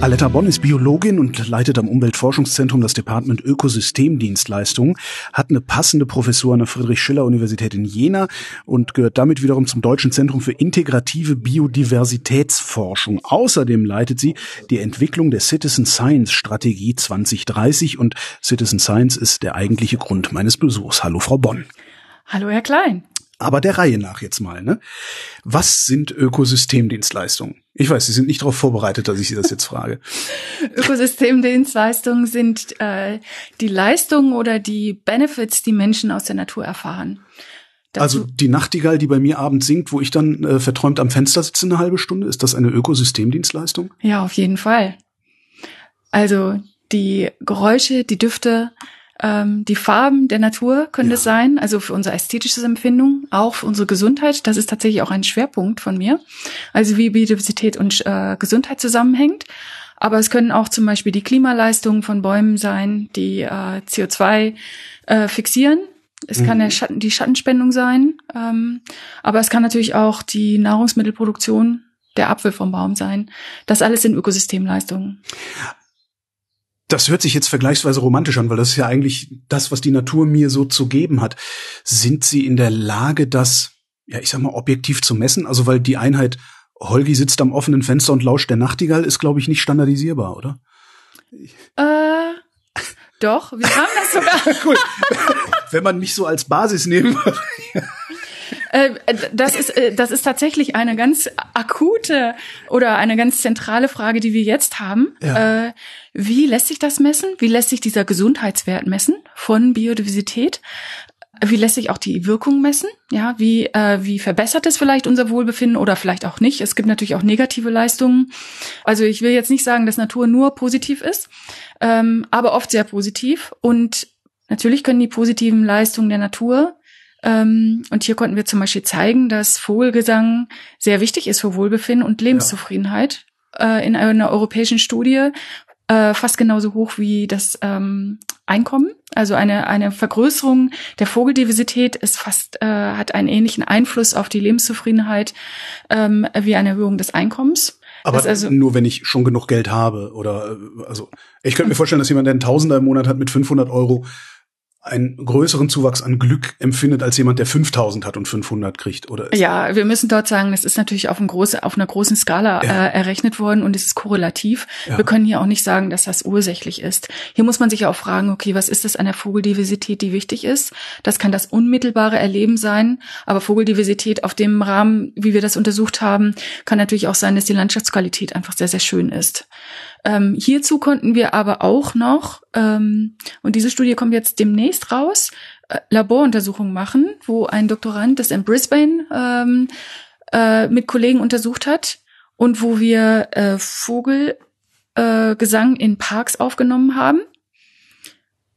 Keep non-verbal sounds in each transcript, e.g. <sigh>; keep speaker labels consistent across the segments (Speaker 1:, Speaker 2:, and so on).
Speaker 1: Aletta Bonn ist Biologin und leitet am Umweltforschungszentrum das Department Ökosystemdienstleistungen, hat eine passende Professur an der Friedrich-Schiller-Universität in Jena und gehört damit wiederum zum Deutschen Zentrum für integrative Biodiversitätsforschung. Außerdem leitet sie die Entwicklung der Citizen Science Strategie 2030 und Citizen Science ist der eigentliche Grund meines Besuchs. Hallo, Frau Bonn.
Speaker 2: Hallo, Herr Klein.
Speaker 1: Aber der Reihe nach jetzt mal, ne? Was sind Ökosystemdienstleistungen? Ich weiß, Sie sind nicht darauf vorbereitet, dass ich Sie das jetzt frage. <laughs>
Speaker 2: Ökosystemdienstleistungen sind äh, die Leistungen oder die Benefits, die Menschen aus der Natur erfahren.
Speaker 1: Dazu also die Nachtigall, die bei mir abends singt, wo ich dann äh, verträumt am Fenster sitze eine halbe Stunde, ist das eine Ökosystemdienstleistung?
Speaker 2: Ja, auf jeden Fall. Also die Geräusche, die Düfte, ähm, die Farben der Natur können ja. das sein, also für unser ästhetisches Empfinden, auch für unsere Gesundheit. Das ist tatsächlich auch ein Schwerpunkt von mir. Also wie Biodiversität und äh, Gesundheit zusammenhängt. Aber es können auch zum Beispiel die Klimaleistungen von Bäumen sein, die äh, CO2 äh, fixieren. Es mhm. kann der Schatten, die Schattenspendung sein, ähm, aber es kann natürlich auch die Nahrungsmittelproduktion, der Apfel vom Baum sein. Das alles sind Ökosystemleistungen
Speaker 1: das hört sich jetzt vergleichsweise romantisch an, weil das ist ja eigentlich das, was die Natur mir so zu geben hat. Sind Sie in der Lage, das, ja, ich sag mal, objektiv zu messen? Also, weil die Einheit Holgi sitzt am offenen Fenster und lauscht der Nachtigall ist, glaube ich, nicht standardisierbar, oder?
Speaker 2: Äh, doch, wir haben das sogar. <laughs>
Speaker 1: cool. Wenn man mich so als Basis nehmen würde.
Speaker 2: Äh, das ist, äh, das ist tatsächlich eine ganz akute oder eine ganz zentrale Frage, die wir jetzt haben. Ja. Äh, wie lässt sich das messen? Wie lässt sich dieser Gesundheitswert messen von Biodiversität? Wie lässt sich auch die Wirkung messen? Ja, wie, äh, wie verbessert es vielleicht unser Wohlbefinden oder vielleicht auch nicht? Es gibt natürlich auch negative Leistungen. Also ich will jetzt nicht sagen, dass Natur nur positiv ist, ähm, aber oft sehr positiv. Und natürlich können die positiven Leistungen der Natur und hier konnten wir zum Beispiel zeigen, dass Vogelgesang sehr wichtig ist für Wohlbefinden und Lebenszufriedenheit. Ja. Äh, in einer europäischen Studie äh, fast genauso hoch wie das ähm, Einkommen. Also eine, eine Vergrößerung der Vogeldiversität ist fast, äh, hat einen ähnlichen Einfluss auf die Lebenszufriedenheit ähm, wie eine Erhöhung des Einkommens.
Speaker 1: Aber also, nur wenn ich schon genug Geld habe oder äh, also ich könnte mir vorstellen, dass jemand, der einen Tausender im Monat hat mit 500 Euro, einen größeren Zuwachs an Glück empfindet als jemand, der 5000 hat und 500 kriegt, oder?
Speaker 2: Ja, wir müssen dort sagen, das ist natürlich auf, einem große, auf einer großen Skala ja. äh, errechnet worden und es ist korrelativ. Ja. Wir können hier auch nicht sagen, dass das ursächlich ist. Hier muss man sich auch fragen, okay, was ist das an der Vogeldiversität, die wichtig ist? Das kann das unmittelbare Erleben sein, aber Vogeldiversität auf dem Rahmen, wie wir das untersucht haben, kann natürlich auch sein, dass die Landschaftsqualität einfach sehr, sehr schön ist. Ähm, hierzu konnten wir aber auch noch, ähm, und diese Studie kommt jetzt demnächst raus, äh, Laboruntersuchungen machen, wo ein Doktorand das in Brisbane ähm, äh, mit Kollegen untersucht hat und wo wir äh, Vogelgesang äh, in Parks aufgenommen haben.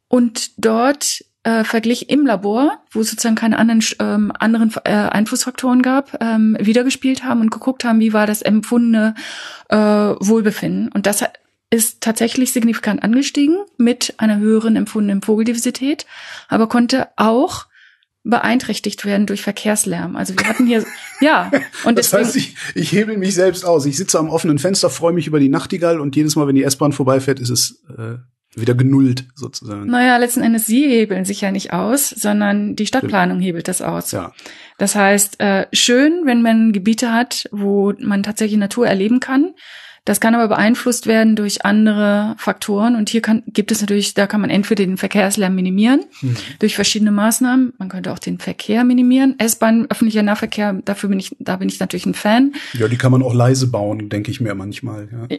Speaker 2: Und dort äh, verglich im Labor, wo es sozusagen keine anderen ähm, anderen äh, Einflussfaktoren gab, ähm, wiedergespielt haben und geguckt haben, wie war das empfundene äh, Wohlbefinden. Und das ist tatsächlich signifikant angestiegen mit einer höheren empfundenen Vogeldiversität, aber konnte auch beeinträchtigt werden durch Verkehrslärm. Also wir hatten hier, <laughs> ja.
Speaker 1: Und das heißt, ich, ich hebel mich selbst aus. Ich sitze am offenen Fenster, freue mich über die Nachtigall und jedes Mal, wenn die S-Bahn vorbeifährt, ist es äh, wieder genullt sozusagen.
Speaker 2: Naja, letzten Endes, sie hebeln sich ja nicht aus, sondern die Stadtplanung hebelt das aus.
Speaker 1: Ja.
Speaker 2: Das heißt, äh, schön, wenn man Gebiete hat, wo man tatsächlich Natur erleben kann. Das kann aber beeinflusst werden durch andere Faktoren. Und hier kann, gibt es natürlich, da kann man entweder den Verkehrslärm minimieren mhm. durch verschiedene Maßnahmen. Man könnte auch den Verkehr minimieren. S-Bahn, öffentlicher Nahverkehr, dafür bin ich, da bin ich natürlich ein Fan.
Speaker 1: Ja, die kann man auch leise bauen, denke ich mir manchmal. Ja.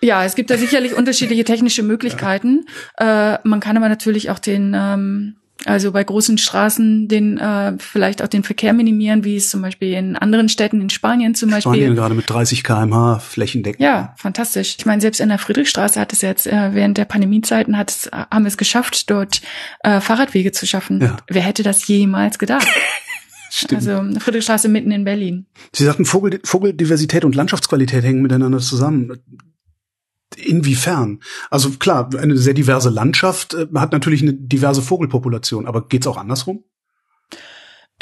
Speaker 2: Ja, es gibt da sicherlich unterschiedliche technische Möglichkeiten. Ja. Äh, man kann aber natürlich auch den, ähm, also bei großen Straßen den äh, vielleicht auch den Verkehr minimieren, wie es zum Beispiel in anderen Städten in Spanien zum Beispiel.
Speaker 1: Spanien gerade mit 30 km/h flächendeckend.
Speaker 2: Ja, fantastisch. Ich meine, selbst in der Friedrichstraße hat es jetzt äh, während der Pandemiezeiten hat es, haben wir es geschafft, dort äh, Fahrradwege zu schaffen. Ja. Wer hätte das jemals gedacht? <laughs> Stimmt. Also Friedrichstraße mitten in Berlin.
Speaker 1: Sie sagten, Vogel, Vogeldiversität und Landschaftsqualität hängen miteinander zusammen Inwiefern? Also klar, eine sehr diverse Landschaft äh, hat natürlich eine diverse Vogelpopulation, aber geht's auch andersrum?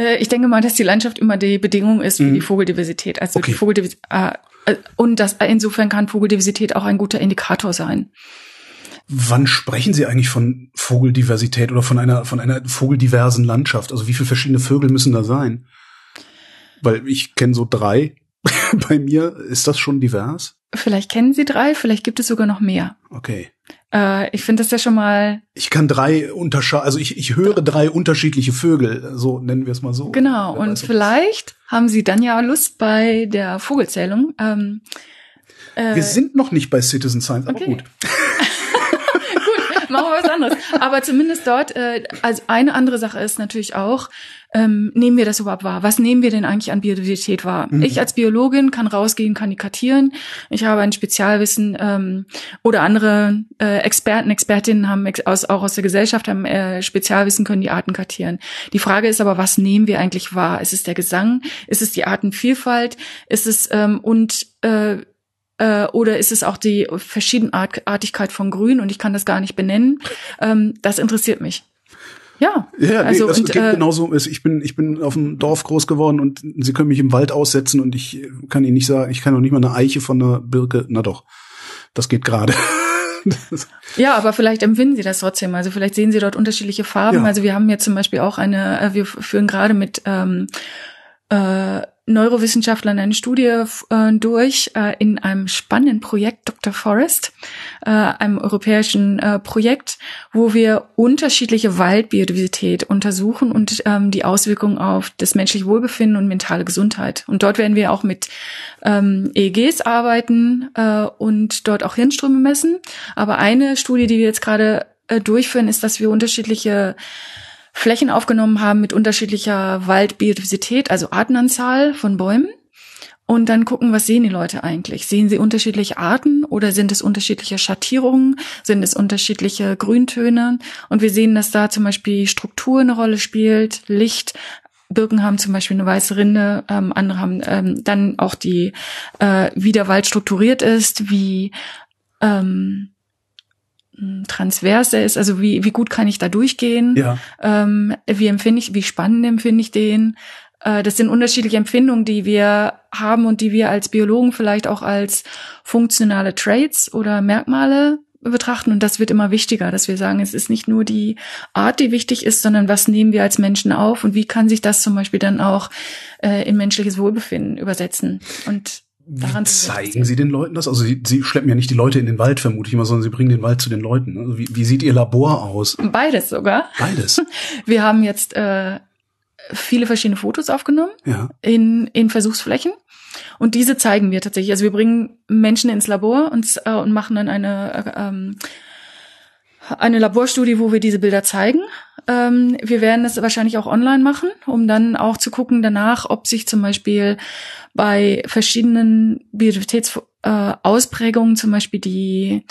Speaker 2: Äh, ich denke mal, dass die Landschaft immer die Bedingung ist für mhm. die Vogeldiversität. Also okay. die Vogeldiversität, äh, äh, und das, insofern kann Vogeldiversität auch ein guter Indikator sein.
Speaker 1: Wann sprechen Sie eigentlich von Vogeldiversität oder von einer, von einer vogeldiversen Landschaft? Also wie viele verschiedene Vögel müssen da sein? Weil ich kenne so drei. <laughs> Bei mir ist das schon divers.
Speaker 2: Vielleicht kennen Sie drei, vielleicht gibt es sogar noch mehr.
Speaker 1: Okay.
Speaker 2: Äh, ich finde das ja schon mal.
Speaker 1: Ich kann drei unterscheiden, also ich, ich höre drei unterschiedliche Vögel, so nennen wir es mal so.
Speaker 2: Genau, und vielleicht haben Sie dann ja Lust bei der Vogelzählung. Ähm,
Speaker 1: äh, wir sind noch nicht bei Citizen Science, aber okay. gut.
Speaker 2: Machen wir was anderes. Aber zumindest dort, äh, also eine andere Sache ist natürlich auch, ähm, nehmen wir das überhaupt wahr? Was nehmen wir denn eigentlich an Biodiversität wahr? Mhm. Ich als Biologin kann rausgehen, kann die kartieren. Ich habe ein Spezialwissen ähm, oder andere äh, Experten, Expertinnen haben ex aus, auch aus der Gesellschaft haben äh, Spezialwissen, können die Arten kartieren. Die Frage ist aber, was nehmen wir eigentlich wahr? Ist es der Gesang? Ist es die Artenvielfalt? Ist es ähm, und äh, äh, oder ist es auch die Verschiedenartigkeit von Grün und ich kann das gar nicht benennen? Ähm, das interessiert mich. Ja,
Speaker 1: ja also nee, das und, geht äh, genauso. Ich bin ich bin auf dem Dorf groß geworden und Sie können mich im Wald aussetzen und ich kann Ihnen nicht sagen, ich kann noch nicht mal eine Eiche von einer Birke. Na doch, das geht gerade. <laughs>
Speaker 2: ja, aber vielleicht empfinden Sie das trotzdem. Also vielleicht sehen Sie dort unterschiedliche Farben. Ja. Also wir haben jetzt zum Beispiel auch eine, äh, wir führen gerade mit ähm, äh, Neurowissenschaftlern eine Studie äh, durch äh, in einem spannenden Projekt Dr. Forest, äh, einem europäischen äh, Projekt, wo wir unterschiedliche Waldbiodiversität untersuchen und ähm, die Auswirkungen auf das menschliche Wohlbefinden und mentale Gesundheit. Und dort werden wir auch mit ähm, EEGs arbeiten äh, und dort auch Hirnströme messen. Aber eine Studie, die wir jetzt gerade äh, durchführen, ist, dass wir unterschiedliche Flächen aufgenommen haben mit unterschiedlicher Waldbiodiversität, also Artenanzahl von Bäumen. Und dann gucken, was sehen die Leute eigentlich? Sehen sie unterschiedliche Arten oder sind es unterschiedliche Schattierungen? Sind es unterschiedliche Grüntöne? Und wir sehen, dass da zum Beispiel Struktur eine Rolle spielt, Licht. Birken haben zum Beispiel eine weiße Rinde, ähm, andere haben ähm, dann auch die, äh, wie der Wald strukturiert ist, wie ähm, transvers er ist, also wie, wie gut kann ich da durchgehen, ja. ähm, wie empfinde ich, wie spannend empfinde ich den. Äh, das sind unterschiedliche Empfindungen, die wir haben und die wir als Biologen vielleicht auch als funktionale Traits oder Merkmale betrachten. Und das wird immer wichtiger, dass wir sagen, es ist nicht nur die Art, die wichtig ist, sondern was nehmen wir als Menschen auf und wie kann sich das zum Beispiel dann auch äh, in menschliches Wohlbefinden übersetzen. Und
Speaker 1: Daran wie zeigen Sie den Leuten das? Also Sie, Sie schleppen ja nicht die Leute in den Wald, vermute ich mal, sondern Sie bringen den Wald zu den Leuten. Also wie, wie sieht Ihr Labor aus?
Speaker 2: Beides sogar.
Speaker 1: Beides. <laughs>
Speaker 2: Wir haben jetzt äh, viele verschiedene Fotos aufgenommen ja. in, in Versuchsflächen. Und diese zeigen wir tatsächlich. Also wir bringen Menschen ins Labor und, äh, und machen dann eine, äh, ähm, eine Laborstudie, wo wir diese Bilder zeigen. Ähm, wir werden es wahrscheinlich auch online machen, um dann auch zu gucken danach, ob sich zum Beispiel bei verschiedenen Biodiversitätsausprägungen äh, zum Beispiel die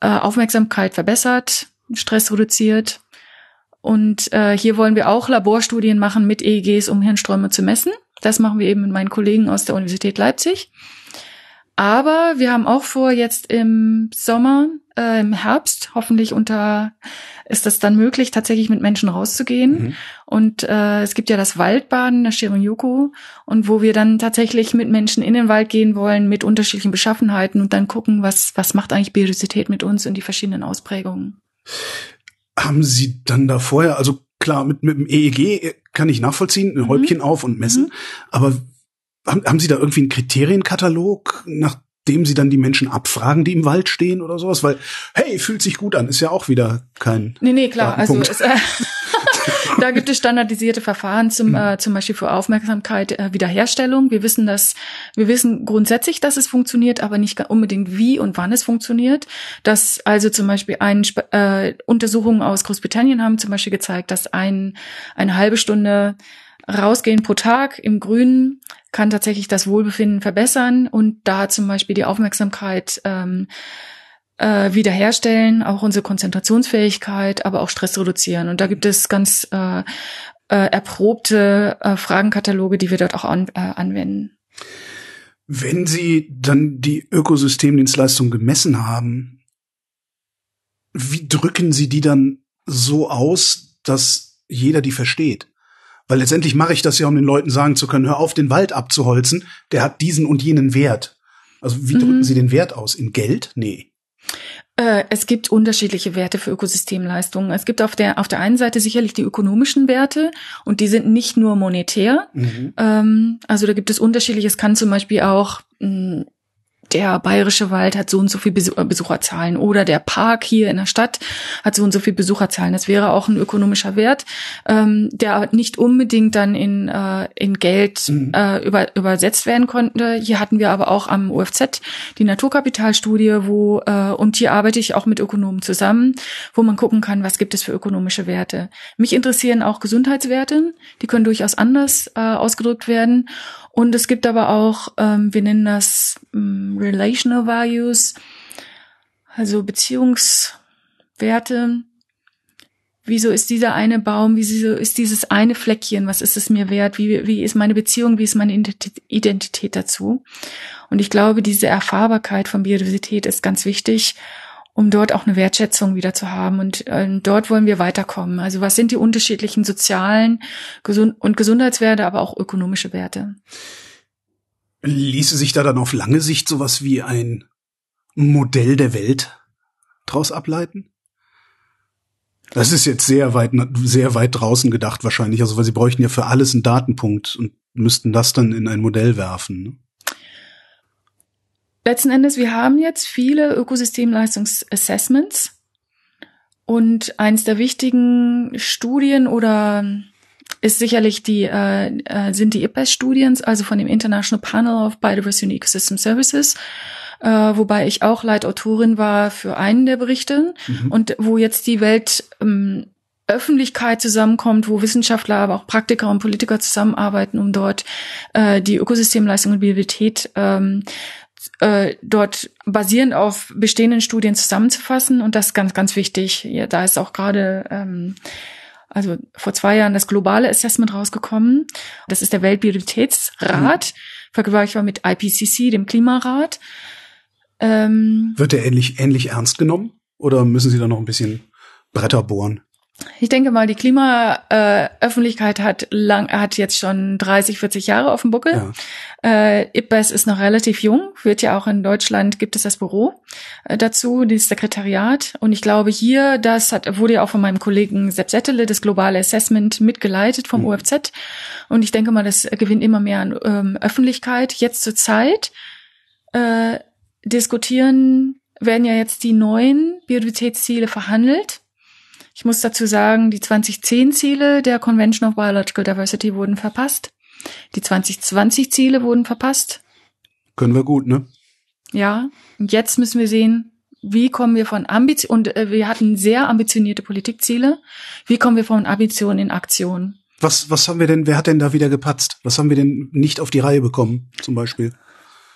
Speaker 2: äh, Aufmerksamkeit verbessert, Stress reduziert. Und äh, hier wollen wir auch Laborstudien machen mit EEGs, um Hirnströme zu messen. Das machen wir eben mit meinen Kollegen aus der Universität Leipzig. Aber wir haben auch vor, jetzt im Sommer, äh, im Herbst, hoffentlich unter, ist das dann möglich, tatsächlich mit Menschen rauszugehen. Mhm. Und äh, es gibt ja das Waldbaden, das Shirin-Yoku, und wo wir dann tatsächlich mit Menschen in den Wald gehen wollen, mit unterschiedlichen Beschaffenheiten und dann gucken, was, was macht eigentlich Biodiversität mit uns und die verschiedenen Ausprägungen.
Speaker 1: Haben Sie dann da vorher, also klar, mit, mit dem EEG kann ich nachvollziehen, ein mhm. Häubchen auf und messen, mhm. aber haben, haben Sie da irgendwie einen Kriterienkatalog, nachdem Sie dann die Menschen abfragen, die im Wald stehen oder sowas? Weil, hey, fühlt sich gut an, ist ja auch wieder kein.
Speaker 2: Nee, nee, klar. Also es, äh, <laughs> da gibt es standardisierte Verfahren zum, äh, zum Beispiel für Aufmerksamkeit, äh, Wiederherstellung. Wir wissen, dass wir wissen grundsätzlich, dass es funktioniert, aber nicht unbedingt wie und wann es funktioniert. Dass also zum Beispiel ein, äh, Untersuchungen aus Großbritannien haben zum Beispiel gezeigt, dass ein, eine halbe Stunde rausgehen pro Tag im Grünen kann tatsächlich das Wohlbefinden verbessern und da zum Beispiel die Aufmerksamkeit ähm, äh, wiederherstellen, auch unsere Konzentrationsfähigkeit, aber auch Stress reduzieren. Und da gibt es ganz äh, äh, erprobte äh, Fragenkataloge, die wir dort auch an, äh, anwenden.
Speaker 1: Wenn Sie dann die Ökosystemdienstleistung gemessen haben, wie drücken Sie die dann so aus, dass jeder die versteht? Weil letztendlich mache ich das ja, um den Leuten sagen zu können, hör auf, den Wald abzuholzen, der hat diesen und jenen Wert. Also wie mhm. drücken Sie den Wert aus? In Geld? Nee.
Speaker 2: Äh, es gibt unterschiedliche Werte für Ökosystemleistungen. Es gibt auf der, auf der einen Seite sicherlich die ökonomischen Werte und die sind nicht nur monetär. Mhm. Ähm, also da gibt es unterschiedliche. Es kann zum Beispiel auch mh, der bayerische Wald hat so und so viel äh, Besucherzahlen oder der Park hier in der Stadt hat so und so viel Besucherzahlen. Das wäre auch ein ökonomischer Wert, ähm, der nicht unbedingt dann in, äh, in Geld mhm. äh, über, übersetzt werden konnte. Hier hatten wir aber auch am UFZ die Naturkapitalstudie, wo äh, und hier arbeite ich auch mit Ökonomen zusammen, wo man gucken kann, was gibt es für ökonomische Werte. Mich interessieren auch Gesundheitswerte, die können durchaus anders äh, ausgedrückt werden. Und es gibt aber auch, ähm, wir nennen das ähm, Relational Values, also Beziehungswerte. Wieso ist dieser eine Baum, wieso ist dieses eine Fleckchen, was ist es mir wert, wie, wie ist meine Beziehung, wie ist meine Identität dazu? Und ich glaube, diese Erfahrbarkeit von Biodiversität ist ganz wichtig um dort auch eine Wertschätzung wieder zu haben. Und äh, dort wollen wir weiterkommen. Also was sind die unterschiedlichen sozialen Gesund und Gesundheitswerte, aber auch ökonomische Werte?
Speaker 1: Ließe sich da dann auf lange Sicht sowas wie ein Modell der Welt draus ableiten? Das ist jetzt sehr weit, sehr weit draußen gedacht wahrscheinlich. Also, weil sie bräuchten ja für alles einen Datenpunkt und müssten das dann in ein Modell werfen. Ne?
Speaker 2: Letzten Endes, wir haben jetzt viele Ökosystemleistungsassessments und eins der wichtigen Studien oder ist sicherlich die äh, äh sind die IPBES-Studien, also von dem International Panel of Biodiversity and Ecosystem Services, äh, wobei ich auch Leitautorin war für einen der Berichte mhm. und wo jetzt die Welt ähm, Öffentlichkeit zusammenkommt, wo Wissenschaftler, aber auch Praktiker und Politiker zusammenarbeiten, um dort äh, die Ökosystemleistung und Biodiversität ähm, äh, dort basierend auf bestehenden Studien zusammenzufassen. Und das ist ganz, ganz wichtig. Ja, da ist auch gerade ähm, also vor zwei Jahren das globale Assessment rausgekommen. Das ist der Weltbiodiversitätsrat, mhm. vergleichbar mit IPCC, dem Klimarat.
Speaker 1: Ähm, Wird der ähnlich, ähnlich ernst genommen? Oder müssen Sie da noch ein bisschen Bretter bohren?
Speaker 2: Ich denke mal, die Klimaöffentlichkeit äh, hat lang, hat jetzt schon 30, 40 Jahre auf dem Buckel. Ja. Äh, IPBES ist noch relativ jung, wird ja auch in Deutschland gibt es das Büro äh, dazu, dieses Sekretariat. Und ich glaube hier, das hat, wurde ja auch von meinem Kollegen Sepp Settele, das globale Assessment mitgeleitet vom mhm. UFZ. Und ich denke mal, das gewinnt immer mehr an ähm, Öffentlichkeit. Jetzt zur Zeit äh, diskutieren werden ja jetzt die neuen Biodiversitätsziele verhandelt. Ich muss dazu sagen, die 2010-Ziele der Convention of Biological Diversity wurden verpasst. Die 2020-Ziele wurden verpasst.
Speaker 1: Können wir gut, ne?
Speaker 2: Ja. Und jetzt müssen wir sehen, wie kommen wir von Ambition, und äh, wir hatten sehr ambitionierte Politikziele. Wie kommen wir von Ambition in Aktion?
Speaker 1: Was, was haben wir denn, wer hat denn da wieder gepatzt? Was haben wir denn nicht auf die Reihe bekommen, zum Beispiel?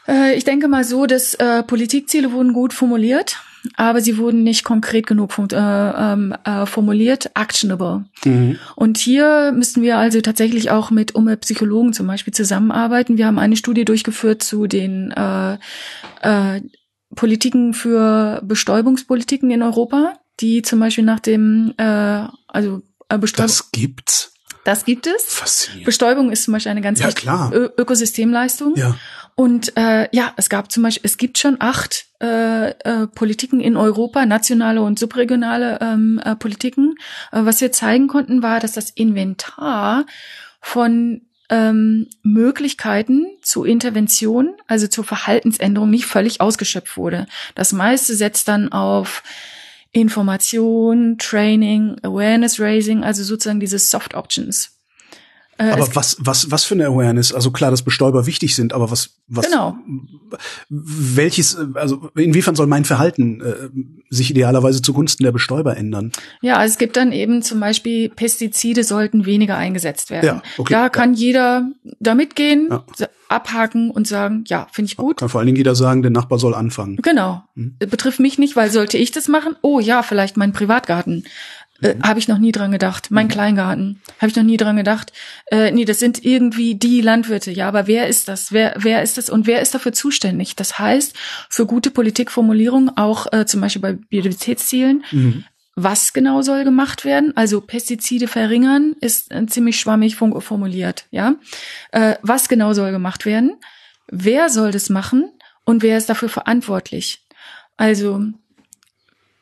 Speaker 2: Äh, ich denke mal so, dass äh, Politikziele wurden gut formuliert aber sie wurden nicht konkret genug äh, ähm, äh, formuliert, actionable. Mhm. Und hier müssten wir also tatsächlich auch mit Umweltpsychologen zum Beispiel zusammenarbeiten. Wir haben eine Studie durchgeführt zu den äh, äh, Politiken für Bestäubungspolitiken in Europa, die zum Beispiel nach dem, äh, also
Speaker 1: äh, Bestäubung. Das gibt's.
Speaker 2: Das gibt es.
Speaker 1: Faszinierend.
Speaker 2: Bestäubung ist zum Beispiel eine ganz
Speaker 1: ja, klar.
Speaker 2: Ö Ökosystemleistung.
Speaker 1: Ja.
Speaker 2: Und äh, ja, es gab zum Beispiel, es gibt schon acht äh, äh, Politiken in Europa, nationale und subregionale ähm, äh, Politiken. Äh, was wir zeigen konnten, war, dass das Inventar von ähm, Möglichkeiten zu Intervention, also zur Verhaltensänderung, nicht völlig ausgeschöpft wurde. Das meiste setzt dann auf Information, Training, Awareness Raising, also sozusagen diese Soft Options.
Speaker 1: Äh, aber was, was, was für eine Awareness? Also klar, dass Bestäuber wichtig sind, aber was, was,
Speaker 2: genau.
Speaker 1: welches, also inwiefern soll mein Verhalten äh, sich idealerweise zugunsten der Bestäuber ändern?
Speaker 2: Ja, also es gibt dann eben zum Beispiel Pestizide sollten weniger eingesetzt werden.
Speaker 1: Ja, okay,
Speaker 2: da kann ja. jeder da mitgehen, ja. abhaken und sagen, ja, finde ich gut.
Speaker 1: Kann vor allen Dingen jeder sagen, der Nachbar soll anfangen.
Speaker 2: Genau. Hm. Betrifft mich nicht, weil sollte ich das machen? Oh ja, vielleicht mein Privatgarten Äh, mhm. habe ich noch nie dran gedacht. Mein mhm. Kleingarten, habe ich noch nie dran gedacht. Äh, nee, das sind irgendwie die Landwirte. Ja, aber wer ist das? Wer, wer ist das und wer ist dafür zuständig? Das heißt, für gute Politikformulierung, auch äh, zum Beispiel bei Biodiversitätszielen, mhm. was genau soll gemacht werden? Also Pestizide verringern ist äh, ziemlich schwammig formuliert. Ja, äh, was genau soll gemacht werden? Wer soll das machen und wer ist dafür verantwortlich? Also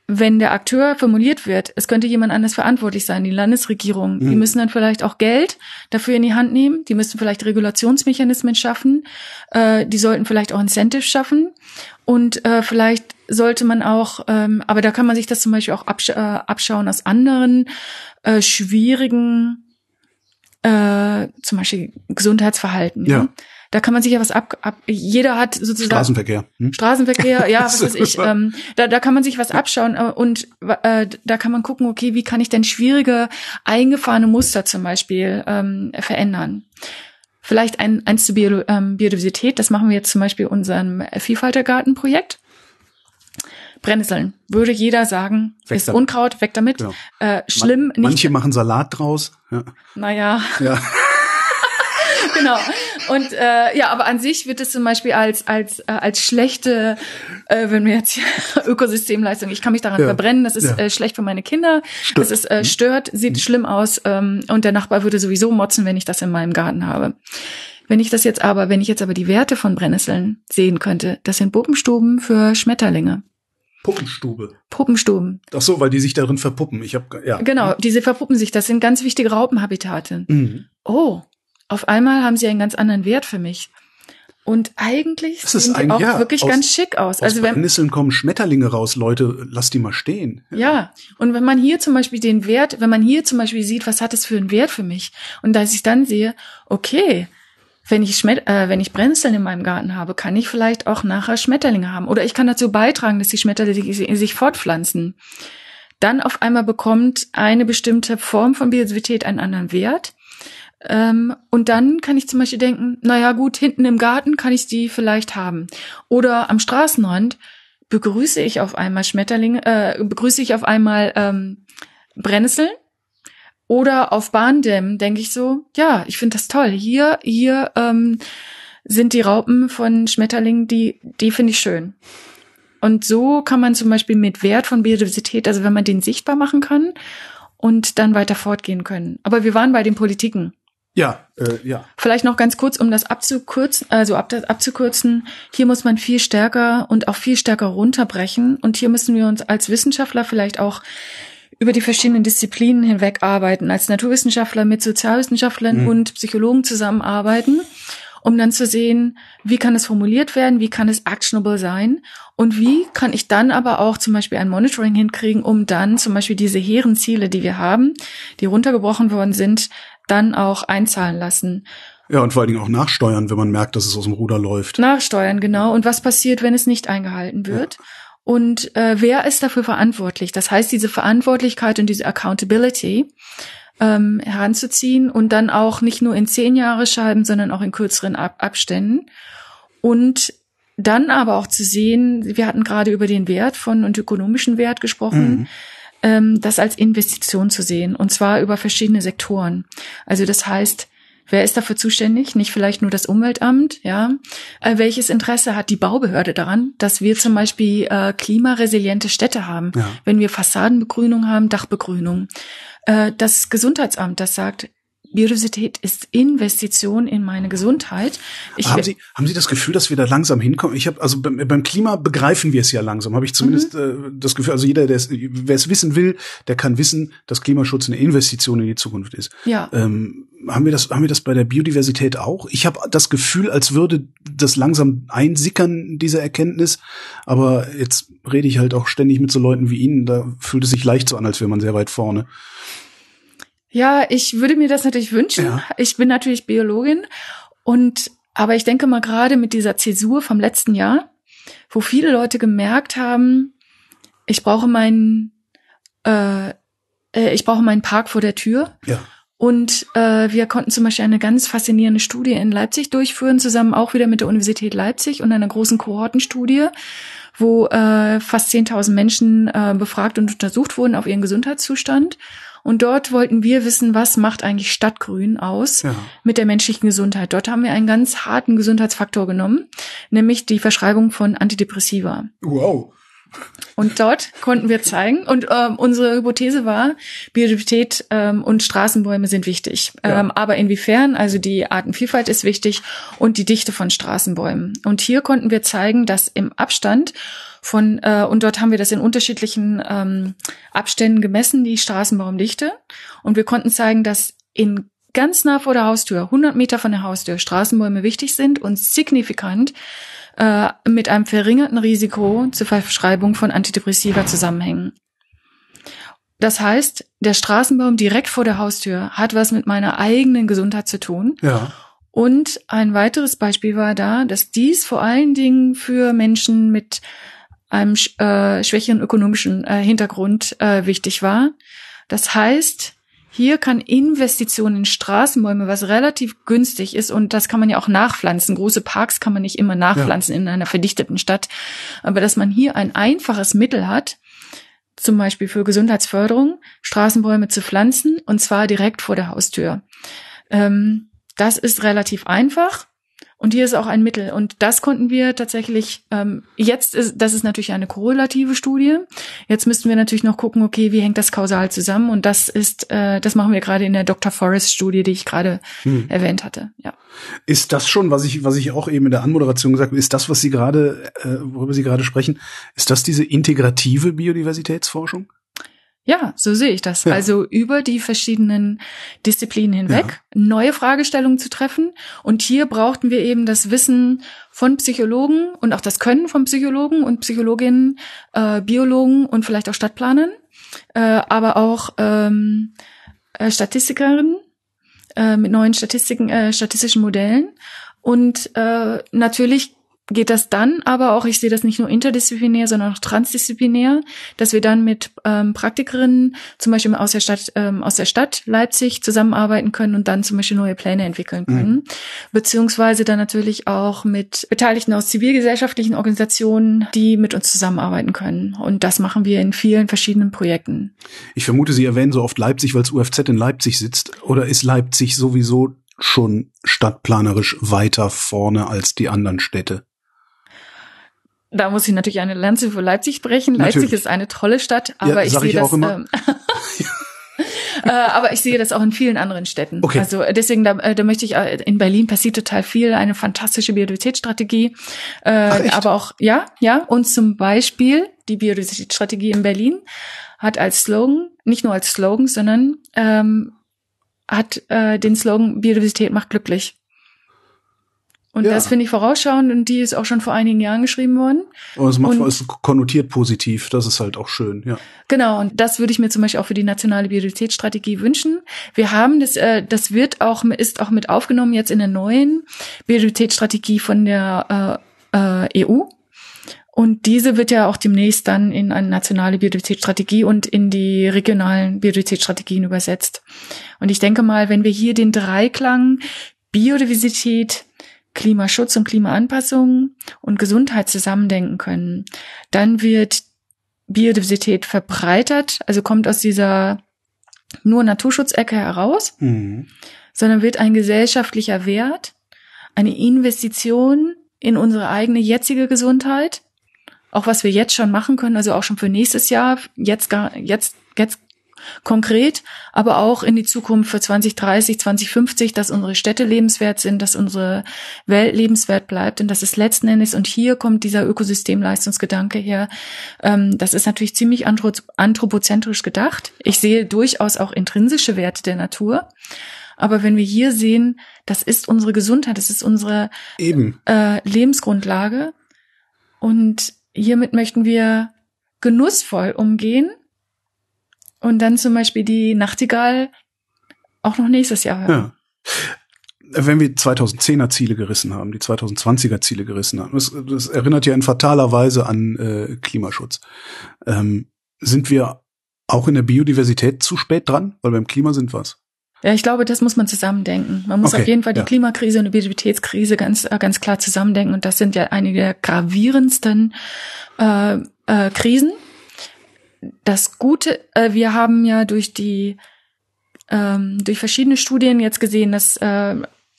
Speaker 2: wenn der Akteur formuliert wird, es könnte jemand anders verantwortlich sein, die Landesregierung, mhm. die müssen dann vielleicht auch Geld dafür in die Hand nehmen, die müssen vielleicht Regulationsmechanismen schaffen, äh, die sollten vielleicht auch Incentives schaffen und äh, vielleicht sollte man auch, ähm, aber da kann man sich das zum Beispiel auch absch äh, abschauen aus anderen äh, schwierigen, äh, zum Beispiel Gesundheitsverhalten. Ja. ja? Da kann man sich ja was ab, ab jeder hat sozusagen
Speaker 1: Straßenverkehr.
Speaker 2: Hm? Straßenverkehr, ja, <laughs> was weiß ich. Ähm, da, da kann man sich was abschauen äh, und äh, da kann man gucken, okay, wie kann ich denn schwierige eingefahrene Muster zum Beispiel ähm, verändern. Vielleicht ein, eins zur Bio, ähm, Biodiversität, das machen wir jetzt zum Beispiel unserem Vielfaltergartenprojekt. Brennnesseln. Würde jeder sagen, weg ist damit. Unkraut, weg damit. Genau. Äh, schlimm.
Speaker 1: Man, manche machen Salat draus.
Speaker 2: Ja. Naja. Ja. <laughs> genau. Und äh, ja, aber an sich wird es zum Beispiel als als äh, als schlechte, äh, wenn wir jetzt hier <laughs> Ökosystemleistung, ich kann mich daran ja. verbrennen, das ist ja. äh, schlecht für meine Kinder, stört. das ist äh, stört, sieht mhm. schlimm aus ähm, und der Nachbar würde sowieso motzen, wenn ich das in meinem Garten habe. Wenn ich das jetzt aber, wenn ich jetzt aber die Werte von Brennnesseln sehen könnte, das sind Puppenstuben für Schmetterlinge.
Speaker 1: Puppenstube.
Speaker 2: Puppenstuben.
Speaker 1: Ach so, weil die sich darin verpuppen. Ich habe ja.
Speaker 2: Genau, diese verpuppen sich. Das sind ganz wichtige Raupenhabitate. Mhm. Oh, auf einmal haben sie einen ganz anderen Wert für mich. Und eigentlich
Speaker 1: das sehen die
Speaker 2: auch
Speaker 1: ja,
Speaker 2: wirklich aus, ganz schick aus.
Speaker 1: aus also wenn Nisseln kommen Schmetterlinge raus, Leute, lass die mal stehen.
Speaker 2: Ja. ja. und wenn man hier zum Beispiel den Wert, wenn man hier zum Beispiel sieht, was hat es für einen Wert für mich, und dass ich dann sehe, okay, wenn ich Schmet äh, wenn ich Brennnesseln in meinem Garten habe, kann ich vielleicht auch nachher Schmetterlinge haben, oder ich kann dazu beitragen, dass die Schmetterlinge sich fortpflanzen. Dann auf einmal bekommt eine bestimmte Form von Biodiversität einen anderen Wert ähm, und dann kann ich zum Beispiel denken, naja gut, hinten im Garten kann ich die vielleicht haben. Oder am Straßenrand begrüße ich auf einmal Schmetterlinge, äh, begrüße ich auf einmal ähm, Brennnesseln. Oder auf Bahndämmen denke ich so, ja, ich finde das toll. Hier, hier ähm, sind die Raupen von Schmetterlingen, die, die finde ich schön. Und so kann man zum Beispiel mit Wert von Biodiversität, also wenn man den sichtbar machen kann und dann weiter fortgehen können. Aber wir waren bei den Politiken.
Speaker 1: Ja, äh, ja.
Speaker 2: Vielleicht noch ganz kurz, um das abzukürzen, also ab, abzukürzen. Hier muss man viel stärker und auch viel stärker runterbrechen. Und hier müssen wir uns als Wissenschaftler vielleicht auch über die verschiedenen Disziplinen hinweg arbeiten, als Naturwissenschaftler mit Sozialwissenschaftlern mhm. und Psychologen zusammenarbeiten, um dann zu sehen, wie kann es formuliert werden, wie kann es actionable sein und wie kann ich dann aber auch zum Beispiel ein Monitoring hinkriegen, um dann zum Beispiel diese hehren Ziele, die wir haben, die runtergebrochen worden sind, dann auch einzahlen lassen.
Speaker 1: Ja, und vor allen Dingen auch nachsteuern, wenn man merkt, dass es aus dem Ruder läuft.
Speaker 2: Nachsteuern, genau. Und was passiert, wenn es nicht eingehalten wird? Ja. Und äh, wer ist dafür verantwortlich? Das heißt, diese Verantwortlichkeit und diese Accountability ähm, heranzuziehen und dann auch nicht nur in zehn Jahre Scheiben, sondern auch in kürzeren Ab Abständen. Und dann aber auch zu sehen, wir hatten gerade über den Wert von und ökonomischen Wert gesprochen. Mhm ähm, das als Investition zu sehen und zwar über verschiedene Sektoren. Also das heißt, Wer ist dafür zuständig? Nicht vielleicht nur das Umweltamt, ja? Äh, welches Interesse hat die Baubehörde daran, dass wir zum Beispiel äh, klimaresiliente Städte haben? Ja. Wenn wir Fassadenbegrünung haben, Dachbegrünung. Äh, das Gesundheitsamt, das sagt, Biodiversität ist Investition in meine Gesundheit.
Speaker 1: Ich haben Sie, haben Sie das Gefühl, dass wir da langsam hinkommen? Ich habe also beim, beim, Klima begreifen wir es ja langsam. Habe ich zumindest mhm. äh, das Gefühl. Also jeder, der es, wer es wissen will, der kann wissen, dass Klimaschutz eine Investition in die Zukunft ist.
Speaker 2: Ja.
Speaker 1: Ähm, haben wir das, haben wir das bei der Biodiversität auch? Ich habe das Gefühl, als würde das langsam einsickern diese Erkenntnis. Aber jetzt rede ich halt auch ständig mit so Leuten wie Ihnen. Da fühlt es sich leicht so an, als wäre man sehr weit vorne.
Speaker 2: Ja, ich würde mir das natürlich wünschen. Ja. Ich bin natürlich Biologin und aber ich denke mal gerade mit dieser Zäsur vom letzten Jahr, wo viele Leute gemerkt haben, ich brauche meinen, äh, äh, ich brauche meinen Park vor der Tür.
Speaker 1: Ja.
Speaker 2: Und äh, wir konnten zum Beispiel eine ganz faszinierende Studie in Leipzig durchführen, zusammen auch wieder mit der Universität Leipzig und einer großen Kohortenstudie, wo äh, fast 10.000 Menschen äh, befragt und untersucht wurden auf ihren Gesundheitszustand. Und dort wollten wir wissen, was macht eigentlich Stadtgrün aus ja. mit der menschlichen Gesundheit. Dort haben wir einen ganz harten Gesundheitsfaktor genommen, nämlich die Verschreibung von Antidepressiva.
Speaker 1: Wow.
Speaker 2: Und dort konnten wir zeigen, und ähm, unsere Hypothese war, Biodiversität ähm, und Straßenbäume sind wichtig. Ja. Ähm, aber inwiefern? Also die Artenvielfalt ist wichtig und die Dichte von Straßenbäumen. Und hier konnten wir zeigen, dass im Abstand von, äh, und dort haben wir das in unterschiedlichen ähm, Abständen gemessen, die Straßenbaumdichte. Und wir konnten zeigen, dass in ganz nah vor der Haustür, 100 Meter von der Haustür, Straßenbäume wichtig sind und signifikant äh, mit einem verringerten Risiko zur Verschreibung von Antidepressiva zusammenhängen. Das heißt, der Straßenbaum direkt vor der Haustür hat was mit meiner eigenen Gesundheit zu tun.
Speaker 1: Ja.
Speaker 2: Und ein weiteres Beispiel war da, dass dies vor allen Dingen für Menschen mit einem äh, schwächeren ökonomischen äh, Hintergrund äh, wichtig war. Das heißt, hier kann Investitionen in Straßenbäume, was relativ günstig ist, und das kann man ja auch nachpflanzen. Große Parks kann man nicht immer nachpflanzen ja. in einer verdichteten Stadt. Aber dass man hier ein einfaches Mittel hat, zum Beispiel für Gesundheitsförderung, Straßenbäume zu pflanzen, und zwar direkt vor der Haustür. Ähm, das ist relativ einfach und hier ist auch ein Mittel. Und das konnten wir tatsächlich, ähm, jetzt ist, das ist natürlich eine korrelative Studie. Jetzt müssten wir natürlich noch gucken, okay, wie hängt das kausal zusammen? Und das ist, äh, das machen wir gerade in der Dr. Forrest-Studie, die ich gerade hm. erwähnt hatte. Ja.
Speaker 1: Ist das schon, was ich, was ich auch eben in der Anmoderation gesagt habe, ist das, was Sie gerade, äh, worüber Sie gerade sprechen, ist das diese integrative Biodiversitätsforschung?
Speaker 2: Ja, so sehe ich das. Ja. Also über die verschiedenen Disziplinen hinweg ja. neue Fragestellungen zu treffen. Und hier brauchten wir eben das Wissen von Psychologen und auch das Können von Psychologen und Psychologinnen, äh, Biologen und vielleicht auch Stadtplanern, äh, aber auch ähm, äh, Statistikerinnen äh, mit neuen Statistiken, äh, statistischen Modellen. Und äh, natürlich geht das dann aber auch, ich sehe das nicht nur interdisziplinär, sondern auch transdisziplinär, dass wir dann mit ähm, Praktikerinnen zum Beispiel aus der Stadt, ähm, aus der Stadt Leipzig zusammenarbeiten können und dann zum Beispiel neue Pläne entwickeln können. Mhm. Beziehungsweise dann natürlich auch mit Beteiligten aus zivilgesellschaftlichen Organisationen, die mit uns zusammenarbeiten können. Und das machen wir in vielen verschiedenen Projekten.
Speaker 1: Ich vermute, Sie erwähnen so oft Leipzig, weil das UFZ in Leipzig sitzt. Oder ist Leipzig sowieso schon stadtplanerisch weiter vorne als die anderen Städte?
Speaker 2: Da muss ich natürlich eine Lanze für Leipzig brechen. Leipzig natürlich. ist eine tolle Stadt, aber ja, ich sehe das. Ähm, <laughs> äh, aber ich sehe das auch in vielen anderen Städten. Okay. Also äh, deswegen, da, äh, da möchte ich, in Berlin passiert total viel, eine fantastische Biodiversitätsstrategie. Äh, aber auch, ja, ja, und zum Beispiel die Biodiversitätsstrategie in Berlin hat als Slogan, nicht nur als Slogan, sondern ähm, hat äh, den Slogan Biodiversität macht glücklich. Und ja. das finde ich vorausschauend und die ist auch schon vor einigen Jahren geschrieben worden.
Speaker 1: Und es macht und, es konnotiert positiv, das ist halt auch schön, ja.
Speaker 2: Genau, und das würde ich mir zum Beispiel auch für die nationale Biodiversitätsstrategie wünschen. Wir haben das, äh, das wird auch, ist auch mit aufgenommen jetzt in der neuen Biodiversitätsstrategie von der äh, äh, EU. Und diese wird ja auch demnächst dann in eine nationale Biodiversitätsstrategie und in die regionalen Biodiversitätsstrategien übersetzt. Und ich denke mal, wenn wir hier den Dreiklang Biodiversität, Klimaschutz und Klimaanpassung und Gesundheit zusammendenken können, dann wird Biodiversität verbreitert, also kommt aus dieser nur Naturschutzecke heraus, mhm. sondern wird ein gesellschaftlicher Wert, eine Investition in unsere eigene jetzige Gesundheit, auch was wir jetzt schon machen können, also auch schon für nächstes Jahr, jetzt gar, jetzt, jetzt konkret, aber auch in die Zukunft für 2030, 2050, dass unsere Städte lebenswert sind, dass unsere Welt lebenswert bleibt und dass es letzten Endes, und hier kommt dieser Ökosystemleistungsgedanke her, ähm, das ist natürlich ziemlich anthropozentrisch gedacht. Ich sehe durchaus auch intrinsische Werte der Natur. Aber wenn wir hier sehen, das ist unsere Gesundheit, das ist unsere
Speaker 1: Eben.
Speaker 2: Äh, Lebensgrundlage. Und hiermit möchten wir genussvoll umgehen und dann zum Beispiel die Nachtigall auch noch nächstes Jahr hören.
Speaker 1: Ja. Wenn wir 2010er Ziele gerissen haben, die 2020er Ziele gerissen haben, das, das erinnert ja in fataler Weise an äh, Klimaschutz. Ähm, sind wir auch in der Biodiversität zu spät dran? Weil beim Klima sind wir's.
Speaker 2: Ja, ich glaube, das muss man zusammendenken. Man muss
Speaker 1: Okay,
Speaker 2: auf jeden Fall die
Speaker 1: ja.
Speaker 2: Klimakrise und die Biodiversitätskrise ganz, äh, ganz klar zusammendenken. Und das sind ja einige der gravierendsten äh, äh, Krisen. Das Gute, äh, wir haben ja durch die ähm, durch verschiedene Studien jetzt gesehen, dass äh,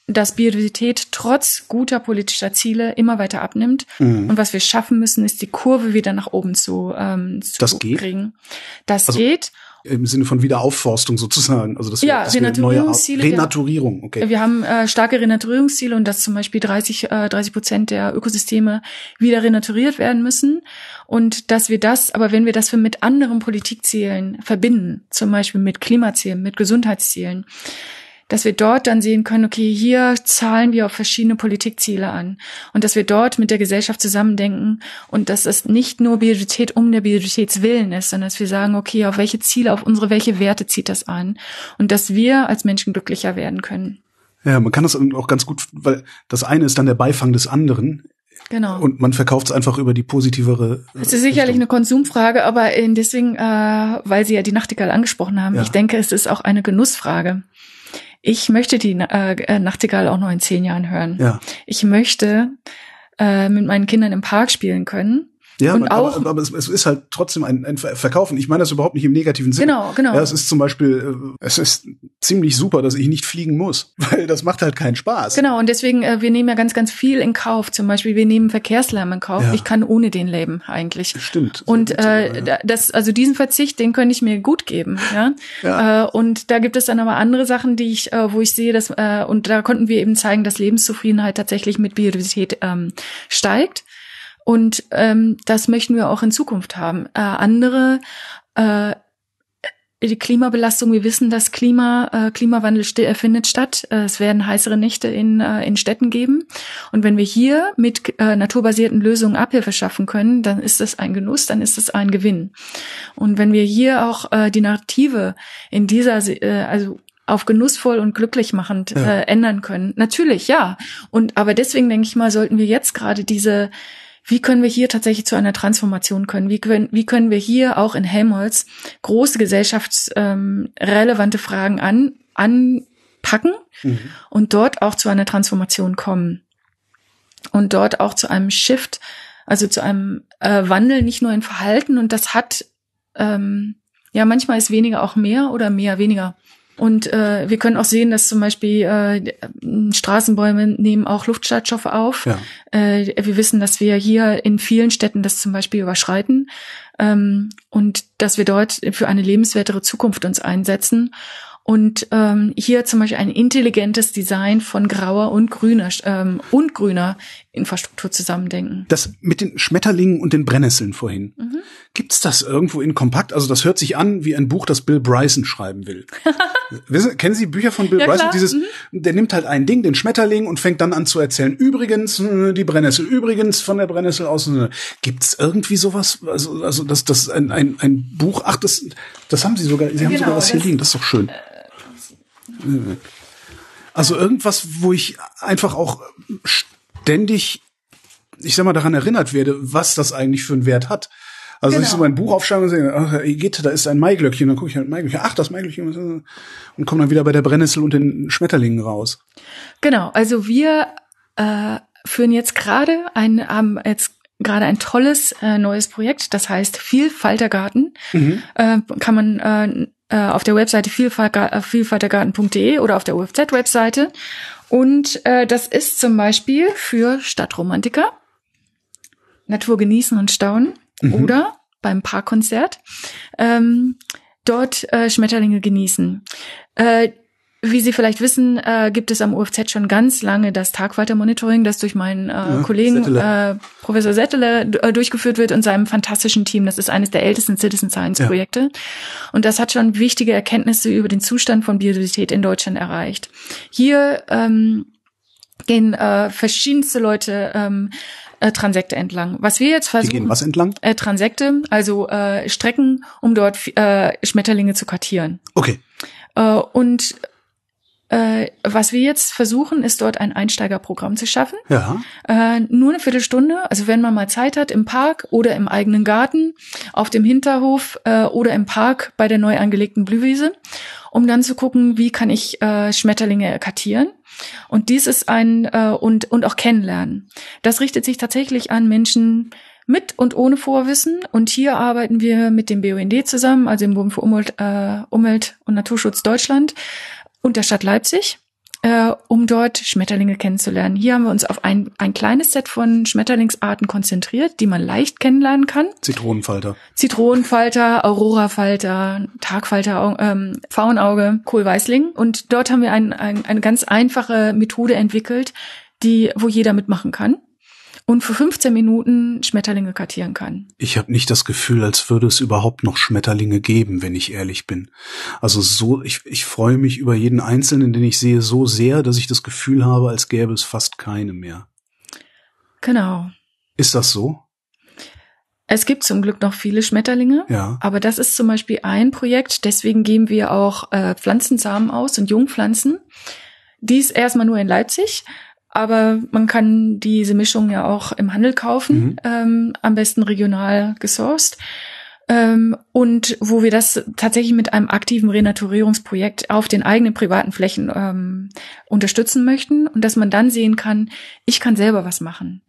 Speaker 2: dass Biodiversität trotz guter politischer Ziele immer weiter abnimmt.
Speaker 1: Mhm.
Speaker 2: Und was wir schaffen müssen, ist die Kurve wieder nach oben zu, ähm, zu
Speaker 1: Das geht?
Speaker 2: kriegen. Das
Speaker 1: Also,
Speaker 2: geht.
Speaker 1: Im Sinne von Wiederaufforstung sozusagen. Also das
Speaker 2: Ja,
Speaker 1: Au-
Speaker 2: Renaturierungsziele.
Speaker 1: Renaturierung, okay.
Speaker 2: Wir haben äh, starke Renaturierungsziele und dass zum Beispiel 30, äh, 30 Prozent der Ökosysteme wieder renaturiert werden müssen. Und dass wir das, aber wenn wir das für mit anderen Politikzielen verbinden, zum Beispiel mit Klimazielen, mit Gesundheitszielen, dass wir dort dann sehen können, okay, hier zahlen wir auf verschiedene Politikziele an und dass wir dort mit der Gesellschaft zusammendenken und dass es nicht nur Biodiversität um der Biodiversitätswillen ist, sondern dass wir sagen, okay, auf welche Ziele, auf unsere, welche Werte zieht das an und dass wir als Menschen glücklicher werden können.
Speaker 1: Ja, man kann das auch ganz gut, weil das eine ist dann der Beifang des anderen
Speaker 2: Genau.
Speaker 1: und man verkauft es einfach über die positivere. äh,
Speaker 2: Es ist sicherlich
Speaker 1: Richtung.
Speaker 2: eine Konsumfrage, aber äh, deswegen, äh, weil Sie ja die Nachtigall angesprochen haben,
Speaker 1: Ja.
Speaker 2: ich denke, es ist auch eine Genussfrage. Ich möchte die äh, äh, Nachtigall auch noch in zehn Jahren hören.
Speaker 1: Ja.
Speaker 2: Ich möchte äh, mit meinen Kindern im Park spielen können.
Speaker 1: Ja,
Speaker 2: Und
Speaker 1: aber,
Speaker 2: auch-
Speaker 1: aber, aber es, es ist halt trotzdem ein, ein Ver- Verkaufen. Ich meine das überhaupt nicht im negativen Sinne.
Speaker 2: Genau, genau.
Speaker 1: Ja, es ist zum Beispiel, äh, es ist ziemlich super, dass ich nicht fliegen muss, <laughs> weil das macht halt keinen Spaß.
Speaker 2: Genau, und deswegen, äh, wir nehmen ja ganz, ganz viel in Kauf. Zum Beispiel, wir nehmen Verkehrslärm in Kauf.
Speaker 1: Ja.
Speaker 2: Ich kann ohne den leben eigentlich.
Speaker 1: Stimmt.
Speaker 2: Und äh,
Speaker 1: ja.
Speaker 2: da- das, also diesen Verzicht, den könnte ich mir gut geben, ja.
Speaker 1: Ja.
Speaker 2: Äh, und da gibt es dann aber andere Sachen, die ich, äh, wo ich sehe, dass äh, und da konnten wir eben zeigen, dass Lebenszufriedenheit tatsächlich mit Biodiversität ähm, steigt. Und ähm, das möchten wir auch in Zukunft haben. Äh, andere äh, die Klimabelastung, wir wissen, dass Klima, äh, Klimawandel äh, findet statt. Äh, es werden heißere Nächte in, äh, in Städten geben. Und wenn wir hier mit äh, naturbasierten Lösungen Abhilfe schaffen können, dann ist das ein Genuss, dann ist das ein Gewinn. Und wenn wir hier auch äh, die Narrative in dieser, Se- äh, also auf genussvoll und glücklich machend
Speaker 1: Ja.
Speaker 2: äh, ändern können. Natürlich, ja. Und aber deswegen denke ich mal, sollten wir jetzt gerade diese wie können wir hier tatsächlich zu einer Transformation können? Wie können, wie können wir hier auch in Helmholtz große gesellschaftsrelevante ähm, Fragen an, anpacken
Speaker 1: Mhm.
Speaker 2: und dort auch zu einer Transformation kommen? Und dort auch zu einem Shift, also zu einem äh, Wandel, nicht nur in Verhalten. Und das hat, ähm, ja, manchmal ist weniger auch mehr oder mehr weniger. Und äh, wir können auch sehen, dass zum Beispiel äh, Straßenbäume nehmen auch Luftschadstoffe auf.
Speaker 1: Ja.
Speaker 2: Äh, wir wissen, dass wir hier in vielen Städten das zum Beispiel überschreiten ähm, und dass wir dort für eine lebenswertere Zukunft uns einsetzen. Und ähm, hier zum Beispiel ein intelligentes Design von grauer und grüner ähm, und grüner Infrastruktur zusammendenken.
Speaker 1: Das mit den Schmetterlingen und den Brennnesseln vorhin.
Speaker 2: Mhm.
Speaker 1: Gibt's das irgendwo in kompakt? Also das hört sich an wie ein Buch, das Bill Bryson schreiben will. <laughs> Wissen, kennen Sie Bücher von Bill
Speaker 2: Ja,
Speaker 1: Bryson?
Speaker 2: klar.
Speaker 1: Dieses,
Speaker 2: Mhm.
Speaker 1: der nimmt halt ein Ding, den Schmetterling und fängt dann an zu erzählen. Übrigens äh, die Brennnessel. Übrigens von der Brennnessel aus. äh, Gibt's irgendwie sowas? Also, also das, das ein, ein, ein Buch. Ach, das, das haben Sie sogar. Sie haben
Speaker 2: Genau,
Speaker 1: sogar was hier liegen. Das ist doch schön. Also irgendwas, wo ich einfach auch ständig, ich sag mal, daran erinnert werde, was das eigentlich für einen Wert hat. Also ich
Speaker 2: Genau.
Speaker 1: so mein Buch aufschlagen und sehe, ach, Igitt, da ist ein Maiglöckchen, dann gucke ich halt Maiglöckchen, ach, das Maiglöckchen und komme dann wieder bei der Brennnessel und den Schmetterlingen raus.
Speaker 2: Genau, also wir äh, führen jetzt gerade ein, haben jetzt gerade ein tolles äh, neues Projekt, das heißt Vielfaltergarten. Äh, kann man äh, äh, auf der Webseite äh, vielfaltergarten.de oder auf der UFZ-Webseite. Und äh, das ist zum Beispiel für Stadtromantiker, Natur genießen und staunen oder beim Parkkonzert. Ähm, dort äh, Schmetterlinge genießen. Äh, wie Sie vielleicht wissen, äh, gibt es am UFZ schon ganz lange das Tagwalter-Monitoring, das durch meinen äh, Kollegen
Speaker 1: Settele.
Speaker 2: äh, Professor Settele äh, durchgeführt wird und seinem fantastischen Team. Das ist eines der ältesten Citizen Science-Projekte. Und das hat schon wichtige Erkenntnisse über den Zustand von Biodiversität in Deutschland erreicht. Hier ähm, gehen äh, verschiedenste Leute ähm, äh, Transekte entlang. Was wir jetzt
Speaker 1: Die
Speaker 2: versuchen,
Speaker 1: gehen was entlang?
Speaker 2: äh, Transekte, also äh, Strecken, um dort äh, Schmetterlinge zu kartieren.
Speaker 1: Okay.
Speaker 2: Äh, und äh, was wir jetzt versuchen, ist dort ein Einsteigerprogramm zu schaffen.
Speaker 1: Ja.
Speaker 2: Äh, nur eine Viertelstunde, also wenn man mal Zeit hat, im Park oder im eigenen Garten, auf dem Hinterhof äh, oder im Park bei der neu angelegten Blühwiese, um dann zu gucken, wie kann ich äh, Schmetterlinge kartieren. Und dies ist ein äh, und und auch kennenlernen. Das richtet sich tatsächlich an Menschen mit und ohne Vorwissen. Und hier arbeiten wir mit dem BUND zusammen, also dem Bund für Umwelt, äh, Umwelt und Naturschutz Deutschland und der Stadt Leipzig äh, um dort Schmetterlinge kennenzulernen. Hier haben wir uns auf ein, ein kleines Set von Schmetterlingsarten konzentriert, die man leicht kennenlernen kann.
Speaker 1: Zitronenfalter.
Speaker 2: Zitronenfalter, Aurorafalter, Tagfalter, ähm, Faunauge, Kohlweißling. Und dort haben wir ein, ein, eine ganz einfache Methode entwickelt, die, wo jeder mitmachen kann und für 15 Minuten Schmetterlinge kartieren kann.
Speaker 1: Ich habe nicht das Gefühl, als würde es überhaupt noch Schmetterlinge geben, wenn ich ehrlich bin. Also so, ich, ich freue mich über jeden einzelnen, den ich sehe, so sehr, dass ich das Gefühl habe, als gäbe es fast keine mehr.
Speaker 2: Genau.
Speaker 1: Ist das so?
Speaker 2: Es gibt zum Glück noch viele Schmetterlinge,
Speaker 1: ja.
Speaker 2: aber das ist zum Beispiel ein Projekt, deswegen geben wir auch äh, Pflanzensamen aus und Jungpflanzen. Dies erstmal nur in Leipzig, aber man kann diese Mischung ja auch im Handel kaufen, mhm. ähm, am besten regional gesourced. Ähm, und wo wir das tatsächlich mit einem aktiven Renaturierungsprojekt auf den eigenen privaten Flächen ähm, unterstützen möchten und dass man dann sehen kann, ich kann selber was machen.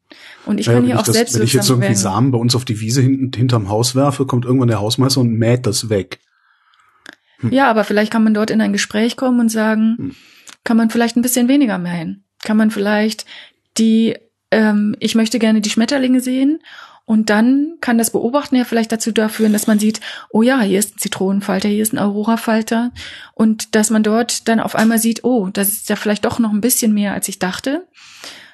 Speaker 2: Und ich ja, kann hier auch das, selbst
Speaker 1: Wenn ich jetzt irgendwie werden. Samen bei uns auf die Wiese hinten, hinterm Haus werfe, kommt irgendwann der Hausmeister und mäht das weg.
Speaker 2: Hm. Ja, aber vielleicht kann man dort in ein Gespräch kommen und sagen, hm. kann man vielleicht ein bisschen weniger mähen kann man vielleicht die, ähm, ich möchte gerne die Schmetterlinge sehen und dann kann das Beobachten ja vielleicht dazu führen, dass man sieht, oh ja, hier ist ein Zitronenfalter, hier ist ein Aurora-Falter. Und dass man dort dann auf einmal sieht, oh, das ist ja vielleicht doch noch ein bisschen mehr, als ich dachte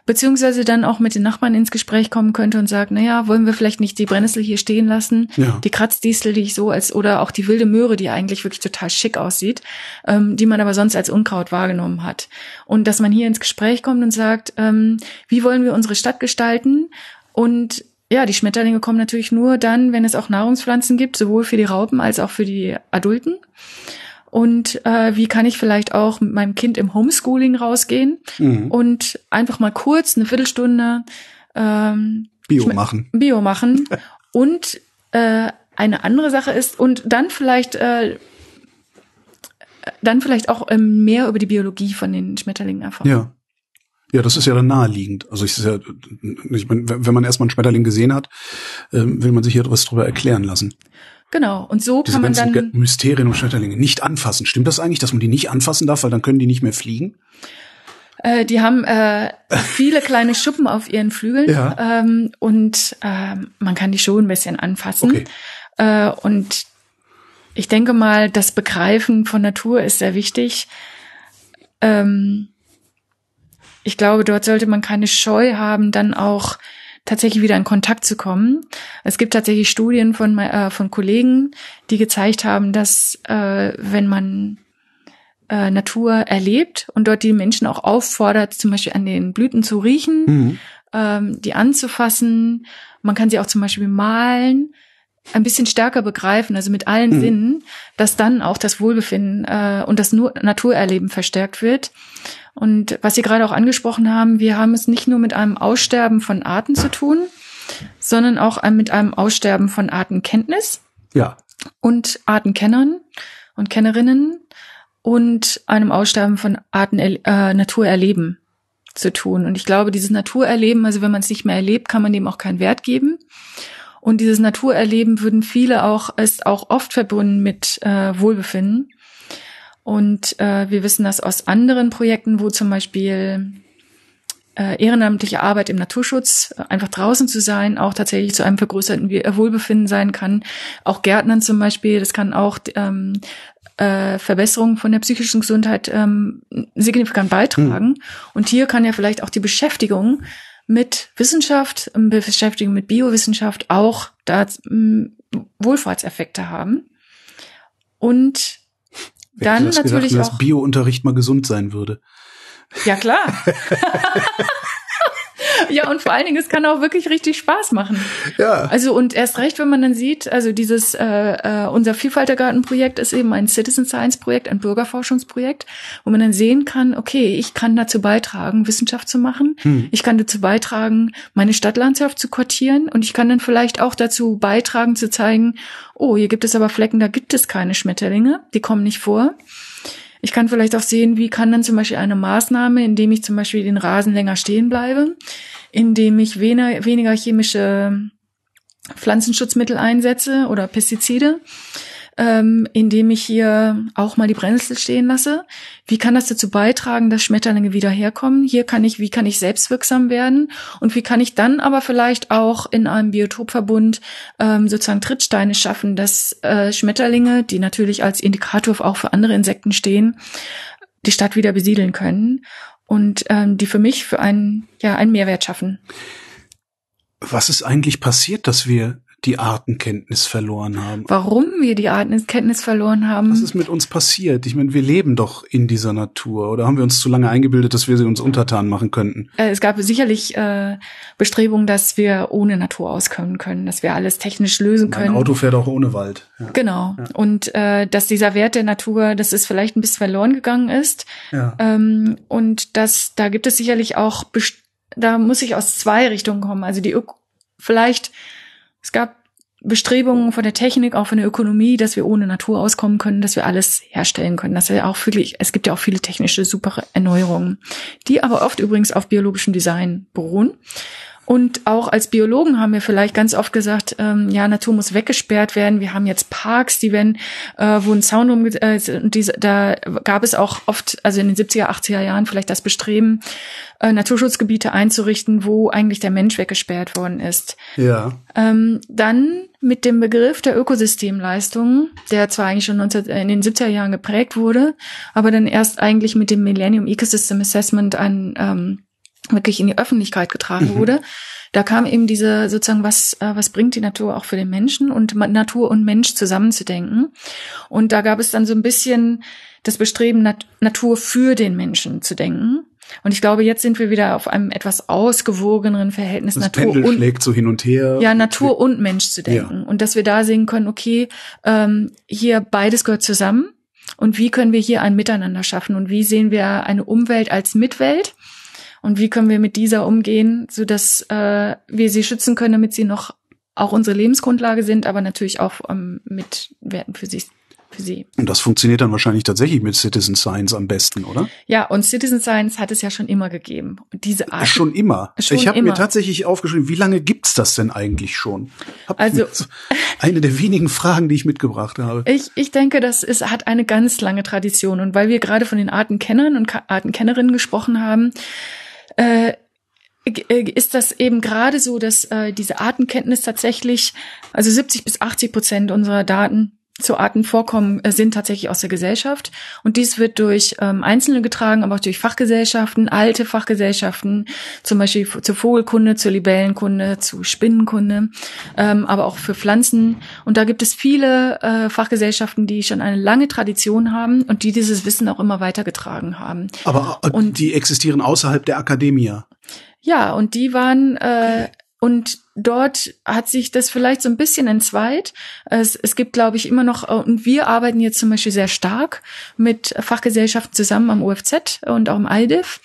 Speaker 2: beziehungsweise dann auch mit den Nachbarn ins Gespräch kommen könnte und sagt, naja, wollen wir vielleicht nicht die Brennnessel hier stehen lassen, ja. die Kratzdistel, die ich so als, oder auch die wilde Möhre, die eigentlich wirklich total schick aussieht, ähm, die man aber sonst als Unkraut wahrgenommen hat. Und dass man hier ins Gespräch kommt und sagt, ähm, wie wollen wir unsere Stadt gestalten und ja, die Schmetterlinge kommen natürlich nur dann, wenn es auch Nahrungspflanzen gibt, sowohl für die Raupen als auch für die Adulten und äh, wie kann ich vielleicht auch mit meinem Kind im Homeschooling rausgehen mhm. und einfach mal kurz eine Viertelstunde ähm,
Speaker 1: Bio machen.
Speaker 2: Bio machen. <laughs> und äh, eine andere Sache ist, und dann vielleicht äh, dann vielleicht auch ähm, mehr über die Biologie von den Schmetterlingen erfahren.
Speaker 1: Ja. Ja, das ist ja dann naheliegend. Also ich, ja, ich meine, wenn man erstmal einen Schmetterling gesehen hat, äh, will man sich hier etwas drüber erklären lassen.
Speaker 2: Genau. Und so
Speaker 1: Diese
Speaker 2: kann man
Speaker 1: dann Mysterien und Schmetterlinge nicht anfassen. Stimmt das eigentlich, dass man die nicht anfassen darf, weil dann können die nicht mehr fliegen?
Speaker 2: Äh, die haben äh, <laughs> viele kleine Schuppen auf ihren Flügeln
Speaker 1: ja.
Speaker 2: ähm, und äh, man kann die schon ein bisschen anfassen.
Speaker 1: Okay.
Speaker 2: Äh, und ich denke mal, das Begreifen von Natur ist sehr wichtig. Ähm, ich glaube, dort sollte man keine Scheu haben, dann auch tatsächlich wieder in Kontakt zu kommen. Es gibt tatsächlich Studien von, äh, von Kollegen, die gezeigt haben, dass äh, wenn man äh, Natur erlebt und dort die Menschen auch auffordert, zum Beispiel an den Blüten zu riechen, mhm. ähm, die anzufassen, man kann sie auch zum Beispiel malen, ein bisschen stärker begreifen, also mit allen mhm. Sinnen, dass dann auch das Wohlbefinden äh, und das Naturerleben verstärkt wird. Und was Sie gerade auch angesprochen haben, wir haben es nicht nur mit einem Aussterben von Arten zu tun, sondern auch mit einem Aussterben von Artenkenntnis.
Speaker 1: Ja.
Speaker 2: Und Artenkennern und Kennerinnen und einem Aussterben von Arten äh, Naturerleben zu tun. Und ich glaube, dieses Naturerleben, also wenn man es nicht mehr erlebt, kann man dem auch keinen Wert geben. Und dieses Naturerleben würden viele auch, ist auch oft verbunden mit äh, Wohlbefinden. Und äh, wir wissen das aus anderen Projekten, wo zum Beispiel äh, ehrenamtliche Arbeit im Naturschutz, äh, einfach draußen zu sein, auch tatsächlich zu einem vergrößerten Wohlbefinden sein kann. Auch Gärtnern zum Beispiel, das kann auch ähm, äh, Verbesserungen von der psychischen Gesundheit ähm, signifikant beitragen. Mhm. Und hier kann ja vielleicht auch die Beschäftigung mit Wissenschaft, ähm, Beschäftigung mit Biowissenschaft auch da ähm, Wohlfahrtseffekte haben. Und
Speaker 1: Wer dann natürlich gedacht, auch dass Biounterricht mal gesund sein würde.
Speaker 2: Ja klar. <laughs> ja, und vor allen Dingen, es kann auch wirklich richtig Spaß machen.
Speaker 1: Ja.
Speaker 2: Also und erst recht, wenn man dann sieht, also dieses äh, äh, unser Vielfaltergartenprojekt ist eben ein Citizen Science Projekt, ein Bürgerforschungsprojekt, wo man dann sehen kann, okay, ich kann dazu beitragen, Wissenschaft zu machen. Hm. Ich kann dazu beitragen, meine Stadtlandschaft zu quartieren und ich kann dann vielleicht auch dazu beitragen zu zeigen, oh, hier gibt es aber Flecken, da gibt es keine Schmetterlinge, die kommen nicht vor. Ich kann vielleicht auch sehen, wie kann dann zum Beispiel eine Maßnahme, indem ich zum Beispiel den Rasen länger stehen bleibe, indem ich weniger, weniger chemische Pflanzenschutzmittel einsetze oder Pestizide, ähm, indem ich hier auch mal die Brennnessel stehen lasse. Wie kann das dazu beitragen, dass Schmetterlinge wieder herkommen? Hier kann ich, wie kann ich selbstwirksam werden? Und wie kann ich dann aber vielleicht auch in einem Biotopverbund ähm, sozusagen Trittsteine schaffen, dass äh, Schmetterlinge, die natürlich als Indikator auch für andere Insekten stehen, die Stadt wieder besiedeln können und ähm, die für mich für einen, ja, einen Mehrwert schaffen.
Speaker 1: Was ist eigentlich passiert, dass wir die Artenkenntnis verloren haben.
Speaker 2: Warum wir die Artenkenntnis verloren haben?
Speaker 1: Was ist mit uns passiert? Ich meine, wir leben doch in dieser Natur. Oder haben wir uns zu lange eingebildet, dass wir sie uns untertan machen könnten?
Speaker 2: Äh, es gab sicherlich äh, Bestrebungen, dass wir ohne Natur auskommen können, dass wir alles technisch lösen können.
Speaker 1: Ein Auto fährt auch ohne Wald.
Speaker 2: Ja. Genau. Ja. Und äh, dass dieser Wert der Natur, dass es vielleicht ein bisschen verloren gegangen ist. Ja. Ähm, und dass da gibt es sicherlich auch, da muss ich aus zwei Richtungen kommen. Also die Öko vielleicht es gab Bestrebungen von der Technik, auch von der Ökonomie, dass wir ohne Natur auskommen können, dass wir alles herstellen können. Dass wir auch wirklich, es gibt ja auch viele technische super Erneuerungen, die aber oft übrigens auf biologischem Design beruhen. Und auch als Biologen haben wir vielleicht ganz oft gesagt, ähm, ja, Natur muss weggesperrt werden. Wir haben jetzt Parks, die werden, äh, wo ein Zaun um, äh, diese, da gab es auch oft, also in den 70er, 80er Jahren vielleicht das Bestreben, äh, Naturschutzgebiete einzurichten, wo eigentlich der Mensch weggesperrt worden ist.
Speaker 1: Ja.
Speaker 2: Ähm, dann mit dem Begriff der Ökosystemleistung, der zwar eigentlich schon 19, in den 70er Jahren geprägt wurde, aber dann erst eigentlich mit dem Millennium Ecosystem Assessment ein ähm, wirklich in die Öffentlichkeit getragen mhm. wurde. Da kam eben diese sozusagen, was, äh, was bringt die Natur auch für den Menschen und Natur und Mensch zusammenzudenken. Und da gab es dann so ein bisschen das Bestreben, Nat Natur für den Menschen zu denken. Und ich glaube, jetzt sind wir wieder auf einem etwas ausgewogeneren Verhältnis
Speaker 1: das
Speaker 2: Natur
Speaker 1: Pendel und schlägt so hin und her.
Speaker 2: Ja, Natur und Mensch zu denken ja. und dass wir da sehen können, okay, ähm, hier beides gehört zusammen und wie können wir hier ein Miteinander schaffen und wie sehen wir eine Umwelt als Mitwelt und wie können wir mit dieser umgehen, so dass äh, wir sie schützen können, damit sie noch auch unsere Lebensgrundlage sind, aber natürlich auch ähm, mit Werten für sich für sie.
Speaker 1: Und das funktioniert dann wahrscheinlich tatsächlich mit Citizen Science am besten, oder?
Speaker 2: Ja, und Citizen Science hat es ja schon immer gegeben. diese Art.
Speaker 1: Schon immer. Schon ich habe mir tatsächlich aufgeschrieben, wie lange gibt's das denn eigentlich schon? Hab also eine der wenigen Fragen, die ich mitgebracht habe.
Speaker 2: Ich, ich denke, das ist, hat eine ganz lange Tradition. Und weil wir gerade von den Artenkennern und Artenkennerinnen gesprochen haben, äh, äh, ist das eben gerade so, dass äh, diese Artenkenntnis tatsächlich, also 70 bis 80 Prozent unserer Daten zu Artenvorkommen äh, sind tatsächlich aus der Gesellschaft. Und dies wird durch ähm, Einzelne getragen, aber auch durch Fachgesellschaften, alte Fachgesellschaften, zum Beispiel zur Vogelkunde, zur Libellenkunde, zu Spinnenkunde, ähm, aber auch für Pflanzen. Und da gibt es viele äh, Fachgesellschaften, die schon eine lange Tradition haben und die dieses Wissen auch immer weitergetragen haben.
Speaker 1: Aber äh, und, die existieren außerhalb der Akademie.
Speaker 2: Ja, und die waren äh, und dort hat sich das vielleicht so ein bisschen entzweit. Es, es gibt, glaube ich, immer noch, und wir arbeiten jetzt zum Beispiel sehr stark mit Fachgesellschaften zusammen am UFZ und auch im ALDIF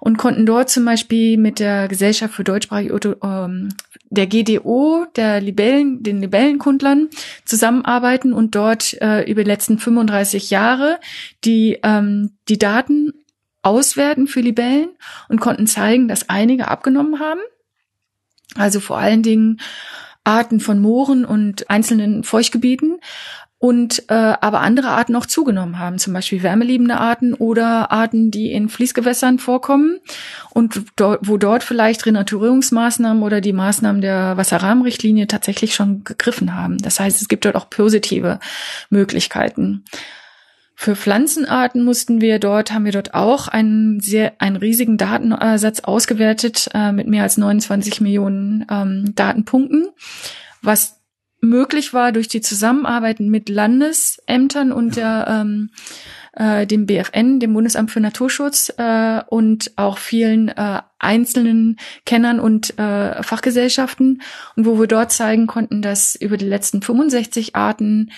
Speaker 2: und konnten dort zum Beispiel mit der Gesellschaft für deutschsprachige ähm, der GDO, der Libellen, den Libellenkundlern zusammenarbeiten und dort äh, über die letzten 35 Jahre die, ähm, die Daten auswerten für Libellen und konnten zeigen, dass einige abgenommen haben also vor allen Dingen Arten von Mooren und einzelnen Feuchtgebieten und äh, aber andere Arten auch zugenommen haben, zum Beispiel wärmeliebende Arten oder Arten, die in Fließgewässern vorkommen und dort, wo dort vielleicht Renaturierungsmaßnahmen oder die Maßnahmen der Wasserrahmenrichtlinie tatsächlich schon gegriffen haben. Das heißt, es gibt dort auch positive Möglichkeiten. Für Pflanzenarten mussten wir dort, haben wir dort auch einen sehr, einen riesigen Datensatz ausgewertet äh, mit mehr als 29 Millionen ähm, Datenpunkten, was möglich war durch die Zusammenarbeit mit Landesämtern und der ähm, äh, dem BFN, dem Bundesamt für Naturschutz äh, und auch vielen äh, einzelnen Kennern und äh, Fachgesellschaften. Und wo wir dort zeigen konnten, dass über die letzten 65 Arten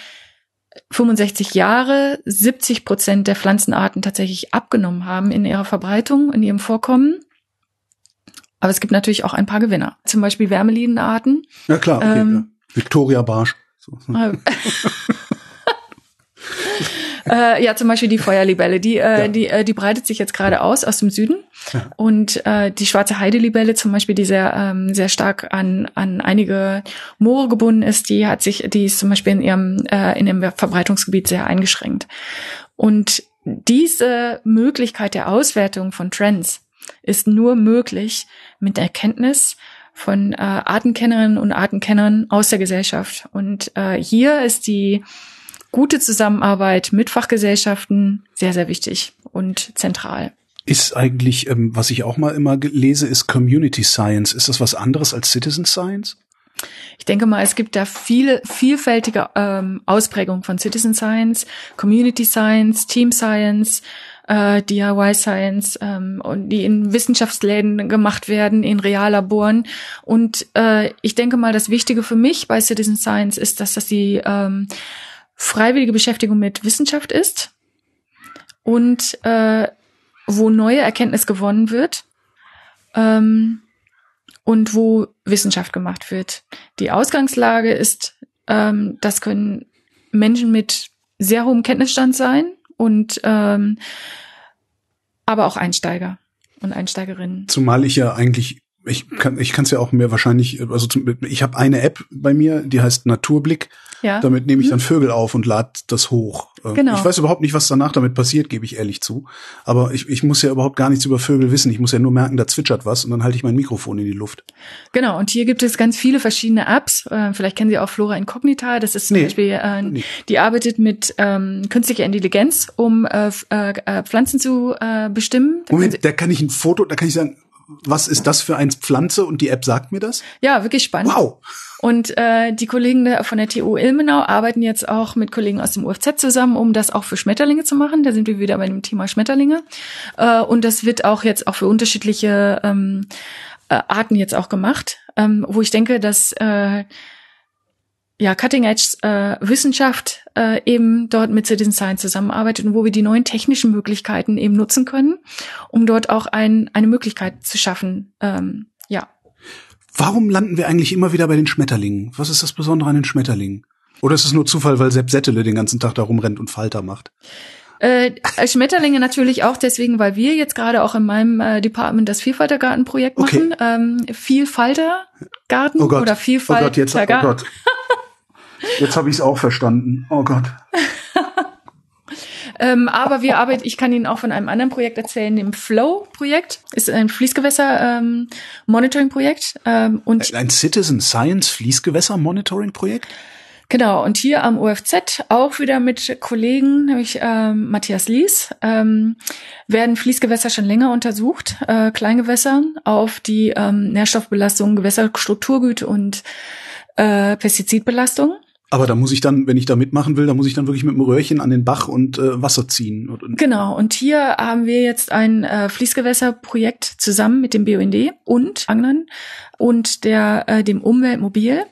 Speaker 2: 65 Jahre 70 Prozent der Pflanzenarten tatsächlich abgenommen haben in ihrer Verbreitung, in ihrem Vorkommen. Aber es gibt natürlich auch ein paar Gewinner. Zum Beispiel Wärmelinenarten.
Speaker 1: Ja klar, okay, ähm, ja. Victoria Barsch. So. <laughs> <laughs>
Speaker 2: äh, ja, zum Beispiel die Feuerlibelle, die, äh, ja. die, äh, die breitet sich jetzt gerade aus aus dem Süden. Ja. Und äh, die schwarze Heidelibelle zum Beispiel, die sehr, ähm, sehr stark an, an einige Moore gebunden ist, die hat sich, die ist zum Beispiel in ihrem, äh, in ihrem Verbreitungsgebiet sehr eingeschränkt. Und diese Möglichkeit der Auswertung von Trends ist nur möglich mit der Erkenntnis von äh, Artenkennerinnen und Artenkennern aus der Gesellschaft. Und äh, hier ist die gute Zusammenarbeit mit Fachgesellschaften sehr, sehr wichtig und zentral.
Speaker 1: Ist eigentlich, ähm, was ich auch mal immer lese, ist Community Science. Ist das was anderes als Citizen Science?
Speaker 2: Ich denke mal, es gibt da viele vielfältige ähm, Ausprägungen von Citizen Science, Community Science, Team Science, äh, DIY Science ähm, und die in Wissenschaftsläden gemacht werden, in Reallaboren. Und äh, ich denke mal, das Wichtige für mich bei Citizen Science ist, dass das die ähm, freiwillige Beschäftigung mit Wissenschaft ist und äh, wo neue Erkenntnis gewonnen wird ähm, und wo Wissenschaft gemacht wird. Die Ausgangslage ist, ähm, das können Menschen mit sehr hohem Kenntnisstand sein und ähm, aber auch Einsteiger und Einsteigerinnen.
Speaker 1: Zumal ich ja eigentlich ich kann ich kann es ja auch mehr wahrscheinlich also zum, ich habe eine App bei mir, die heißt Naturblick ja. Damit nehme ich dann mhm. Vögel auf und lade das hoch. Ähm, genau. Ich weiß überhaupt nicht, was danach damit passiert, gebe ich ehrlich zu. Aber ich, ich muss ja überhaupt gar nichts über Vögel wissen. Ich muss ja nur merken, da zwitschert was und dann halte ich mein Mikrofon in die Luft.
Speaker 2: Genau, und hier gibt es ganz viele verschiedene Apps. Äh, vielleicht kennen Sie auch Flora Incognita. Das ist zum nee. Beispiel, äh, nee. die arbeitet mit ähm, künstlicher Intelligenz, um äh, äh, äh Pflanzen zu äh, bestimmen.
Speaker 1: Da Moment, da kann ich ein Foto, da kann ich sagen, was ist das für eine Pflanze und die App sagt mir das?
Speaker 2: Ja, wirklich spannend. Wow. Und äh, die Kollegen von der TU Ilmenau arbeiten jetzt auch mit Kollegen aus dem UFZ zusammen, um das auch für Schmetterlinge zu machen. Da sind wir wieder bei dem Thema Schmetterlinge. Äh, und das wird auch jetzt auch für unterschiedliche ähm, äh, Arten jetzt auch gemacht, ähm, wo ich denke, dass äh, ja, Cutting Edge äh, Wissenschaft äh, eben dort mit Citizen Science zusammenarbeitet und wo wir die neuen technischen Möglichkeiten eben nutzen können, um dort auch ein, eine Möglichkeit zu schaffen, ähm, ja,
Speaker 1: Warum landen wir eigentlich immer wieder bei den Schmetterlingen? Was ist das Besondere an den Schmetterlingen? Oder ist es nur Zufall, weil Sepp Settele den ganzen Tag da rumrennt und Falter macht?
Speaker 2: Äh, Schmetterlinge natürlich auch deswegen, weil wir jetzt gerade auch in meinem äh, Department das Vielfaltergartenprojekt machen. Okay. Ähm, Vielfaltergarten oh Gott. oder Vielfalt.
Speaker 1: Oh Gott, jetzt, oh Gott. <laughs> Jetzt habe ich es auch verstanden. Oh Gott. <laughs>
Speaker 2: Ähm, aber wir arbeiten, ich kann Ihnen auch von einem anderen Projekt erzählen, dem Flow-Projekt. Ist ein Fließgewässer-Monitoring-Projekt. Ähm,
Speaker 1: und ein Citizen Science Fließgewässer-Monitoring-Projekt?
Speaker 2: Genau, und hier am UFZ auch wieder mit Kollegen, nämlich ähm, Matthias Lies, ähm, werden Fließgewässer schon länger untersucht, äh, Kleingewässer, auf die ähm, Nährstoffbelastung, Gewässerstrukturgüte und äh, Pestizidbelastung.
Speaker 1: Aber da muss ich dann, wenn ich da mitmachen will, da muss ich dann wirklich mit dem Röhrchen an den Bach und äh, Wasser ziehen. Und, und
Speaker 2: genau, und hier haben wir jetzt ein äh, Fließgewässerprojekt zusammen mit dem BUND und Anglern und der äh, dem Umweltmobil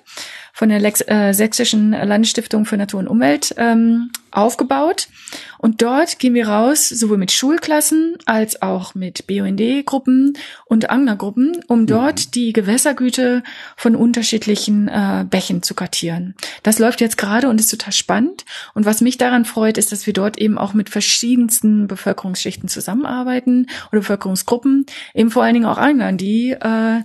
Speaker 2: von der Lex äh, Sächsischen Landesstiftung für Natur und Umwelt ähm, aufgebaut. Und dort gehen wir raus, sowohl mit Schulklassen als auch mit BUND-Gruppen und Anglergruppen, um dort mhm. die Gewässergüte von unterschiedlichen äh, Bächen zu kartieren. Das läuft jetzt gerade und ist total spannend. Und was mich daran freut, ist, dass wir dort eben auch mit verschiedensten Bevölkerungsschichten zusammenarbeiten oder Bevölkerungsgruppen, eben vor allen Dingen auch Anglern, die äh,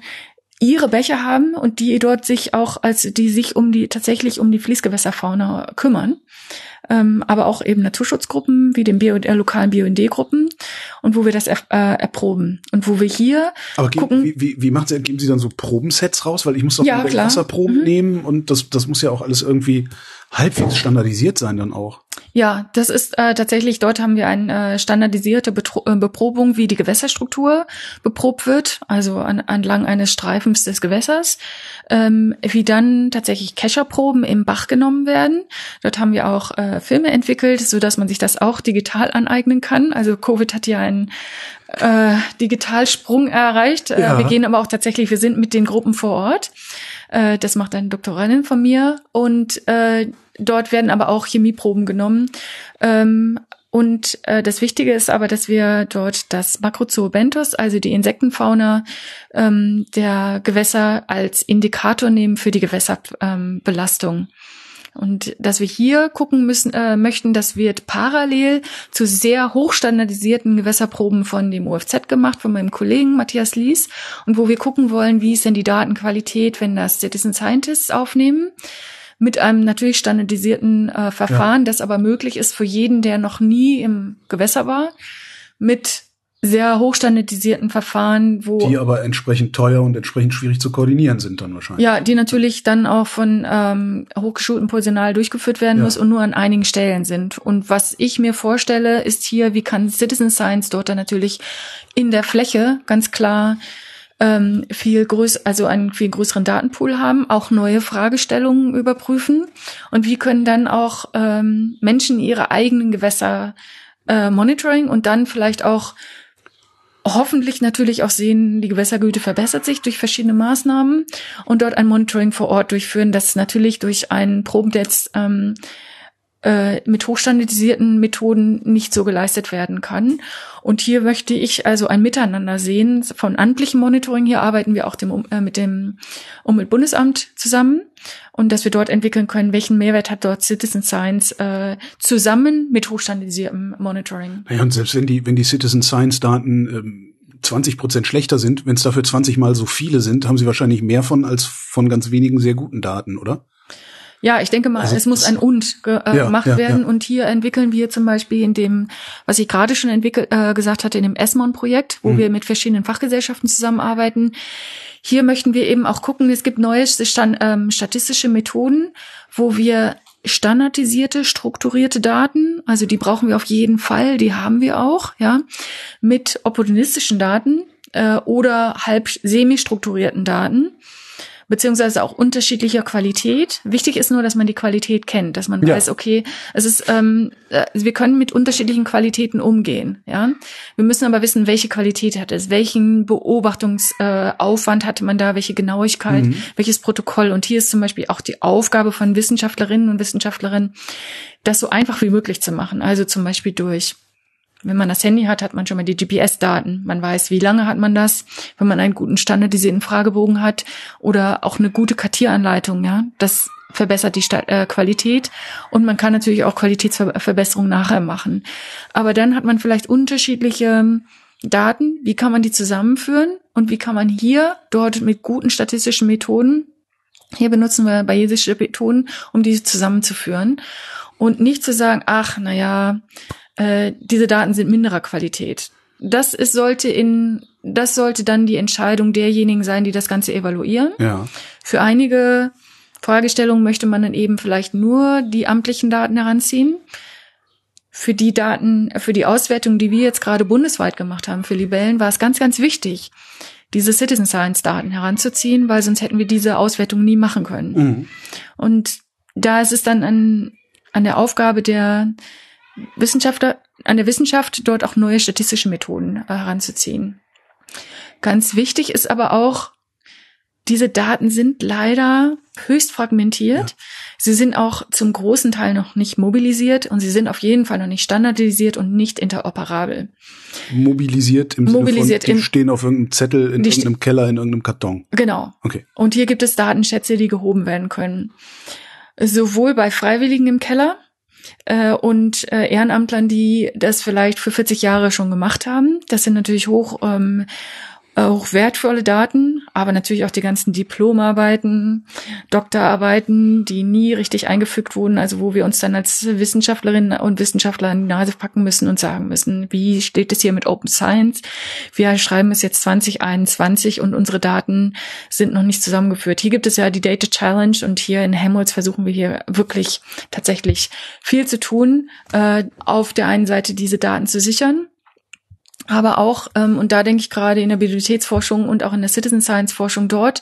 Speaker 2: ihre Bäche haben und die dort sich auch als die sich um die tatsächlich um die Fließgewässerfauna kümmern ähm, aber auch eben Naturschutzgruppen wie den Bio, äh, lokalen BUND-Gruppen und wo wir das er, äh, erproben und wo wir hier
Speaker 1: aber gucken. Wie, wie, wie macht Sie, geben Sie dann so Probensets raus, weil ich muss doch ja, Wasserproben mhm. nehmen und das das muss ja auch alles irgendwie halbwegs standardisiert sein dann auch.
Speaker 2: Ja, das ist äh, tatsächlich, dort haben wir eine äh, standardisierte Betro äh, Beprobung, wie die Gewässerstruktur beprobt wird, also an, entlang eines Streifens des Gewässers, ähm, wie dann tatsächlich Kescherproben im Bach genommen werden. Dort haben wir auch äh, Filme entwickelt, so dass man sich das auch digital aneignen kann. Also Covid hat ja einen äh, Digitalsprung erreicht. Äh, ja. wir gehen aber auch tatsächlich, wir sind mit den Gruppen vor Ort. Äh, das macht eine Doktorandin von mir und äh, Dort werden aber auch Chemieproben genommen. Ähm, und äh, das Wichtige ist aber, dass wir dort das Macrozoobentos, also die Insektenfauna ähm, der Gewässer, als Indikator nehmen für die Gewässerbelastung. Ähm, und dass wir hier gucken müssen, äh, möchten, das wird parallel zu sehr hochstandardisierten Gewässerproben von dem UFZ gemacht, von meinem Kollegen Matthias Lies. Und wo wir gucken wollen, wie ist denn die Datenqualität, wenn das Citizen Scientists aufnehmen mit einem natürlich standardisierten äh, Verfahren, ja. das aber möglich ist für jeden, der noch nie im Gewässer war, mit sehr hochstandardisierten Verfahren, wo
Speaker 1: die aber entsprechend teuer und entsprechend schwierig zu koordinieren sind dann wahrscheinlich.
Speaker 2: Ja, die natürlich dann auch von ähm, hochgeschultem Personal durchgeführt werden ja. muss und nur an einigen Stellen sind. Und was ich mir vorstelle, ist hier, wie kann Citizen Science dort dann natürlich in der Fläche ganz klar ähm, viel größ also einen viel größeren Datenpool haben, auch neue Fragestellungen überprüfen und wie können dann auch ähm, Menschen ihre eigenen Gewässer äh, monitoring und dann vielleicht auch hoffentlich natürlich auch sehen, die Gewässergüte verbessert sich durch verschiedene Maßnahmen und dort ein Monitoring vor Ort durchführen, das natürlich durch einen Probentest ähm, äh, mit hochstandardisierten Methoden nicht so geleistet werden kann. Und hier möchte ich also ein Miteinander sehen von amtlichem Monitoring. Hier arbeiten wir auch dem, äh, mit dem Umweltbundesamt zusammen und dass wir dort entwickeln können, welchen Mehrwert hat dort Citizen Science äh, zusammen mit hochstandardisiertem Monitoring.
Speaker 1: Ja, und selbst wenn die, wenn die Citizen Science Daten ähm 20 Prozent schlechter sind, wenn es dafür 20 mal so viele sind, haben sie wahrscheinlich mehr von als von ganz wenigen sehr guten Daten, oder?
Speaker 2: Ja, ich denke mal, also, es muss ein Und ge äh, ja, gemacht ja, werden. Ja. Und hier entwickeln wir zum Beispiel in dem, was ich gerade schon entwickelt, äh, gesagt hatte, in dem ESMON-Projekt, wo mhm. wir mit verschiedenen Fachgesellschaften zusammenarbeiten. Hier möchten wir eben auch gucken, es gibt neue Stand, ähm, statistische Methoden, wo wir standardisierte, strukturierte Daten, also die brauchen wir auf jeden Fall, die haben wir auch, ja, mit opportunistischen Daten äh, oder halb semi-strukturierten Daten beziehungsweise auch unterschiedlicher Qualität. Wichtig ist nur, dass man die Qualität kennt, dass man ja. weiß, okay, es ist, ähm, äh, wir können mit unterschiedlichen Qualitäten umgehen. Ja, wir müssen aber wissen, welche Qualität hat es, welchen Beobachtungsaufwand äh, hatte man da, welche Genauigkeit, mhm. welches Protokoll. Und hier ist zum Beispiel auch die Aufgabe von Wissenschaftlerinnen und Wissenschaftlerinnen, das so einfach wie möglich zu machen. Also zum Beispiel durch wenn man das Handy hat, hat man schon mal die GPS-Daten. Man weiß, wie lange hat man das, wenn man einen guten standardisierten Fragebogen hat oder auch eine gute Kartieranleitung, ja. Das verbessert die Sta äh, Qualität und man kann natürlich auch Qualitätsverbesserungen nachher machen. Aber dann hat man vielleicht unterschiedliche Daten. Wie kann man die zusammenführen und wie kann man hier dort mit guten statistischen Methoden hier benutzen wir bayesische Methoden, um diese zusammenzuführen und nicht zu sagen, ach, na ja, äh, diese Daten sind minderer Qualität. Das ist, sollte in, das sollte dann die Entscheidung derjenigen sein, die das Ganze evaluieren.
Speaker 1: Ja.
Speaker 2: Für einige Fragestellungen möchte man dann eben vielleicht nur die amtlichen Daten heranziehen. Für die Daten, für die Auswertung, die wir jetzt gerade bundesweit gemacht haben, für Libellen, war es ganz, ganz wichtig, diese Citizen Science Daten heranzuziehen, weil sonst hätten wir diese Auswertung nie machen können. Mhm. Und da ist es dann an, an der Aufgabe der, Wissenschaftler, an der Wissenschaft dort auch neue statistische Methoden äh, heranzuziehen. Ganz wichtig ist aber auch, diese Daten sind leider höchst fragmentiert. Ja. Sie sind auch zum großen Teil noch nicht mobilisiert und sie sind auf jeden Fall noch nicht standardisiert und nicht interoperabel.
Speaker 1: Mobilisiert im mobilisiert Sinne von, die stehen auf irgendeinem Zettel in irgendeinem Keller, in irgendeinem Karton.
Speaker 2: Genau.
Speaker 1: Okay.
Speaker 2: Und hier gibt es Datenschätze, die gehoben werden können. Sowohl bei Freiwilligen im Keller, äh, und äh, Ehrenamtlern, die das vielleicht für 40 Jahre schon gemacht haben. Das sind natürlich hoch ähm, auch wertvolle Daten, aber natürlich auch die ganzen Diplomarbeiten, Doktorarbeiten, die nie richtig eingefügt wurden, also wo wir uns dann als Wissenschaftlerinnen und Wissenschaftler an die Nase packen müssen und sagen müssen, wie steht es hier mit Open Science? Wir schreiben es jetzt 2021 und unsere Daten sind noch nicht zusammengeführt. Hier gibt es ja die Data Challenge und hier in Helmholtz versuchen wir hier wirklich tatsächlich viel zu tun, äh, auf der einen Seite diese Daten zu sichern aber auch, ähm, und da denke ich gerade in der Biodiversitätsforschung und auch in der Citizen Science Forschung dort,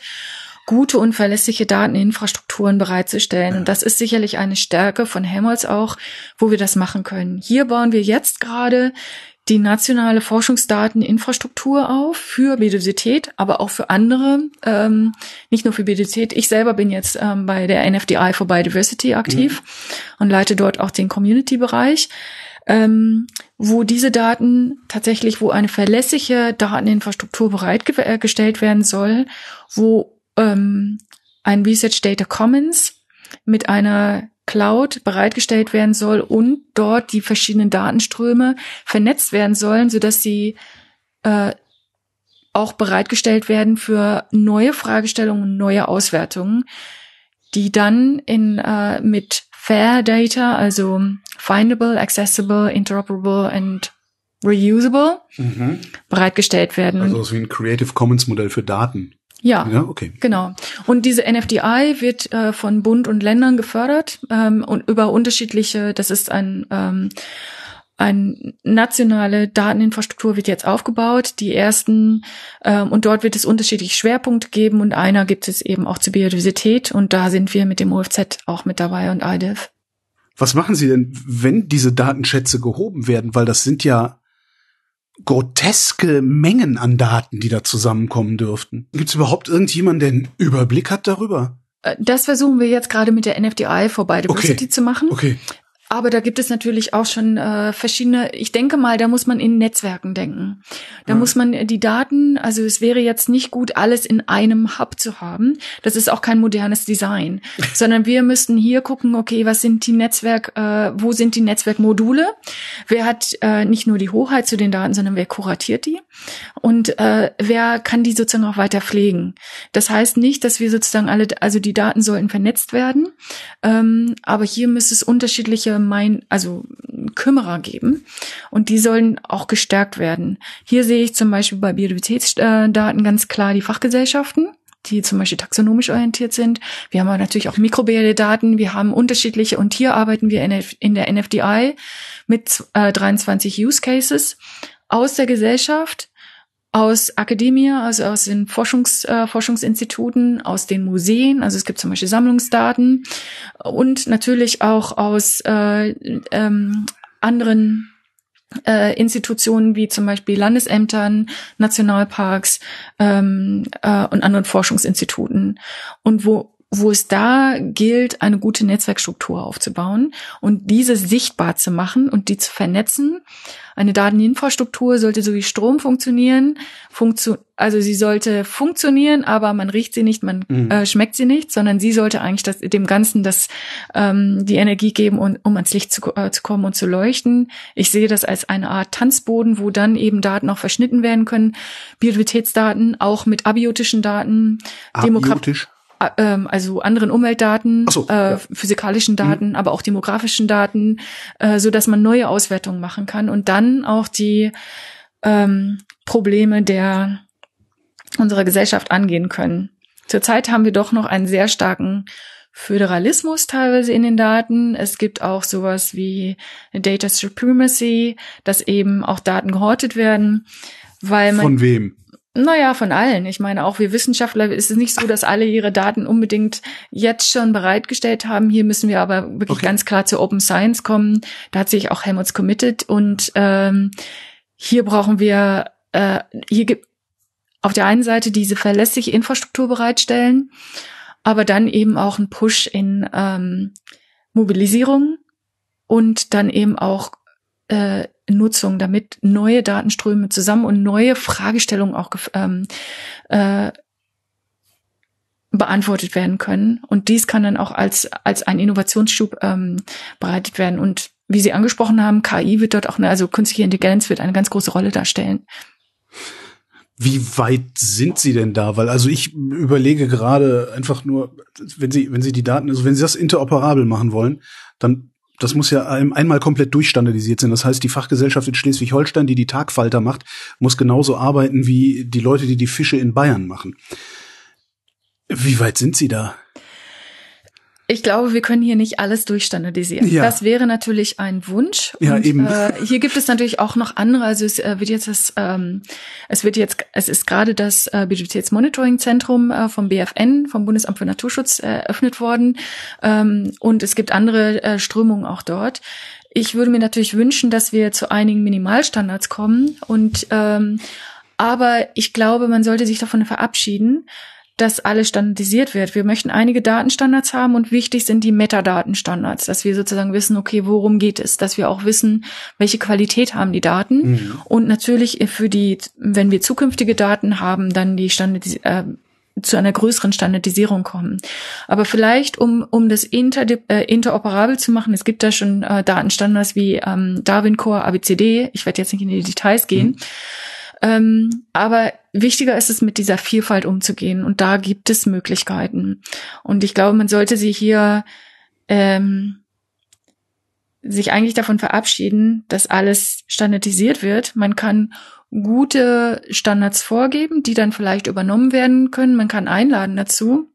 Speaker 2: gute und verlässliche Dateninfrastrukturen bereitzustellen. Und das ist sicherlich eine Stärke von Helmholtz auch, wo wir das machen können. Hier bauen wir jetzt gerade die nationale Forschungsdateninfrastruktur auf für Biodiversität, aber auch für andere, ähm, nicht nur für Biodiversität. Ich selber bin jetzt ähm, bei der NFDI for Biodiversity aktiv mhm. und leite dort auch den Community-Bereich ähm, wo diese Daten tatsächlich, wo eine verlässliche Dateninfrastruktur bereitgestellt werden soll, wo ähm, ein Research Data Commons mit einer Cloud bereitgestellt werden soll und dort die verschiedenen Datenströme vernetzt werden sollen, sodass sie äh, auch bereitgestellt werden für neue Fragestellungen neue Auswertungen, die dann in, äh, mit Fair Data, also findable, accessible, interoperable and reusable, mhm. bereitgestellt werden.
Speaker 1: Also so wie ein Creative Commons Modell für Daten.
Speaker 2: Ja, ja, okay. Genau. Und diese NFDI wird äh, von Bund und Ländern gefördert ähm, und über unterschiedliche, das ist ein ähm, eine nationale Dateninfrastruktur wird jetzt aufgebaut. Die ersten ähm, und dort wird es unterschiedliche Schwerpunkte geben und einer gibt es eben auch zur Biodiversität und da sind wir mit dem OFZ auch mit dabei und IDEF.
Speaker 1: Was machen Sie denn, wenn diese Datenschätze gehoben werden? Weil das sind ja groteske Mengen an Daten, die da zusammenkommen dürften. Gibt es überhaupt irgendjemanden, der einen Überblick hat darüber?
Speaker 2: Äh, das versuchen wir jetzt gerade mit der NFDI for Biodiversity okay. zu machen.
Speaker 1: Okay.
Speaker 2: Aber da gibt es natürlich auch schon äh, verschiedene, ich denke mal, da muss man in Netzwerken denken. Da ja. muss man die Daten, also es wäre jetzt nicht gut, alles in einem Hub zu haben. Das ist auch kein modernes Design. <laughs> sondern wir müssten hier gucken, okay, was sind die Netzwerk, äh, wo sind die Netzwerkmodule? Wer hat äh, nicht nur die Hoheit zu den Daten, sondern wer kuratiert die? Und äh, wer kann die sozusagen auch weiter pflegen? Das heißt nicht, dass wir sozusagen alle, also die Daten sollten vernetzt werden, ähm, aber hier müsste es unterschiedliche mein, also Kümmerer geben und die sollen auch gestärkt werden. Hier sehe ich zum Beispiel bei Biodiversitätsdaten ganz klar die Fachgesellschaften die zum Beispiel taxonomisch orientiert sind. Wir haben aber natürlich auch mikrobielle Daten. Wir haben unterschiedliche und hier arbeiten wir in der NFDI mit äh, 23 Use Cases aus der Gesellschaft, aus Akademie, also aus den Forschungs, äh, Forschungsinstituten, aus den Museen, also es gibt zum Beispiel Sammlungsdaten und natürlich auch aus äh, ähm, anderen äh, Institutionen wie zum Beispiel Landesämtern, Nationalparks ähm, äh, und anderen Forschungsinstituten. Und wo wo es da gilt, eine gute Netzwerkstruktur aufzubauen und diese sichtbar zu machen und die zu vernetzen. Eine Dateninfrastruktur sollte so wie Strom funktionieren, funktio also sie sollte funktionieren, aber man riecht sie nicht, man mhm. äh, schmeckt sie nicht, sondern sie sollte eigentlich das, dem Ganzen das ähm, die Energie geben, um, um ans Licht zu, äh, zu kommen und zu leuchten. Ich sehe das als eine Art Tanzboden, wo dann eben Daten auch verschnitten werden können, Biodiversitätsdaten, auch mit abiotischen Daten,
Speaker 1: Abiotisch?
Speaker 2: Ähm, also anderen Umweltdaten, so, äh, ja. physikalischen Daten, mhm. aber auch demografischen Daten, äh, so dass man neue Auswertungen machen kann und dann auch die ähm, Probleme der unserer Gesellschaft angehen können. Zurzeit haben wir doch noch einen sehr starken Föderalismus teilweise in den Daten. Es gibt auch sowas wie Data Supremacy, dass eben auch Daten gehortet werden, weil man
Speaker 1: von wem?
Speaker 2: Naja, von allen. Ich meine, auch wir Wissenschaftler ist es nicht so, dass alle ihre Daten unbedingt jetzt schon bereitgestellt haben. Hier müssen wir aber wirklich okay. ganz klar zu Open Science kommen. Da hat sich auch Helmholtz committed und ähm, hier brauchen wir äh, hier gibt auf der einen Seite diese verlässliche Infrastruktur bereitstellen, aber dann eben auch ein Push in ähm, Mobilisierung und dann eben auch äh, Nutzung, damit neue Datenströme zusammen und neue Fragestellungen auch ähm, äh, beantwortet werden können. Und dies kann dann auch als, als ein Innovationsschub ähm, bereitet werden. Und wie Sie angesprochen haben, KI wird dort auch, eine, also künstliche Intelligenz wird eine ganz große Rolle darstellen.
Speaker 1: Wie weit sind Sie denn da? Weil also ich überlege gerade einfach nur, wenn Sie, wenn Sie die Daten, also wenn Sie das interoperabel machen wollen, dann das muss ja einmal komplett durchstandardisiert sein. Das heißt, die Fachgesellschaft in Schleswig-Holstein, die die Tagfalter macht, muss genauso arbeiten wie die Leute, die die Fische in Bayern machen. Wie weit sind Sie da?
Speaker 2: Ich glaube, wir können hier nicht alles durchstandardisieren. Ja. Das wäre natürlich ein Wunsch.
Speaker 1: Ja, und, eben.
Speaker 2: Äh, hier gibt es natürlich auch noch andere. Also es äh, wird jetzt das, ähm, es wird jetzt, es ist gerade das äh, Biodiversitätsmonitoring-Zentrum äh, vom BFN, vom Bundesamt für Naturschutz, äh, eröffnet worden. Ähm, und es gibt andere äh, Strömungen auch dort. Ich würde mir natürlich wünschen, dass wir zu einigen Minimalstandards kommen. Und ähm, aber ich glaube, man sollte sich davon verabschieden, dass alles standardisiert wird. Wir möchten einige Datenstandards haben und wichtig sind die Metadatenstandards, dass wir sozusagen wissen, okay, worum geht es, dass wir auch wissen, welche Qualität haben die Daten mhm. und natürlich für die, wenn wir zukünftige Daten haben, dann die Standardis äh, zu einer größeren Standardisierung kommen. Aber vielleicht, um, um das inter, äh, interoperabel zu machen, es gibt da schon äh, Datenstandards wie ähm, Darwin Core, ABCD, ich werde jetzt nicht in die Details gehen, mhm. Ähm, aber wichtiger ist es, mit dieser Vielfalt umzugehen. Und da gibt es Möglichkeiten. Und ich glaube, man sollte sie hier ähm, sich eigentlich davon verabschieden, dass alles standardisiert wird. Man kann gute Standards vorgeben, die dann vielleicht übernommen werden können. Man kann einladen dazu.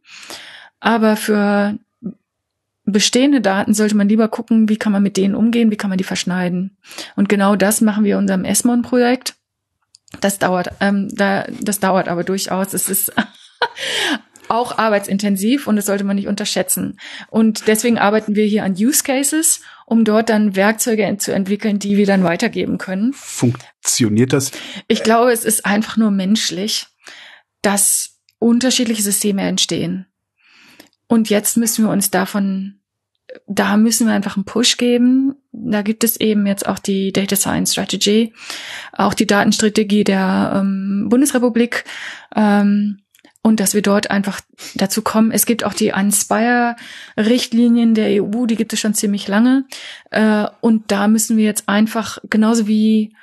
Speaker 2: Aber für bestehende Daten sollte man lieber gucken, wie kann man mit denen umgehen, wie kann man die verschneiden. Und genau das machen wir in unserem ESMON-Projekt. Das dauert, ähm, da, das dauert aber durchaus. Es ist <laughs> auch arbeitsintensiv und das sollte man nicht unterschätzen. Und deswegen arbeiten wir hier an Use Cases, um dort dann Werkzeuge zu entwickeln, die wir dann weitergeben können.
Speaker 1: Funktioniert das?
Speaker 2: Ich glaube, es ist einfach nur menschlich, dass unterschiedliche Systeme entstehen. Und jetzt müssen wir uns davon da müssen wir einfach einen Push geben. Da gibt es eben jetzt auch die Data Science Strategy, auch die Datenstrategie der ähm, Bundesrepublik. Ähm, und dass wir dort einfach dazu kommen. Es gibt auch die Inspire-Richtlinien der EU, die gibt es schon ziemlich lange. Äh, und da müssen wir jetzt einfach, genauso wie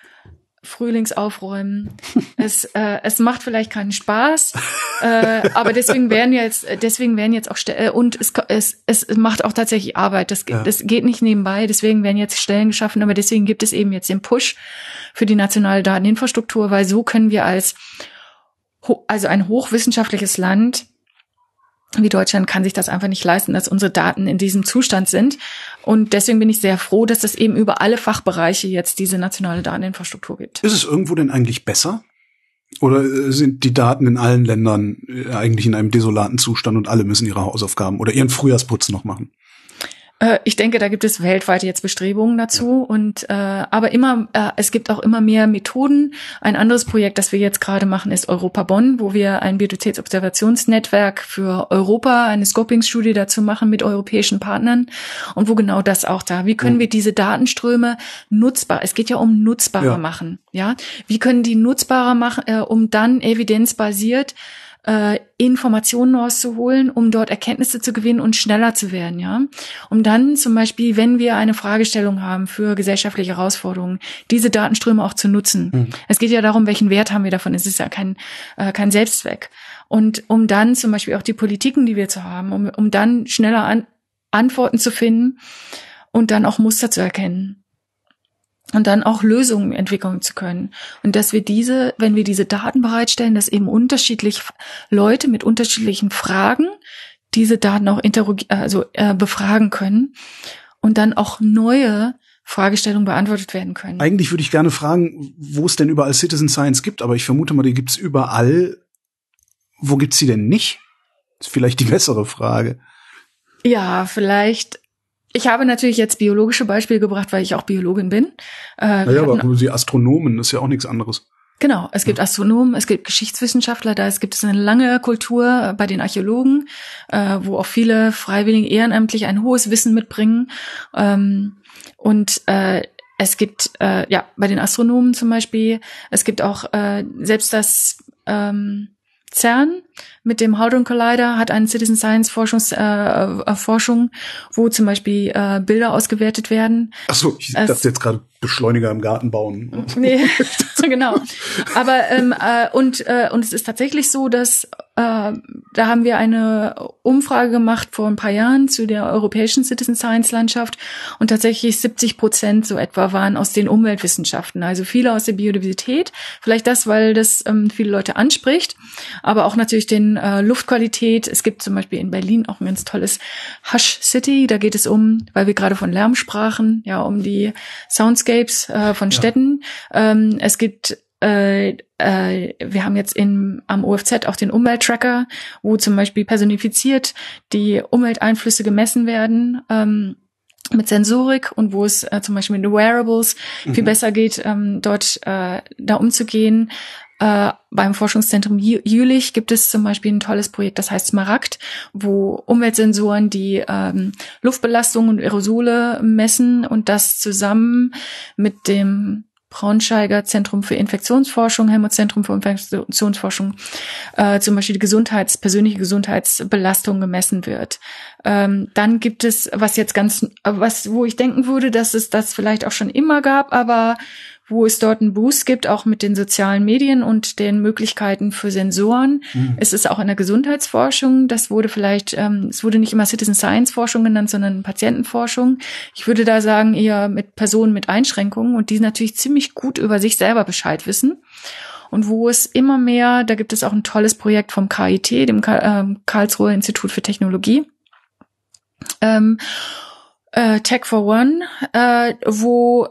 Speaker 2: Frühlingsaufräumen. <laughs> es, äh, es macht vielleicht keinen Spaß, äh, aber deswegen werden jetzt, deswegen werden jetzt auch Stellen, und es, es, es macht auch tatsächlich Arbeit. Das, ja. das geht nicht nebenbei, deswegen werden jetzt Stellen geschaffen, aber deswegen gibt es eben jetzt den Push für die nationale Dateninfrastruktur, weil so können wir als, also ein hochwissenschaftliches Land wie Deutschland kann sich das einfach nicht leisten, dass unsere Daten in diesem Zustand sind. Und deswegen bin ich sehr froh, dass es eben über alle Fachbereiche jetzt diese nationale Dateninfrastruktur gibt.
Speaker 1: Ist es irgendwo denn eigentlich besser? Oder äh, sind die Daten in allen Ländern äh, eigentlich in einem desolaten Zustand und alle müssen ihre Hausaufgaben oder ihren Frühjahrsputz noch machen?
Speaker 2: Äh, ich denke, da gibt es weltweit jetzt Bestrebungen dazu und äh, aber immer äh, es gibt auch immer mehr Methoden. Ein anderes Projekt, das wir jetzt gerade machen, ist Europa Bonn, wo wir ein Biodiversitätsobservationsnetzwerk für Europa, eine Scoping-Studie dazu machen mit europäischen Partnern und wo genau das auch da. Wie können wir diese Datenströme nutzbar? Es geht ja um nutzbarer ja. machen, ja? Wie können die nutzbarer machen, äh, um dann evidenzbasiert äh, Informationen rauszuholen, um dort Erkenntnisse zu gewinnen und schneller zu werden, ja. Um dann zum Beispiel, wenn wir eine Fragestellung haben für gesellschaftliche Herausforderungen, diese Datenströme auch zu nutzen. Mhm. Es geht ja darum, welchen Wert haben wir davon. Es ist ja kein, äh, kein Selbstzweck. Und um dann zum Beispiel auch die Politiken, die wir zu haben, um, um dann schneller an, Antworten zu finden und dann auch Muster zu erkennen und dann auch Lösungen entwickeln zu können. Und dass wir diese, wenn wir diese Daten bereitstellen, dass eben unterschiedlich Leute mit unterschiedlichen Fragen diese Daten auch also äh, befragen können und dann auch neue Fragestellungen beantwortet werden können.
Speaker 1: Eigentlich würde ich gerne fragen, wo es denn überall Citizen Science gibt, aber ich vermute mal, die gibt es überall. Wo gibt's sie denn nicht? ist vielleicht die bessere Frage.
Speaker 2: Ja, vielleicht ich habe natürlich jetzt biologische Beispiele gebracht, weil ich auch Biologin bin.
Speaker 1: Äh, naja, aber Sie Astronomen ist ja auch nichts anderes.
Speaker 2: Genau, es gibt Astronomen, es gibt Geschichtswissenschaftler, da es gibt es eine lange Kultur bei den Archäologen, äh, wo auch viele Freiwillige ehrenamtlich ein hohes Wissen mitbringen. Ähm, und äh, es gibt äh, ja bei den Astronomen zum Beispiel, es gibt auch äh, selbst das ähm, CERN mit dem Hadron Collider hat eine Citizen Science Forschungs, äh, äh, Forschung, wo zum Beispiel äh, Bilder ausgewertet werden.
Speaker 1: Ach so, ich es, dachte jetzt gerade Beschleuniger im Garten bauen.
Speaker 2: Nee, <laughs> genau. Aber ähm, äh, und äh, und es ist tatsächlich so, dass da haben wir eine Umfrage gemacht vor ein paar Jahren zu der europäischen Citizen Science Landschaft und tatsächlich 70 Prozent so etwa waren aus den Umweltwissenschaften, also viele aus der Biodiversität. Vielleicht das, weil das ähm, viele Leute anspricht, aber auch natürlich den äh, Luftqualität. Es gibt zum Beispiel in Berlin auch ein ganz tolles Hush City. Da geht es um, weil wir gerade von Lärm sprachen, ja, um die Soundscapes äh, von Städten. Ja. Ähm, es gibt äh, äh, wir haben jetzt in, am OFZ auch den Umwelttracker, wo zum Beispiel personifiziert die Umwelteinflüsse gemessen werden. Ähm, mit Sensorik und wo es äh, zum Beispiel mit Wearables mhm. viel besser geht, ähm, dort äh, da umzugehen. Äh, beim Forschungszentrum Jülich gibt es zum Beispiel ein tolles Projekt, das heißt Smaragd, wo Umweltsensoren die ähm, Luftbelastung und Aerosole messen und das zusammen mit dem Braunschweiger Zentrum für Infektionsforschung, Helmut Zentrum für Infektionsforschung, äh, zum Beispiel die Gesundheits-, persönliche Gesundheitsbelastung gemessen wird. Ähm, dann gibt es, was jetzt ganz, was, wo ich denken würde, dass es das vielleicht auch schon immer gab, aber wo es dort einen Boost gibt, auch mit den sozialen Medien und den Möglichkeiten für Sensoren. Mhm. Es ist auch in der Gesundheitsforschung. Das wurde vielleicht, ähm, es wurde nicht immer Citizen Science Forschung genannt, sondern Patientenforschung. Ich würde da sagen, eher mit Personen mit Einschränkungen und die natürlich ziemlich gut über sich selber Bescheid wissen. Und wo es immer mehr, da gibt es auch ein tolles Projekt vom KIT, dem äh, Karlsruher Institut für Technologie. Ähm, äh, Tech for One, äh, wo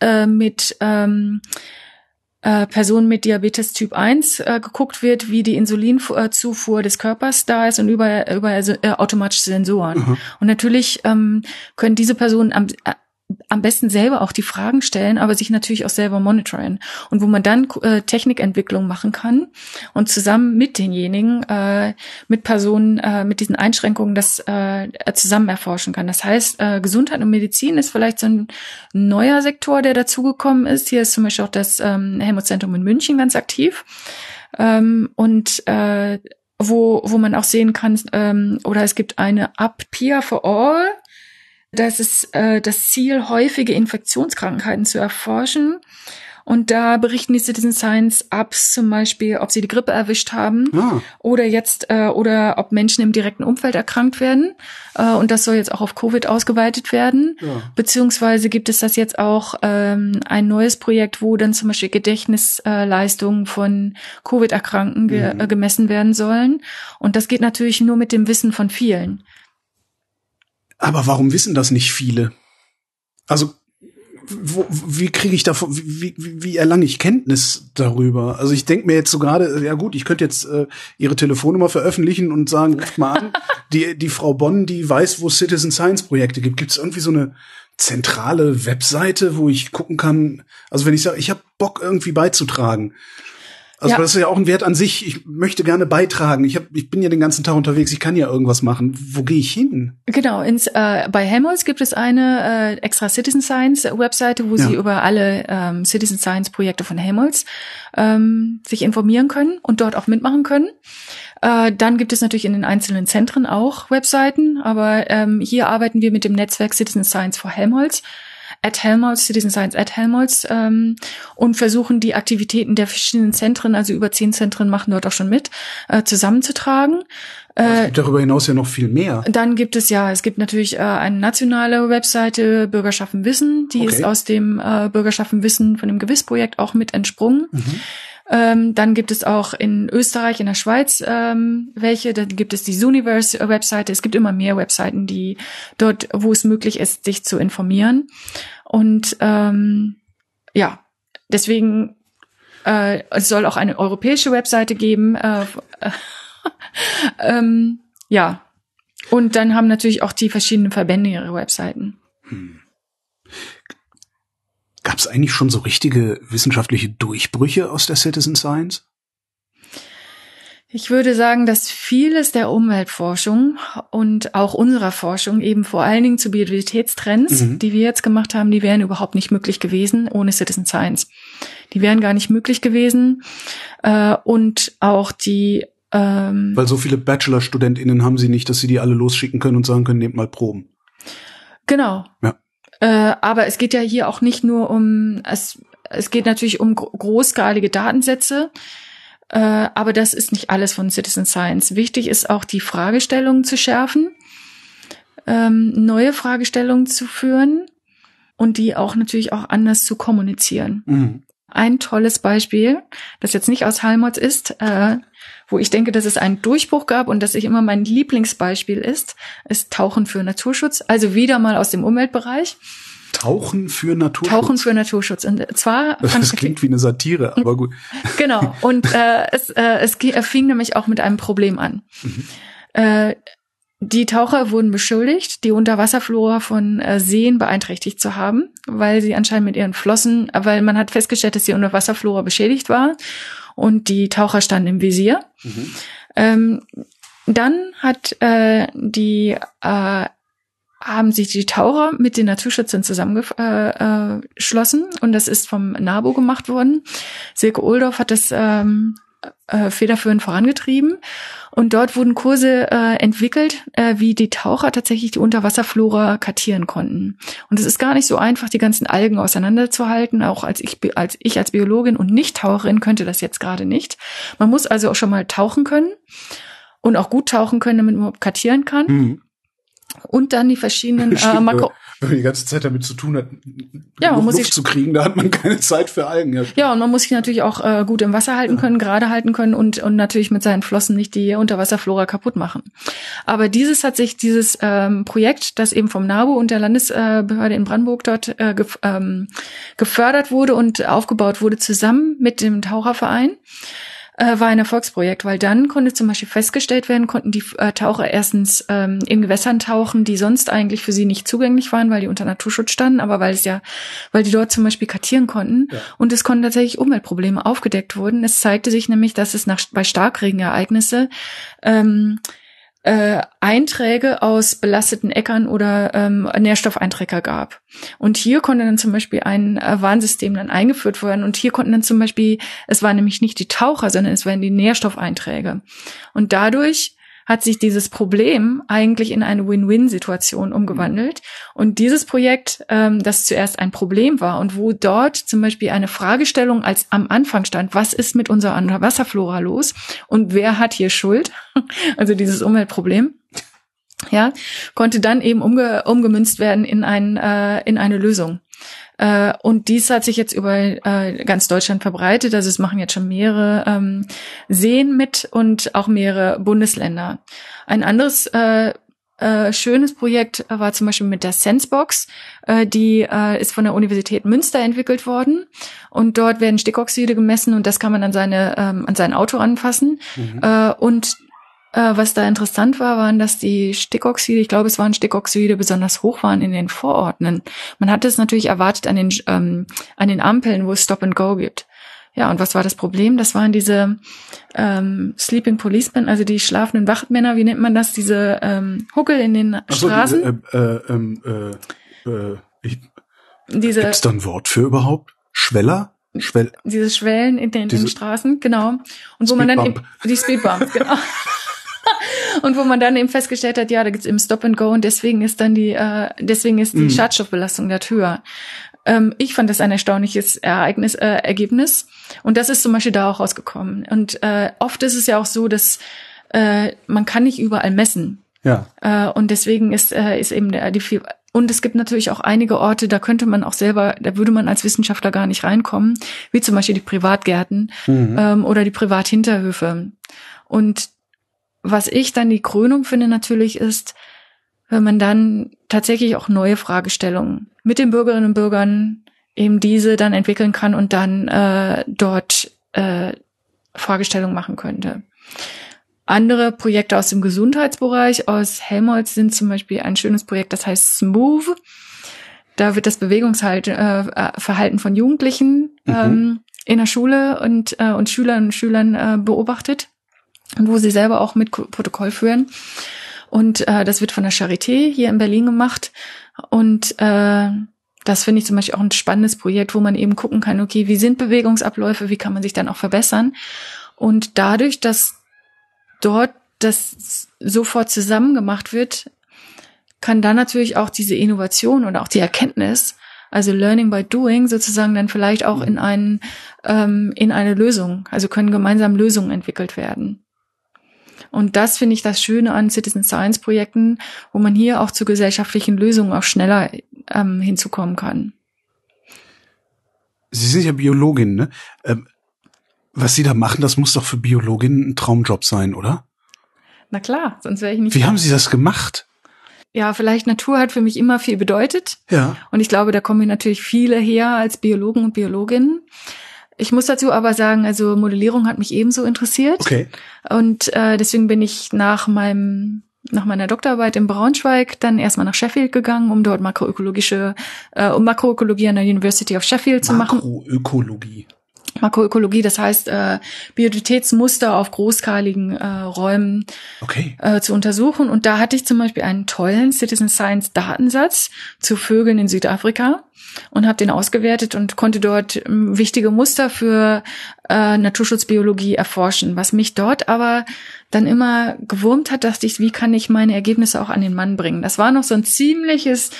Speaker 2: äh, mit ähm, äh, Personen mit Diabetes Typ 1 äh, geguckt wird, wie die Insulinzufuhr des Körpers da ist und über, über äh, automatische Sensoren. Mhm. Und natürlich ähm, können diese Personen am, äh, am besten selber auch die Fragen stellen, aber sich natürlich auch selber monitoren. Und wo man dann äh, Technikentwicklung machen kann und zusammen mit denjenigen, äh, mit Personen äh, mit diesen Einschränkungen das äh, zusammen erforschen kann. Das heißt, äh, Gesundheit und Medizin ist vielleicht so ein neuer Sektor, der dazugekommen ist. Hier ist zum Beispiel auch das ähm, Helmut-Zentrum in München ganz aktiv. Ähm, und äh, wo, wo man auch sehen kann, ähm, oder es gibt eine Up Peer for All, das ist äh, das Ziel, häufige Infektionskrankheiten zu erforschen. Und da berichten die Citizen Science Apps zum Beispiel, ob sie die Grippe erwischt haben ah. oder jetzt äh, oder ob Menschen im direkten Umfeld erkrankt werden. Äh, und das soll jetzt auch auf Covid ausgeweitet werden. Ja. Beziehungsweise gibt es das jetzt auch ähm, ein neues Projekt, wo dann zum Beispiel Gedächtnisleistungen äh, von Covid-Erkrankten ge mhm. gemessen werden sollen. Und das geht natürlich nur mit dem Wissen von vielen.
Speaker 1: Aber warum wissen das nicht viele? Also wo, wie kriege ich davon, wie, wie, wie erlange ich Kenntnis darüber? Also ich denke mir jetzt so gerade, ja gut, ich könnte jetzt äh, ihre Telefonnummer veröffentlichen und sagen, ruft mal an, <laughs> die, die Frau Bonn, die weiß, wo es Citizen Science Projekte gibt. Gibt es irgendwie so eine zentrale Webseite, wo ich gucken kann, also wenn ich sage, ich habe Bock irgendwie beizutragen, also ja. das ist ja auch ein Wert an sich. Ich möchte gerne beitragen. Ich, hab, ich bin ja den ganzen Tag unterwegs. Ich kann ja irgendwas machen. Wo gehe ich hin?
Speaker 2: Genau. Ins, äh, bei Helmholtz gibt es eine äh, extra Citizen Science Webseite, wo ja. Sie über alle ähm, Citizen Science Projekte von Helmholtz ähm, sich informieren können und dort auch mitmachen können. Äh, dann gibt es natürlich in den einzelnen Zentren auch Webseiten, aber ähm, hier arbeiten wir mit dem Netzwerk Citizen Science for Helmholtz at Helmholtz, Citizen Science at Helmholtz ähm, und versuchen die Aktivitäten der verschiedenen Zentren, also über zehn Zentren machen dort auch schon mit, äh, zusammenzutragen.
Speaker 1: es äh, gibt darüber hinaus ja noch viel mehr.
Speaker 2: Dann gibt es ja, es gibt natürlich äh, eine nationale Webseite Bürgerschaften Wissen, die okay. ist aus dem äh, Bürgerschaften Wissen von dem Gewissprojekt auch mit entsprungen. Mhm. Ähm, dann gibt es auch in Österreich, in der Schweiz ähm, welche. Dann gibt es die Zooniverse-Webseite. Es gibt immer mehr Webseiten, die dort, wo es möglich ist, sich zu informieren. Und ähm, ja, deswegen äh, es soll auch eine europäische Webseite geben. Äh, <laughs> ähm, ja. Und dann haben natürlich auch die verschiedenen Verbände ihre Webseiten. Hm.
Speaker 1: Gab es eigentlich schon so richtige wissenschaftliche Durchbrüche aus der Citizen Science?
Speaker 2: Ich würde sagen, dass vieles der Umweltforschung und auch unserer Forschung eben vor allen Dingen zu Biodiversitätstrends, mhm. die wir jetzt gemacht haben, die wären überhaupt nicht möglich gewesen ohne Citizen Science. Die wären gar nicht möglich gewesen. Äh, und auch die
Speaker 1: ähm, Weil so viele Bachelor-StudentInnen haben sie nicht, dass sie die alle losschicken können und sagen können, nehmt mal Proben.
Speaker 2: Genau. Ja. Äh, aber es geht ja hier auch nicht nur um, es, es geht natürlich um großskalige Datensätze. Äh, aber das ist nicht alles von Citizen Science. Wichtig ist auch die Fragestellungen zu schärfen, ähm, neue Fragestellungen zu führen und die auch natürlich auch anders zu kommunizieren. Mhm. Ein tolles Beispiel, das jetzt nicht aus Halmholtz ist, äh, wo ich denke, dass es einen Durchbruch gab und dass ich immer mein Lieblingsbeispiel ist, ist Tauchen für Naturschutz. Also wieder mal aus dem Umweltbereich.
Speaker 1: Tauchen für Naturschutz.
Speaker 2: Tauchen für Naturschutz. Und zwar. <laughs>
Speaker 1: Das klingt wie eine Satire, aber gut. <laughs>
Speaker 2: Genau. Und äh, es, äh, es fing nämlich auch mit einem Problem an. Mhm. Äh, die Taucher wurden beschuldigt, die Unterwasserflora von äh, Seen beeinträchtigt zu haben, weil sie anscheinend mit ihren Flossen, weil man hat festgestellt, dass die Unterwasserflora beschädigt war und die Taucher standen im Visier. Mhm. Ähm, dann hat äh, die äh, haben sich die Taucher mit den Naturschützern zusammengeschlossen äh, äh, und das ist vom NABU gemacht worden. Silke Oldorf hat das ähm, äh, federführend vorangetrieben. Und dort wurden Kurse äh, entwickelt, äh, wie die Taucher tatsächlich die Unterwasserflora kartieren konnten. Und es ist gar nicht so einfach, die ganzen Algen auseinanderzuhalten. Auch als ich als ich als Biologin und Nicht-Taucherin könnte das jetzt gerade nicht. Man muss also auch schon mal tauchen können und auch gut tauchen können, damit man kartieren kann. Mhm und dann die verschiedenen äh, Makro
Speaker 1: wenn man die ganze Zeit damit zu tun hat, ja, man muss Luft sich, zu kriegen, da hat man <laughs> keine Zeit für Algen. Ja,
Speaker 2: ja und man muss sich natürlich auch äh, gut im Wasser halten ja. können, gerade halten können und, und natürlich mit seinen Flossen nicht die Unterwasserflora kaputt machen. Aber dieses hat sich, dieses ähm, Projekt, das eben vom NABU und der Landesbehörde in Brandenburg dort äh, gef ähm, gefördert wurde und aufgebaut wurde, zusammen mit dem Taucherverein, äh, war ein Erfolgsprojekt, weil dann konnte zum Beispiel festgestellt werden, konnten die äh, Taucher erstens ähm, in Gewässern tauchen, die sonst eigentlich für sie nicht zugänglich waren, weil die unter Naturschutz standen, aber weil es ja, weil die dort zum Beispiel kartieren konnten. Ja. Und es konnten tatsächlich Umweltprobleme aufgedeckt wurden. Es zeigte sich nämlich, dass es nach, bei Starkregenereignisse ähm, äh, Einträge aus belasteten Äckern oder ähm, Nährstoffeinträger gab. Und hier konnte dann zum Beispiel ein äh, Warnsystem dann eingeführt werden. Und hier konnten dann zum Beispiel, es waren nämlich nicht die Taucher, sondern es waren die Nährstoffeinträge. Und dadurch hat sich dieses Problem eigentlich in eine Win-Win-Situation umgewandelt. Und dieses Projekt, ähm, das zuerst ein Problem war und wo dort zum Beispiel eine Fragestellung als am Anfang stand, was ist mit unserer Wasserflora los und wer hat hier Schuld? <laughs> Also dieses Umweltproblem ja, konnte dann eben umge umgemünzt werden in ein äh, in eine Lösung. Äh, und dies hat sich jetzt über äh, ganz Deutschland verbreitet. Also es machen jetzt schon mehrere ähm, Seen mit und auch mehrere Bundesländer. Ein anderes äh, äh, schönes Projekt war zum Beispiel mit der Sensebox. Äh, die äh, ist von der Universität Münster entwickelt worden. Und dort werden Stickoxide gemessen und das kann man an seine ähm, an sein Auto anfassen. Mhm. Äh, und äh, was da interessant war, waren, dass die Stickoxide, ich glaube, es waren Stickoxide, besonders hoch waren in den Vororten. Man hatte es natürlich erwartet an den, ähm, an den Ampeln, wo es Stop and Go gibt. Ja, und was war das Problem? Das waren diese ähm, Sleeping Policemen, also die schlafenden Wachtmänner, wie nennt man das? Diese ähm, Huckel in den so, Straßen. Diese, äh, äh, ähm,
Speaker 1: äh, äh, ich, diese, gibt's da ein Wort für überhaupt? Schweller?
Speaker 2: Schwell diese Schwellen in den, in den Straßen, genau. Und wo man dann eben, die Speedbumps, genau. <laughs> <laughs> und wo man dann eben festgestellt hat, ja, da gibt's eben Stop and Go und deswegen ist dann die, äh, deswegen ist die mhm. Schadstoffbelastung der Tür. Ähm, ich fand das ein erstaunliches Ereignis, äh, Ergebnis und das ist zum Beispiel da auch rausgekommen. Und äh, oft ist es ja auch so, dass äh, man kann nicht überall messen. Ja. Äh, und deswegen ist, äh, ist eben der, die viel, und es gibt natürlich auch einige Orte, da könnte man auch selber, da würde man als Wissenschaftler gar nicht reinkommen, wie zum Beispiel die Privatgärten mhm. ähm, oder die Privathinterhöfe. Und was ich dann die Krönung finde natürlich ist, wenn man dann tatsächlich auch neue Fragestellungen mit den Bürgerinnen und Bürgern eben diese dann entwickeln kann und dann äh, dort äh, Fragestellungen machen könnte. Andere Projekte aus dem Gesundheitsbereich aus Helmholtz sind zum Beispiel ein schönes Projekt, das heißt Smooth. Da wird das Bewegungsverhalten äh, von Jugendlichen mhm. ähm, in der Schule und, äh, und Schülerinnen und Schülern äh, beobachtet wo sie selber auch mit Protokoll führen. Und äh, das wird von der Charité hier in Berlin gemacht. Und äh, Das finde ich zum Beispiel auch ein spannendes Projekt, wo man eben gucken kann, okay, wie sind Bewegungsabläufe, wie kann man sich dann auch verbessern? Und dadurch, dass dort das sofort zusammen gemacht wird, kann dann natürlich auch diese Innovation und auch die Erkenntnis, also Learning by Doing, sozusagen dann vielleicht auch in einen ähm, in eine Lösung, also können gemeinsam Lösungen entwickelt werden. Und das finde ich das Schöne an Citizen Science Projekten, wo man hier auch zu gesellschaftlichen Lösungen auch schneller ähm, hinzukommen kann.
Speaker 1: Sie sind ja Biologin, ne? Ähm, was Sie da machen, das muss doch für Biologinnen ein Traumjob sein, oder?
Speaker 2: Na klar, sonst wäre ich nicht.
Speaker 1: Wie da. haben Sie das gemacht?
Speaker 2: Ja, vielleicht Natur hat für mich immer viel bedeutet.
Speaker 1: Ja.
Speaker 2: Und ich glaube, da kommen natürlich viele her als Biologen und Biologinnen. Ich muss dazu aber sagen, also Modellierung hat mich ebenso interessiert.
Speaker 1: Okay.
Speaker 2: Und äh, deswegen bin ich nach meinem nach meiner Doktorarbeit in Braunschweig dann erstmal nach Sheffield gegangen, um dort makroökologische, äh, um Makroökologie an der University of Sheffield zu machen.
Speaker 1: Makroökologie.
Speaker 2: Makroökologie, das heißt äh, Biodiversitätsmuster auf großskaligen äh, Räumen
Speaker 1: okay.
Speaker 2: äh, zu untersuchen. Und da hatte ich zum Beispiel einen tollen Citizen Science Datensatz zu Vögeln in Südafrika und habe den ausgewertet und konnte dort äh, wichtige Muster für äh, Naturschutzbiologie erforschen. Was mich dort aber dann immer gewurmt hat, dachte ich, wie kann ich meine Ergebnisse auch an den Mann bringen? Das war noch so ein ziemliches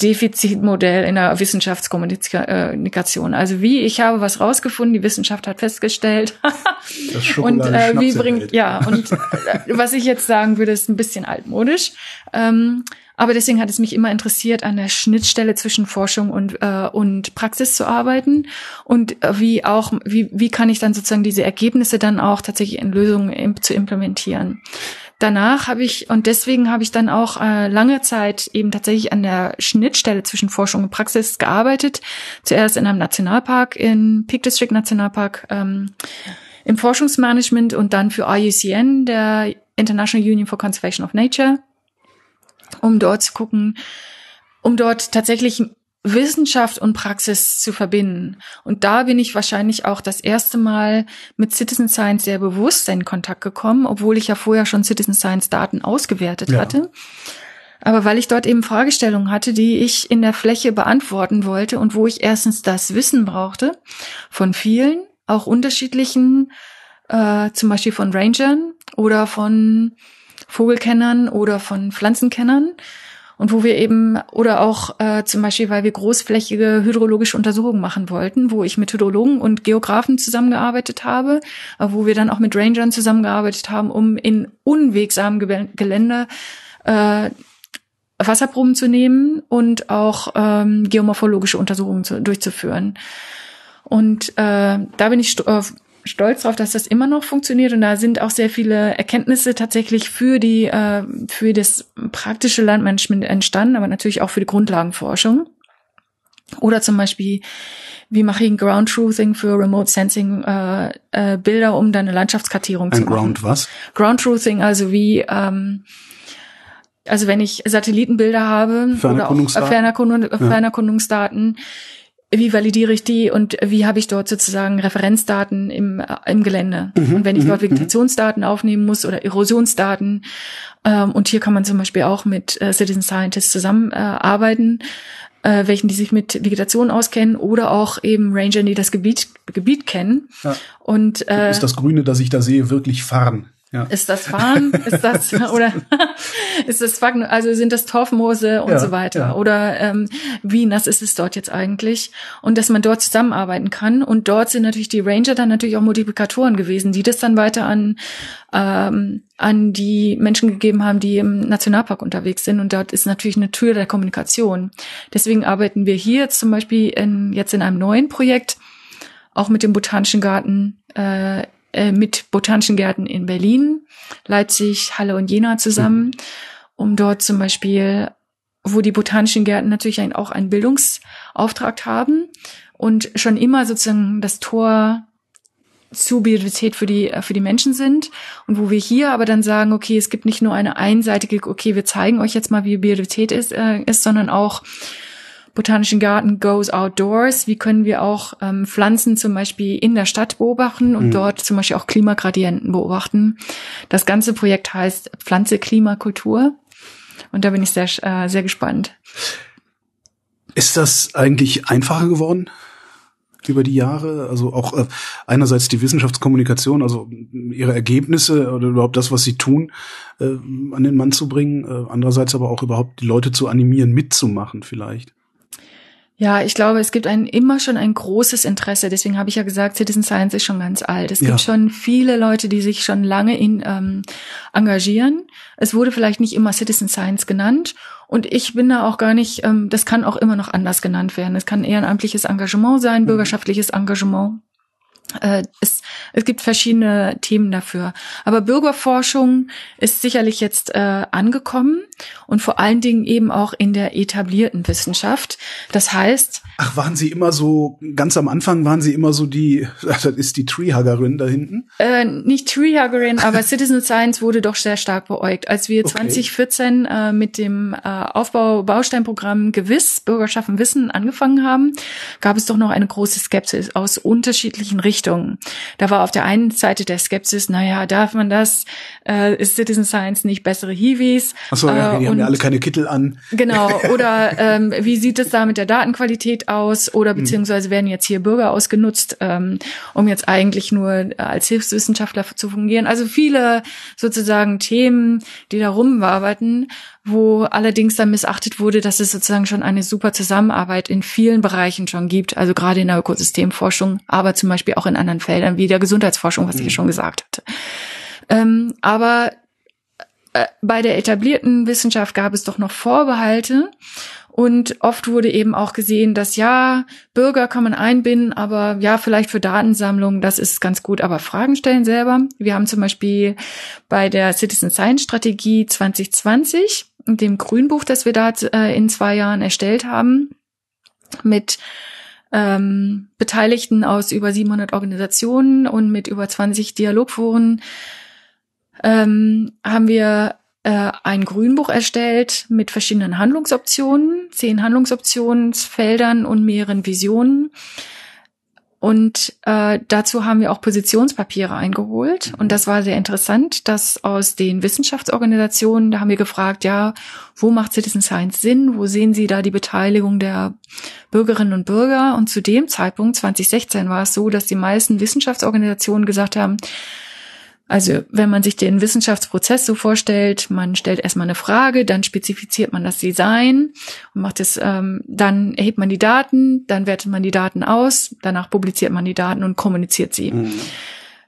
Speaker 2: Defizitmodell in der Wissenschaftskommunikation. Also wie ich habe was rausgefunden, die Wissenschaft hat festgestellt. <laughs> und äh, wie bringt ja und äh, was ich jetzt sagen würde, ist ein bisschen altmodisch. Ähm, aber deswegen hat es mich immer interessiert, an der Schnittstelle zwischen Forschung und äh, und Praxis zu arbeiten und äh, wie auch wie wie kann ich dann sozusagen diese Ergebnisse dann auch tatsächlich in Lösungen im, zu implementieren danach habe ich, und deswegen habe ich dann auch äh, lange Zeit eben tatsächlich an der Schnittstelle zwischen Forschung und Praxis gearbeitet. Zuerst in einem Nationalpark, in Peak District Nationalpark, ähm, im Forschungsmanagement und dann für IUCN, der International Union for Conservation of Nature, um dort zu gucken, um dort tatsächlich Wissenschaft und Praxis zu verbinden. Und da bin ich wahrscheinlich auch das erste Mal mit Citizen Science sehr bewusst in Kontakt gekommen, obwohl ich ja vorher schon Citizen Science Daten ausgewertet ja. hatte. Aber weil ich dort eben Fragestellungen hatte, die ich in der Fläche beantworten wollte und wo ich erstens das Wissen brauchte von vielen, auch unterschiedlichen, äh, zum Beispiel von Rangern oder von Vogelkennern oder von Pflanzenkennern, und wo wir eben oder auch äh, zum Beispiel, weil wir großflächige hydrologische Untersuchungen machen wollten, wo ich mit Hydrologen und Geografen zusammengearbeitet habe, äh, wo wir dann auch mit Rangern zusammengearbeitet haben, um in unwegsamen Gelände äh, Wasserproben zu nehmen und auch ähm, geomorphologische Untersuchungen zu, durchzuführen. Und äh, da bin ich äh, stolz darauf, dass das immer noch funktioniert und da sind auch sehr viele Erkenntnisse tatsächlich für die äh, für das praktische Landmanagement entstanden, aber natürlich auch für die Grundlagenforschung. Oder zum Beispiel, wie mache ich ein Ground Truthing für Remote Sensing äh, äh, Bilder, um dann eine Landschaftskartierung ein zu machen.
Speaker 1: Ground was?
Speaker 2: Ground Truthing, also wie ähm, also wenn ich Satellitenbilder habe oder auch Fernerkundungsdaten, ja wie validiere ich die und wie habe ich dort sozusagen Referenzdaten im, äh, im Gelände. Mhm, und wenn ich dort mhm, mhm. Vegetationsdaten aufnehmen muss oder Erosionsdaten, ähm, und hier kann man zum Beispiel auch mit äh, Citizen Scientists zusammenarbeiten, äh, äh, welchen die sich mit Vegetation auskennen oder auch eben Ranger, die das Gebiet, Gebiet kennen. Ja. Und
Speaker 1: äh, ist das Grüne, das ich da sehe, wirklich Farn?
Speaker 2: Ja. Ist das Farn? ist das <laughs> <laughs> oder <laughs> ist das Fagn also sind das Torfmoose und ja, so weiter? Ja. Oder ähm, wie nass ist es dort jetzt eigentlich? Und dass man dort zusammenarbeiten kann. Und dort sind natürlich die Ranger dann natürlich auch Multiplikatoren gewesen, die das dann weiter an ähm, an die Menschen gegeben haben, die im Nationalpark unterwegs sind. Und dort ist natürlich eine Tür der Kommunikation. Deswegen arbeiten wir hier zum Beispiel in, jetzt in einem neuen Projekt auch mit dem Botanischen Garten äh, äh, mit Botanischen Gärten in Berlin, Leipzig, Halle und Jena zusammen, um dort zum Beispiel, wo die Botanischen Gärten natürlich ein, auch einen Bildungsauftrag haben und schon immer sozusagen das Tor zu Biodiversität für die für die Menschen sind. Und wo wir hier aber dann sagen, okay, es gibt nicht nur eine einseitige, okay, wir zeigen euch jetzt mal, wie Biodiversität ist, äh, ist sondern auch Botanischen Garten Goes Outdoors. Wie können wir auch ähm, Pflanzen zum Beispiel in der Stadt beobachten und mhm. dort zum Beispiel auch Klimagradienten beobachten? Das ganze Projekt heißt Pflanze Klimakultur. Und da bin ich sehr, äh, sehr gespannt.
Speaker 1: Ist das eigentlich einfacher geworden? über die Jahre? Also auch äh, einerseits die Wissenschaftskommunikation, also ihre Ergebnisse oder überhaupt das, was sie tun, äh, an den Mann zu bringen. Äh, andererseits aber auch überhaupt die Leute zu animieren, mitzumachen vielleicht.
Speaker 2: Ja, ich glaube, es gibt ein, immer schon ein großes Interesse. Deswegen habe ich ja gesagt, Citizen Science ist schon ganz alt. Es ja. gibt schon viele Leute, die sich schon lange in, ähm, engagieren. Es wurde vielleicht nicht immer Citizen Science genannt. Und ich bin da auch gar nicht, ähm, das kann auch immer noch anders genannt werden. Es kann ehrenamtliches Engagement sein, mhm. bürgerschaftliches Engagement. Äh, es, es gibt verschiedene Themen dafür. Aber Bürgerforschung ist sicherlich jetzt äh, angekommen und vor allen Dingen eben auch in der etablierten Wissenschaft. Das heißt.
Speaker 1: Ach, waren Sie immer so, ganz am Anfang waren Sie immer so die, <laughs> das ist die Treehuggerin da hinten?
Speaker 2: Äh, nicht Treehuggerin, aber <laughs> Citizen Science wurde doch sehr stark beäugt. Als wir okay. 2014 äh, mit dem äh, Aufbau-Bausteinprogramm Gewiss, Bürgerschaften Wissen angefangen haben, gab es doch noch eine große Skepsis aus unterschiedlichen Richtungen. Richtungen. Da war auf der einen Seite der Skepsis, naja, darf man das? Äh, ist Citizen Science nicht bessere Hiwis?
Speaker 1: Achso, ja, äh, die haben ja alle keine Kittel an.
Speaker 2: Genau, <laughs> oder ähm, wie sieht es da mit der Datenqualität aus? Oder hm. beziehungsweise werden jetzt hier Bürger ausgenutzt, ähm, um jetzt eigentlich nur als Hilfswissenschaftler zu fungieren? Also viele sozusagen Themen, die da rumwarberten wo allerdings dann missachtet wurde, dass es sozusagen schon eine super Zusammenarbeit in vielen Bereichen schon gibt, also gerade in der Ökosystemforschung, aber zum Beispiel auch in anderen Feldern wie der Gesundheitsforschung, was ich schon gesagt hatte. Ähm, aber äh, bei der etablierten Wissenschaft gab es doch noch Vorbehalte und oft wurde eben auch gesehen, dass ja, Bürger kann man einbinden, aber ja, vielleicht für Datensammlung, das ist ganz gut, aber Fragen stellen selber. Wir haben zum Beispiel bei der Citizen Science Strategie 2020, dem Grünbuch, das wir da äh, in zwei Jahren erstellt haben, mit ähm, Beteiligten aus über 700 Organisationen und mit über 20 Dialogforen ähm, haben wir äh, ein Grünbuch erstellt mit verschiedenen Handlungsoptionen, zehn Handlungsoptionsfeldern und mehreren Visionen. Und äh, dazu haben wir auch Positionspapiere eingeholt. Und das war sehr interessant, dass aus den Wissenschaftsorganisationen, da haben wir gefragt, ja, wo macht Citizen Science Sinn? Wo sehen Sie da die Beteiligung der Bürgerinnen und Bürger? Und zu dem Zeitpunkt, 2016, war es so, dass die meisten Wissenschaftsorganisationen gesagt haben, also wenn man sich den Wissenschaftsprozess so vorstellt, man stellt erstmal eine Frage, dann spezifiziert man das Design und macht es, ähm, dann erhebt man die Daten, dann wertet man die Daten aus, danach publiziert man die Daten und kommuniziert sie. Mhm.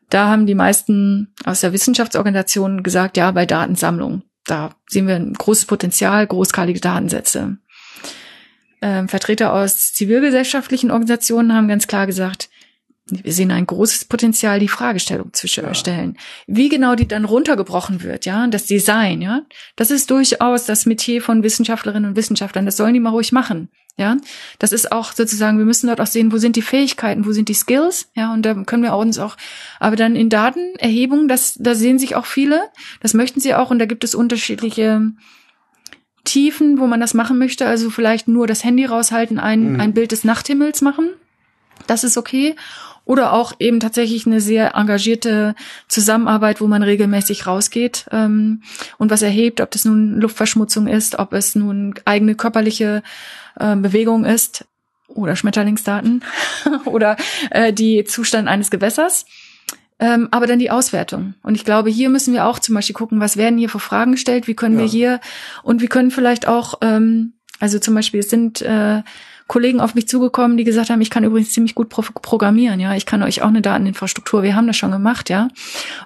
Speaker 2: Da haben die meisten aus der Wissenschaftsorganisation gesagt, ja, bei Datensammlung, da sehen wir ein großes Potenzial, großskalige Datensätze. Ähm, Vertreter aus zivilgesellschaftlichen Organisationen haben ganz klar gesagt, wir sehen ein großes Potenzial, die Fragestellung zu ja. stellen. Wie genau die dann runtergebrochen wird, ja, das Design, ja, das ist durchaus das Metier von Wissenschaftlerinnen und Wissenschaftlern. Das sollen die mal ruhig machen, ja. Das ist auch sozusagen, wir müssen dort auch sehen, wo sind die Fähigkeiten, wo sind die Skills, ja, und da können wir uns auch, aber dann in Datenerhebung, das, da sehen sich auch viele, das möchten sie auch, und da gibt es unterschiedliche Tiefen, wo man das machen möchte. Also vielleicht nur das Handy raushalten, ein, mhm. ein Bild des Nachthimmels machen. Das ist okay oder auch eben tatsächlich eine sehr engagierte Zusammenarbeit, wo man regelmäßig rausgeht ähm, und was erhebt, ob das nun Luftverschmutzung ist, ob es nun eigene körperliche äh, Bewegung ist oder Schmetterlingsdaten <laughs> oder äh, die Zustand eines Gewässers. Ähm, aber dann die Auswertung. Und ich glaube, hier müssen wir auch zum Beispiel gucken, was werden hier für Fragen gestellt, wie können ja. wir hier und wir können vielleicht auch, ähm, also zum Beispiel es sind äh, Kollegen auf mich zugekommen, die gesagt haben, ich kann übrigens ziemlich gut pro programmieren, ja, ich kann euch auch eine Dateninfrastruktur, wir haben das schon gemacht, ja.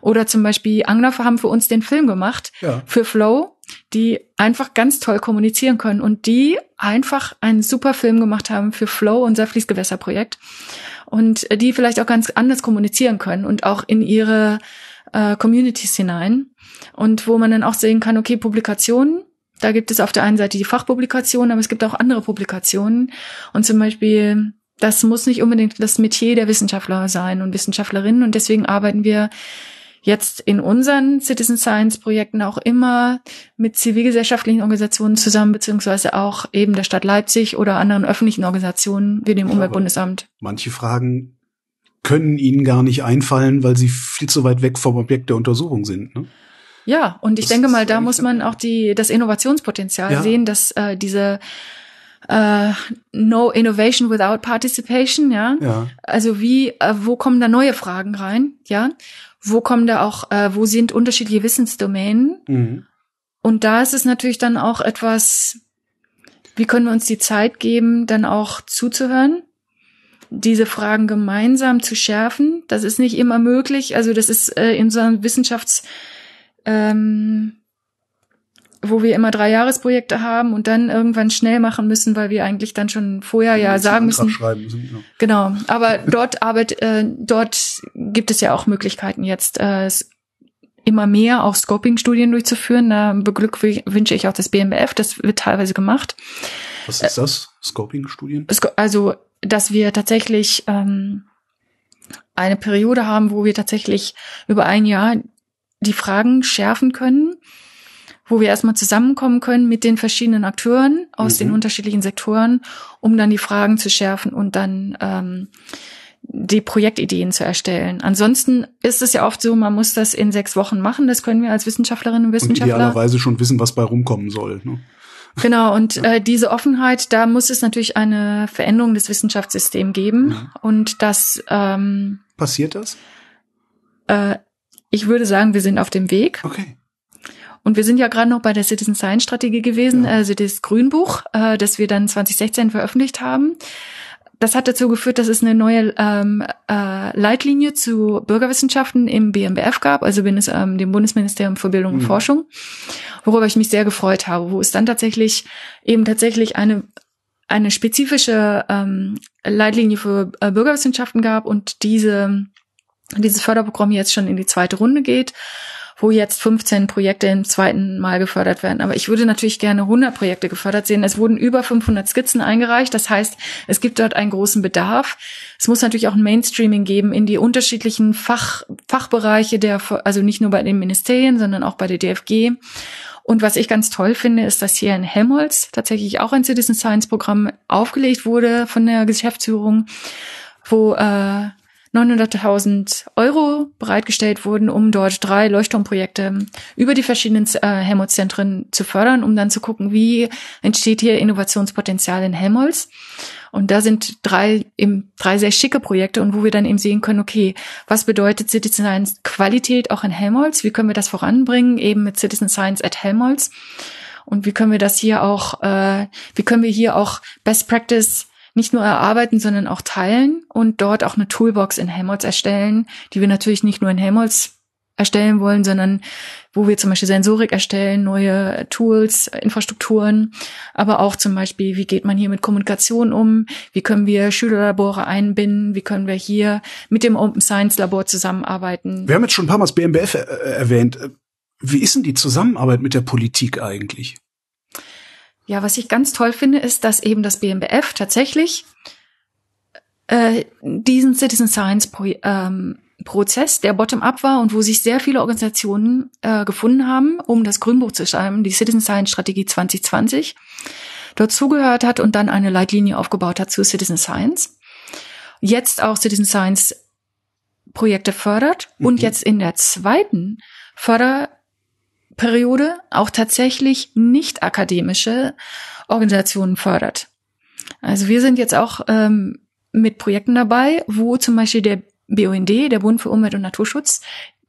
Speaker 2: Oder zum Beispiel Angler haben für uns den Film gemacht ja. für Flow, die einfach ganz toll kommunizieren können und die einfach einen super Film gemacht haben für Flow, unser Fließgewässerprojekt und die vielleicht auch ganz anders kommunizieren können und auch in ihre äh, Communities hinein und wo man dann auch sehen kann, okay, Publikationen da gibt es auf der einen Seite die Fachpublikationen, aber es gibt auch andere Publikationen. Und zum Beispiel, das muss nicht unbedingt das Metier der Wissenschaftler sein und Wissenschaftlerinnen. Und deswegen arbeiten wir jetzt in unseren Citizen Science Projekten auch immer mit zivilgesellschaftlichen Organisationen zusammen, beziehungsweise auch eben der Stadt Leipzig oder anderen öffentlichen Organisationen wie dem Umweltbundesamt.
Speaker 1: Manche Fragen können Ihnen gar nicht einfallen, weil sie viel zu weit weg vom Objekt der Untersuchung sind. Ne?
Speaker 2: Ja, und ich das denke mal, da muss man auch die, das Innovationspotenzial ja. sehen, dass äh, diese äh, No Innovation without Participation, ja.
Speaker 1: Ja.
Speaker 2: Also wie, äh, wo kommen da neue Fragen rein, ja? Wo kommen da auch, äh, wo sind unterschiedliche Wissensdomänen?
Speaker 1: Mhm.
Speaker 2: Und da ist es natürlich dann auch etwas, wie können wir uns die Zeit geben, dann auch zuzuhören, diese Fragen gemeinsam zu schärfen. Das ist nicht immer möglich. Also das ist äh, in so einem Wissenschafts, ähm, wo wir immer drei Jahresprojekte haben und dann irgendwann schnell machen müssen, weil wir eigentlich dann schon vorher ja, sagen müssen.
Speaker 1: Müssen, ja.
Speaker 2: Genau, aber dort arbeit, äh, dort gibt es ja auch Möglichkeiten jetzt äh, immer mehr auch Scoping-Studien durchzuführen. Da beglückwünsche ich auch das BMBF, das wird teilweise gemacht.
Speaker 1: Was ist das? Scoping-Studien?
Speaker 2: Also, dass wir tatsächlich ähm, eine Periode haben, wo wir tatsächlich über ein Jahr die Fragen schärfen können, wo wir erstmal zusammenkommen können mit den verschiedenen Akteuren aus
Speaker 1: Mhm.
Speaker 2: den unterschiedlichen Sektoren, um dann die Fragen zu schärfen und dann ähm, die Projektideen zu erstellen. Ansonsten ist es ja oft so, man muss das in sechs Wochen machen. Das können wir als Wissenschaftlerinnen und
Speaker 1: Und
Speaker 2: Wissenschaftler.
Speaker 1: idealerweise schon wissen, was bei rumkommen soll. Ne?
Speaker 2: Genau, und äh, diese Offenheit, da muss es natürlich eine Veränderung des Wissenschaftssystems geben.
Speaker 1: Mhm.
Speaker 2: Und das, ähm,
Speaker 1: Passiert das?
Speaker 2: äh, ich würde sagen, wir sind auf dem Weg.
Speaker 1: Okay.
Speaker 2: Und wir sind ja gerade noch bei der Citizen Science Strategie gewesen,
Speaker 1: Ja.
Speaker 2: also das Grünbuch, äh, das wir dann 2016 veröffentlicht haben. Das hat dazu geführt, dass es eine neue ähm, äh, Leitlinie zu Bürgerwissenschaften im BMBF gab, also bin es ähm, dem Bundesministerium für Bildung und
Speaker 1: Mhm.
Speaker 2: Forschung, worüber ich mich sehr gefreut habe, wo es dann tatsächlich eben tatsächlich eine eine spezifische ähm, Leitlinie für äh, Bürgerwissenschaften gab und diese dieses Förderprogramm jetzt schon in die zweite Runde geht, wo jetzt 15 Projekte im zweiten Mal gefördert werden. Aber ich würde natürlich gerne 100 Projekte gefördert sehen. Es wurden über 500 Skizzen eingereicht. Das heißt, es gibt dort einen großen Bedarf. Es muss natürlich auch ein Mainstreaming geben in die unterschiedlichen Fach, Fachbereiche der, also nicht nur bei den Ministerien, sondern auch bei der DFG. Und was ich ganz toll finde, ist, dass hier in Helmholtz tatsächlich auch ein Citizen Science Programm aufgelegt wurde von der Geschäftsführung, wo äh, 900.000 Euro bereitgestellt wurden, um dort drei Leuchtturmprojekte über die verschiedenen äh, Helmholtz-Zentren zu fördern, um dann zu gucken, wie entsteht hier Innovationspotenzial in Helmholtz. Und da sind drei, eben drei sehr schicke Projekte und wo wir dann eben sehen können, okay, was bedeutet Citizen Science Qualität auch in Helmholtz? Wie können wir das voranbringen, eben mit Citizen Science at Helmholtz? Und wie können wir das hier auch, äh, wie können wir hier auch Best Practice nicht nur erarbeiten, sondern auch teilen und dort auch eine Toolbox in Helmholtz erstellen, die wir natürlich nicht nur in Helmholtz erstellen wollen, sondern wo wir zum Beispiel Sensorik erstellen, neue Tools, Infrastrukturen, aber auch zum Beispiel, wie geht man hier mit Kommunikation um, wie können wir Schülerlabore einbinden, wie können wir hier mit dem Open Science Labor zusammenarbeiten.
Speaker 1: Wir haben jetzt schon ein paar Mal das BMBF äh, erwähnt. Wie ist denn die Zusammenarbeit mit der Politik eigentlich?
Speaker 2: Ja, was ich ganz toll finde, ist, dass eben das BMBF tatsächlich äh, diesen Citizen Science Pro ähm, Prozess, der bottom-up war und wo sich sehr viele Organisationen äh, gefunden haben, um das Grünbuch zu schreiben, die Citizen Science Strategie 2020, dort zugehört hat und dann eine Leitlinie aufgebaut hat zu Citizen Science. Jetzt auch Citizen Science Projekte fördert
Speaker 1: Mhm.
Speaker 2: und jetzt in der zweiten Förderperiode auch tatsächlich nicht akademische Organisationen fördert. Also wir sind jetzt auch ähm, mit Projekten dabei, wo zum Beispiel der BUND, der Bund für Umwelt und Naturschutz,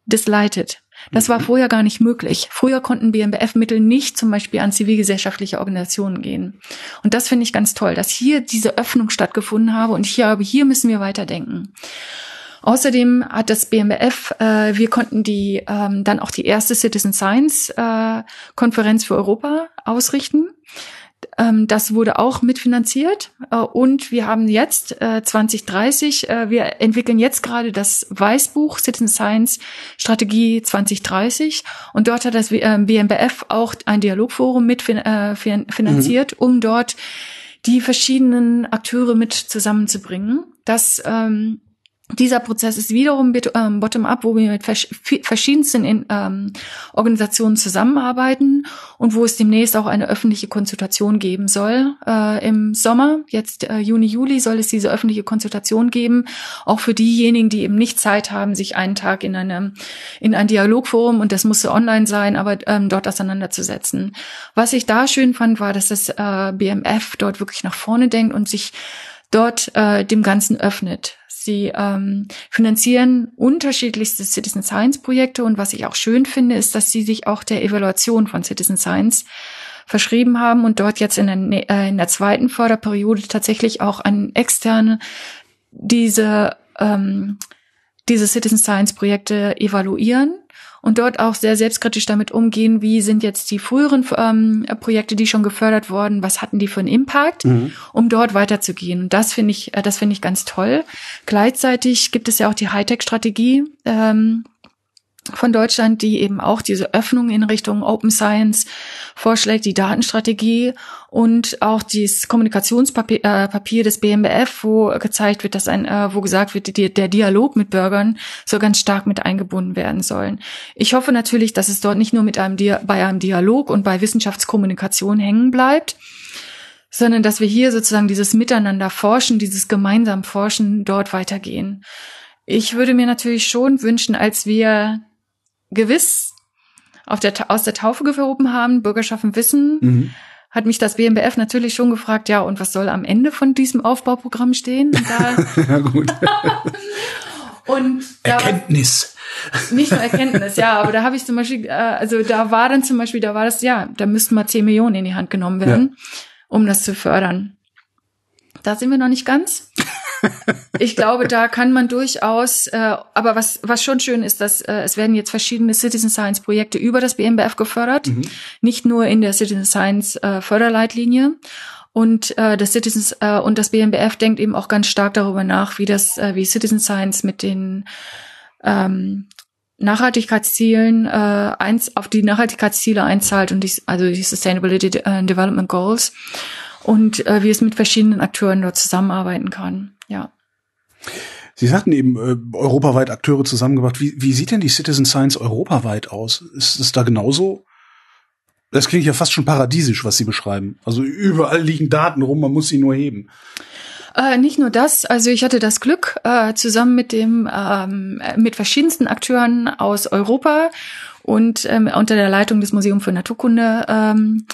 Speaker 2: das leitet. Das war
Speaker 1: Mhm.
Speaker 2: vorher gar nicht möglich. Früher konnten BMBF-Mittel nicht zum Beispiel an zivilgesellschaftliche Organisationen gehen. Und das finde ich ganz toll, dass hier diese Öffnung stattgefunden habe. Und ich glaube, hier müssen wir weiterdenken. Außerdem hat das BMBF, äh, wir konnten die ähm, dann auch die erste Citizen Science äh, Konferenz für Europa ausrichten. Ähm, das wurde auch mitfinanziert äh, und wir haben jetzt äh, 2030, äh, wir entwickeln jetzt gerade das Weißbuch Citizen Science Strategie 2030 und dort hat das äh, BMBF auch ein Dialogforum mit fin äh, finanziert, um dort die verschiedenen Akteure mit zusammenzubringen. Das ähm, Dieser Prozess ist wiederum ähm, bottom-up, wo wir mit verschiedensten ähm, Organisationen zusammenarbeiten und wo es demnächst auch eine öffentliche Konsultation geben soll. Äh, Im Sommer, jetzt äh, Juni, Juli, soll es diese öffentliche Konsultation geben, auch für diejenigen, die eben nicht Zeit haben, sich einen Tag in einem in ein Dialogforum und das musste online sein, aber ähm, dort auseinanderzusetzen. Was ich da schön fand, war, dass das äh, BMF dort wirklich nach vorne denkt und sich dort dem Ganzen öffnet. Sie ähm, finanzieren unterschiedlichste Citizen Science Projekte und was ich auch schön finde, ist, dass sie sich auch der Evaluation von Citizen Science verschrieben haben und dort jetzt in der, ne, äh, in der zweiten Förderperiode tatsächlich auch an externe diese ähm, diese Citizen Science Projekte evaluieren und dort auch sehr selbstkritisch damit umgehen, wie sind jetzt die früheren ähm, Projekte, die schon gefördert wurden, was hatten die für einen Impact, mhm. um dort weiterzugehen. Und das finde ich, äh, das finde ich ganz toll. Gleichzeitig gibt es ja auch die Hightech-Strategie. Ähm, von Deutschland, die eben auch diese Öffnung in Richtung Open Science vorschlägt, die Datenstrategie und auch dieses Kommunikationspapier äh, Papier des BMBF, wo gezeigt wird, dass ein, äh, wo gesagt wird, die, der Dialog mit Bürgern so ganz stark mit eingebunden werden sollen. Ich hoffe natürlich, dass es dort nicht nur mit einem Dia bei einem Dialog und bei Wissenschaftskommunikation hängen bleibt, sondern dass wir hier sozusagen dieses Miteinander forschen, dieses gemeinsam Forschen dort weitergehen. Ich würde mir natürlich schon wünschen, als wir gewiss auf der, aus der Taufe gehoben haben, Bürgerschaften wissen, mhm. hat mich das BMBF natürlich schon gefragt, ja, und was soll am Ende von diesem Aufbauprogramm stehen? <laughs> Ja, gut. <laughs>
Speaker 1: und Erkenntnis.
Speaker 2: nicht nur Erkenntnis, ja, aber da habe ich zum Beispiel, äh, also da war dann zum Beispiel, da war das, ja, da müssten mal 10 Millionen in die Hand genommen werden, ja. um das zu fördern. Da sind wir noch nicht ganz ich glaube, da kann man durchaus, äh, aber was, was schon schön ist, dass äh, es werden jetzt verschiedene Citizen Science Projekte über das BMBF gefördert, mhm. nicht nur in der Citizen Science äh, Förderleitlinie. Und äh, das Citizens äh, und das BMBF denkt eben auch ganz stark darüber nach, wie das, äh, wie Citizen Science mit den ähm, Nachhaltigkeitszielen äh, eins auf die Nachhaltigkeitsziele einzahlt und die, also die Sustainability Development Goals und äh, wie es mit verschiedenen Akteuren dort zusammenarbeiten kann. Ja.
Speaker 1: Sie sagten eben äh, europaweit Akteure zusammengebracht. Wie, wie sieht denn die Citizen Science europaweit aus? Ist es da genauso? Das klingt ja fast schon paradiesisch, was Sie beschreiben. Also überall liegen Daten rum, man muss sie nur heben.
Speaker 2: Äh, nicht nur das, also ich hatte das Glück, äh, zusammen mit dem ähm, mit verschiedensten Akteuren aus Europa und ähm, unter der Leitung des Museums für Naturkunde ähm,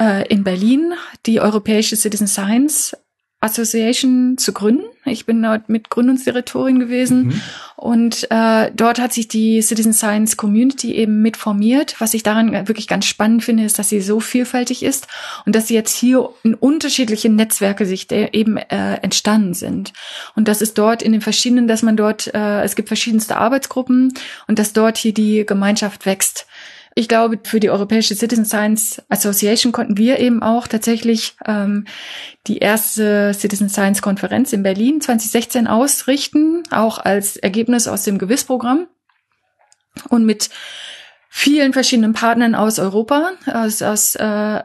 Speaker 2: äh, in Berlin die Europäische Citizen Science Association zu gründen. Ich bin dort mit Gründungsdirektorin gewesen mhm. und äh, dort hat sich die Citizen Science Community eben mit formiert. Was ich daran wirklich ganz spannend finde, ist, dass sie so vielfältig ist und dass sie jetzt hier in unterschiedliche Netzwerke sich eben äh, entstanden sind. Und das ist dort in den verschiedenen, dass man dort, äh, es gibt verschiedenste Arbeitsgruppen und dass dort hier die Gemeinschaft wächst. Ich glaube, für die Europäische Citizen Science Association konnten wir eben auch tatsächlich ähm, die erste Citizen Science Konferenz in Berlin 2016 ausrichten, auch als Ergebnis aus dem Gewissprogramm und mit vielen verschiedenen Partnern aus Europa, aus, aus äh,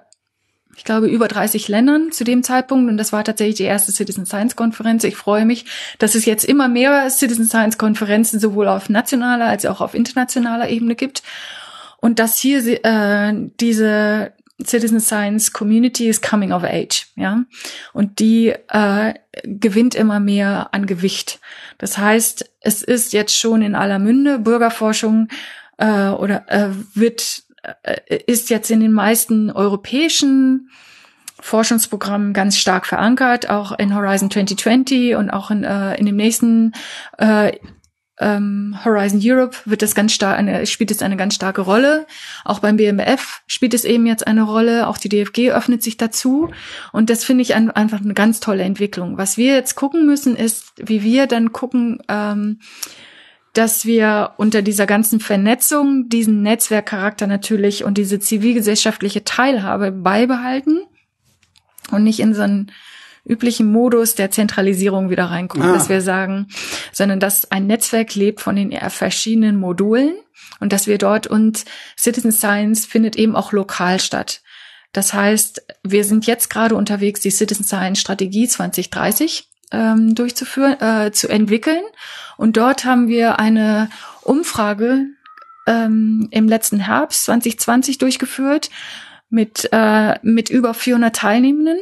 Speaker 2: ich glaube, über 30 Ländern zu dem Zeitpunkt. Und das war tatsächlich die erste Citizen Science Konferenz. Ich freue mich, dass es jetzt immer mehr Citizen Science Konferenzen sowohl auf nationaler als auch auf internationaler Ebene gibt. Und dass hier äh, diese Citizen Science Community is coming of age, ja. Und die äh, gewinnt immer mehr an Gewicht. Das heißt, es ist jetzt schon in aller Munde Bürgerforschung äh, oder äh, wird äh, ist jetzt in den meisten europäischen Forschungsprogrammen ganz stark verankert, auch in Horizon 2020 und auch in, äh, in dem nächsten äh, ähm, Horizon Europe wird das ganz stark eine, spielt es eine ganz starke Rolle. Auch beim BMF spielt es eben jetzt eine Rolle. Auch die DFG öffnet sich dazu. Und das finde ich ein, einfach eine ganz tolle Entwicklung. Was wir jetzt gucken müssen, ist, wie wir dann gucken, ähm, dass wir unter dieser ganzen Vernetzung diesen Netzwerkcharakter natürlich und diese zivilgesellschaftliche Teilhabe beibehalten und nicht in so einen üblichen Modus der Zentralisierung wieder reinkommen, ah. dass wir sagen, sondern dass ein Netzwerk lebt von den verschiedenen Modulen und dass wir dort und Citizen Science findet eben auch lokal statt. Das heißt, wir sind jetzt gerade unterwegs, die Citizen Science Strategie 2030 ähm, durchzuführen, äh, zu entwickeln. Und dort haben wir eine Umfrage ähm, im letzten Herbst 2020 durchgeführt mit, äh, mit über 400 Teilnehmenden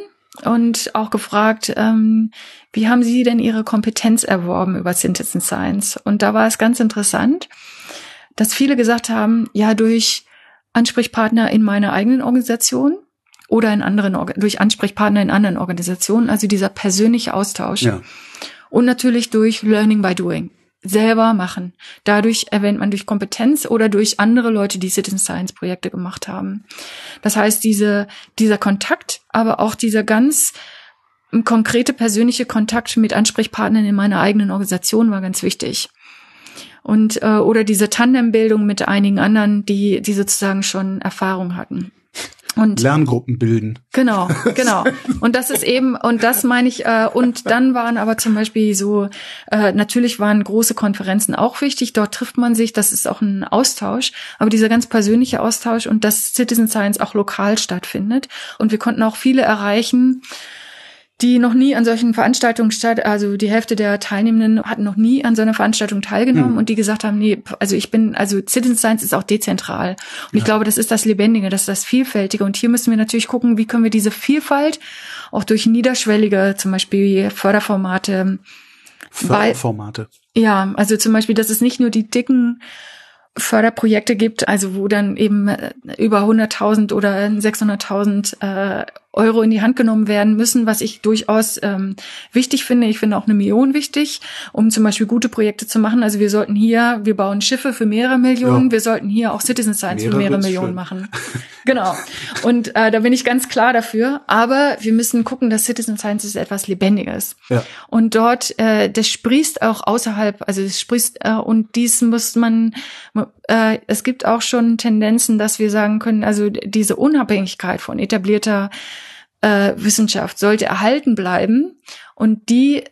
Speaker 2: und auch gefragt, ähm, wie haben Sie denn Ihre Kompetenz erworben über Citizen Science? Und da war es ganz interessant, dass viele gesagt haben, ja, durch Ansprechpartner in meiner eigenen Organisation oder in anderen, durch Ansprechpartner in anderen Organisationen, also dieser persönliche Austausch. Ja. Und natürlich durch Learning by Doing selber machen. Dadurch erwähnt man durch Kompetenz oder durch andere Leute, die Citizen Science Projekte gemacht haben. Das heißt, diese, dieser Kontakt, aber auch dieser ganz konkrete persönliche Kontakt mit Ansprechpartnern in meiner eigenen Organisation war ganz wichtig. Und äh, oder diese Tandembildung mit einigen anderen, die die sozusagen schon Erfahrung hatten.
Speaker 1: Und Lerngruppen bilden.
Speaker 2: Genau, genau. <laughs> Und das ist eben, und das meine ich, äh, und dann waren aber zum Beispiel so, äh, natürlich waren große Konferenzen auch wichtig, dort trifft man sich, das ist auch ein Austausch, aber dieser ganz persönliche Austausch und dass Citizen Science auch lokal stattfindet. Und wir konnten auch viele erreichen, die noch nie an solchen Veranstaltungen statt, also die Hälfte der Teilnehmenden hatten noch nie an so einer Veranstaltung teilgenommen hm. und die gesagt haben, nee, also ich bin, also Citizen Science ist auch dezentral. Und ja. ich glaube, das ist das Lebendige, das ist das Vielfältige. Und hier müssen wir natürlich gucken, wie können wir diese Vielfalt auch durch niederschwellige, zum Beispiel Förderformate,
Speaker 1: Förderformate.
Speaker 2: Weil, ja, also zum Beispiel, dass es nicht nur die dicken Förderprojekte gibt, also wo dann eben über 100.000 oder 600.000 äh, Euro in die Hand genommen werden müssen, was ich durchaus ähm, wichtig finde. Ich finde auch eine Million wichtig, um zum Beispiel gute Projekte zu machen. Also wir sollten hier, wir bauen Schiffe für mehrere Millionen, ja. wir sollten hier auch Citizen Science mehrere für mehrere Millionen schön. machen. <laughs> genau. Und äh, da bin ich ganz klar dafür. Aber wir müssen gucken, dass Citizen Science ist etwas Lebendiges. Ja. Und dort, äh, das sprießt auch außerhalb, also es sprießt, äh, und dies muss man, äh, es gibt auch schon Tendenzen, dass wir sagen können, also diese Unabhängigkeit von etablierter äh, Wissenschaft sollte erhalten bleiben und die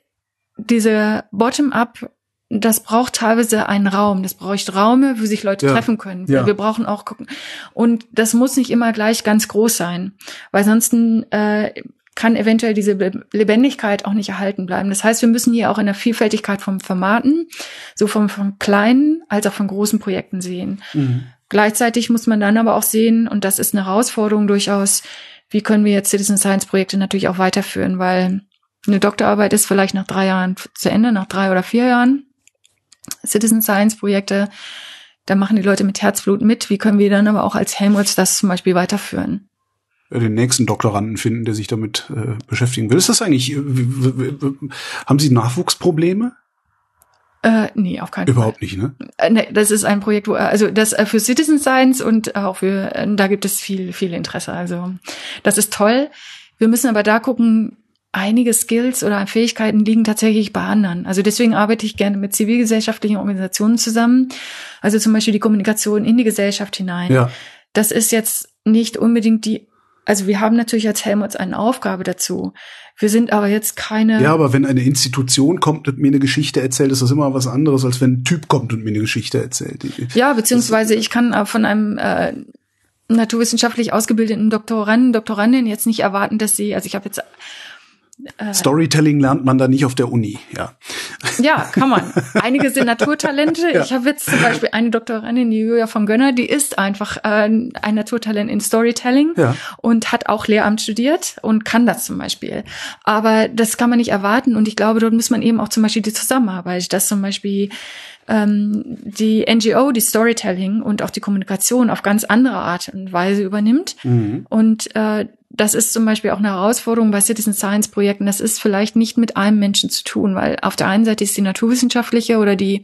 Speaker 2: diese Bottom-up das braucht teilweise einen Raum, das braucht Raume, wo sich Leute ja. treffen können. Ja. Wir brauchen auch gucken. Und das muss nicht immer gleich ganz groß sein, weil sonst äh, kann eventuell diese Lebendigkeit auch nicht erhalten bleiben. Das heißt, wir müssen hier auch in der Vielfältigkeit von Formaten, so von, von kleinen als auch von großen Projekten sehen. Mhm. Gleichzeitig muss man dann aber auch sehen, und das ist eine Herausforderung durchaus, wie können wir jetzt Citizen Science Projekte natürlich auch weiterführen, weil eine Doktorarbeit ist vielleicht nach drei Jahren zu Ende, nach drei oder vier Jahren. Citizen Science Projekte, da machen die Leute mit Herzblut mit. Wie können wir dann aber auch als Helmholtz das zum Beispiel weiterführen?
Speaker 1: Den nächsten Doktoranden finden, der sich damit äh, beschäftigen will. Ist das eigentlich, äh, haben Sie Nachwuchsprobleme?
Speaker 2: Äh, nee, auf keinen
Speaker 1: Überhaupt Fall. Überhaupt nicht,
Speaker 2: ne? Äh, nee, das ist ein Projekt, wo, also das äh, für Citizen Science und auch für, äh, da gibt es viel, viel Interesse. Also das ist toll. Wir müssen aber da gucken, einige Skills oder Fähigkeiten liegen tatsächlich bei anderen. Also deswegen arbeite ich gerne mit zivilgesellschaftlichen Organisationen zusammen. Also zum Beispiel die Kommunikation in die Gesellschaft hinein. Ja. Das ist jetzt nicht unbedingt die also wir haben natürlich als Helmholtz eine Aufgabe dazu. Wir sind aber jetzt keine.
Speaker 1: Ja, aber wenn eine Institution kommt und mir eine Geschichte erzählt, ist das immer was anderes, als wenn ein Typ kommt und mir eine Geschichte erzählt.
Speaker 2: Ja, beziehungsweise ich kann von einem äh, naturwissenschaftlich ausgebildeten Doktoranden, Doktorandin jetzt nicht erwarten, dass sie, also ich habe jetzt
Speaker 1: äh, Storytelling lernt man da nicht auf der Uni, ja.
Speaker 2: Ja, kann man. Einige sind Naturtalente. <laughs> Ja. Ich habe jetzt zum Beispiel eine Doktorandin, die Julia von Gönner, die ist einfach äh, ein Naturtalent in Storytelling ja. und hat auch Lehramt studiert und kann das zum Beispiel. Aber das kann man nicht erwarten und ich glaube, dort muss man eben auch zum Beispiel die Zusammenarbeit, dass zum Beispiel ähm, die NGO die Storytelling und auch die Kommunikation auf ganz andere Art und Weise übernimmt. Mhm. Und äh, das ist zum Beispiel auch eine Herausforderung bei Citizen Science Projekten. Das ist vielleicht nicht mit einem Menschen zu tun, weil auf der einen Seite ist die naturwissenschaftliche oder die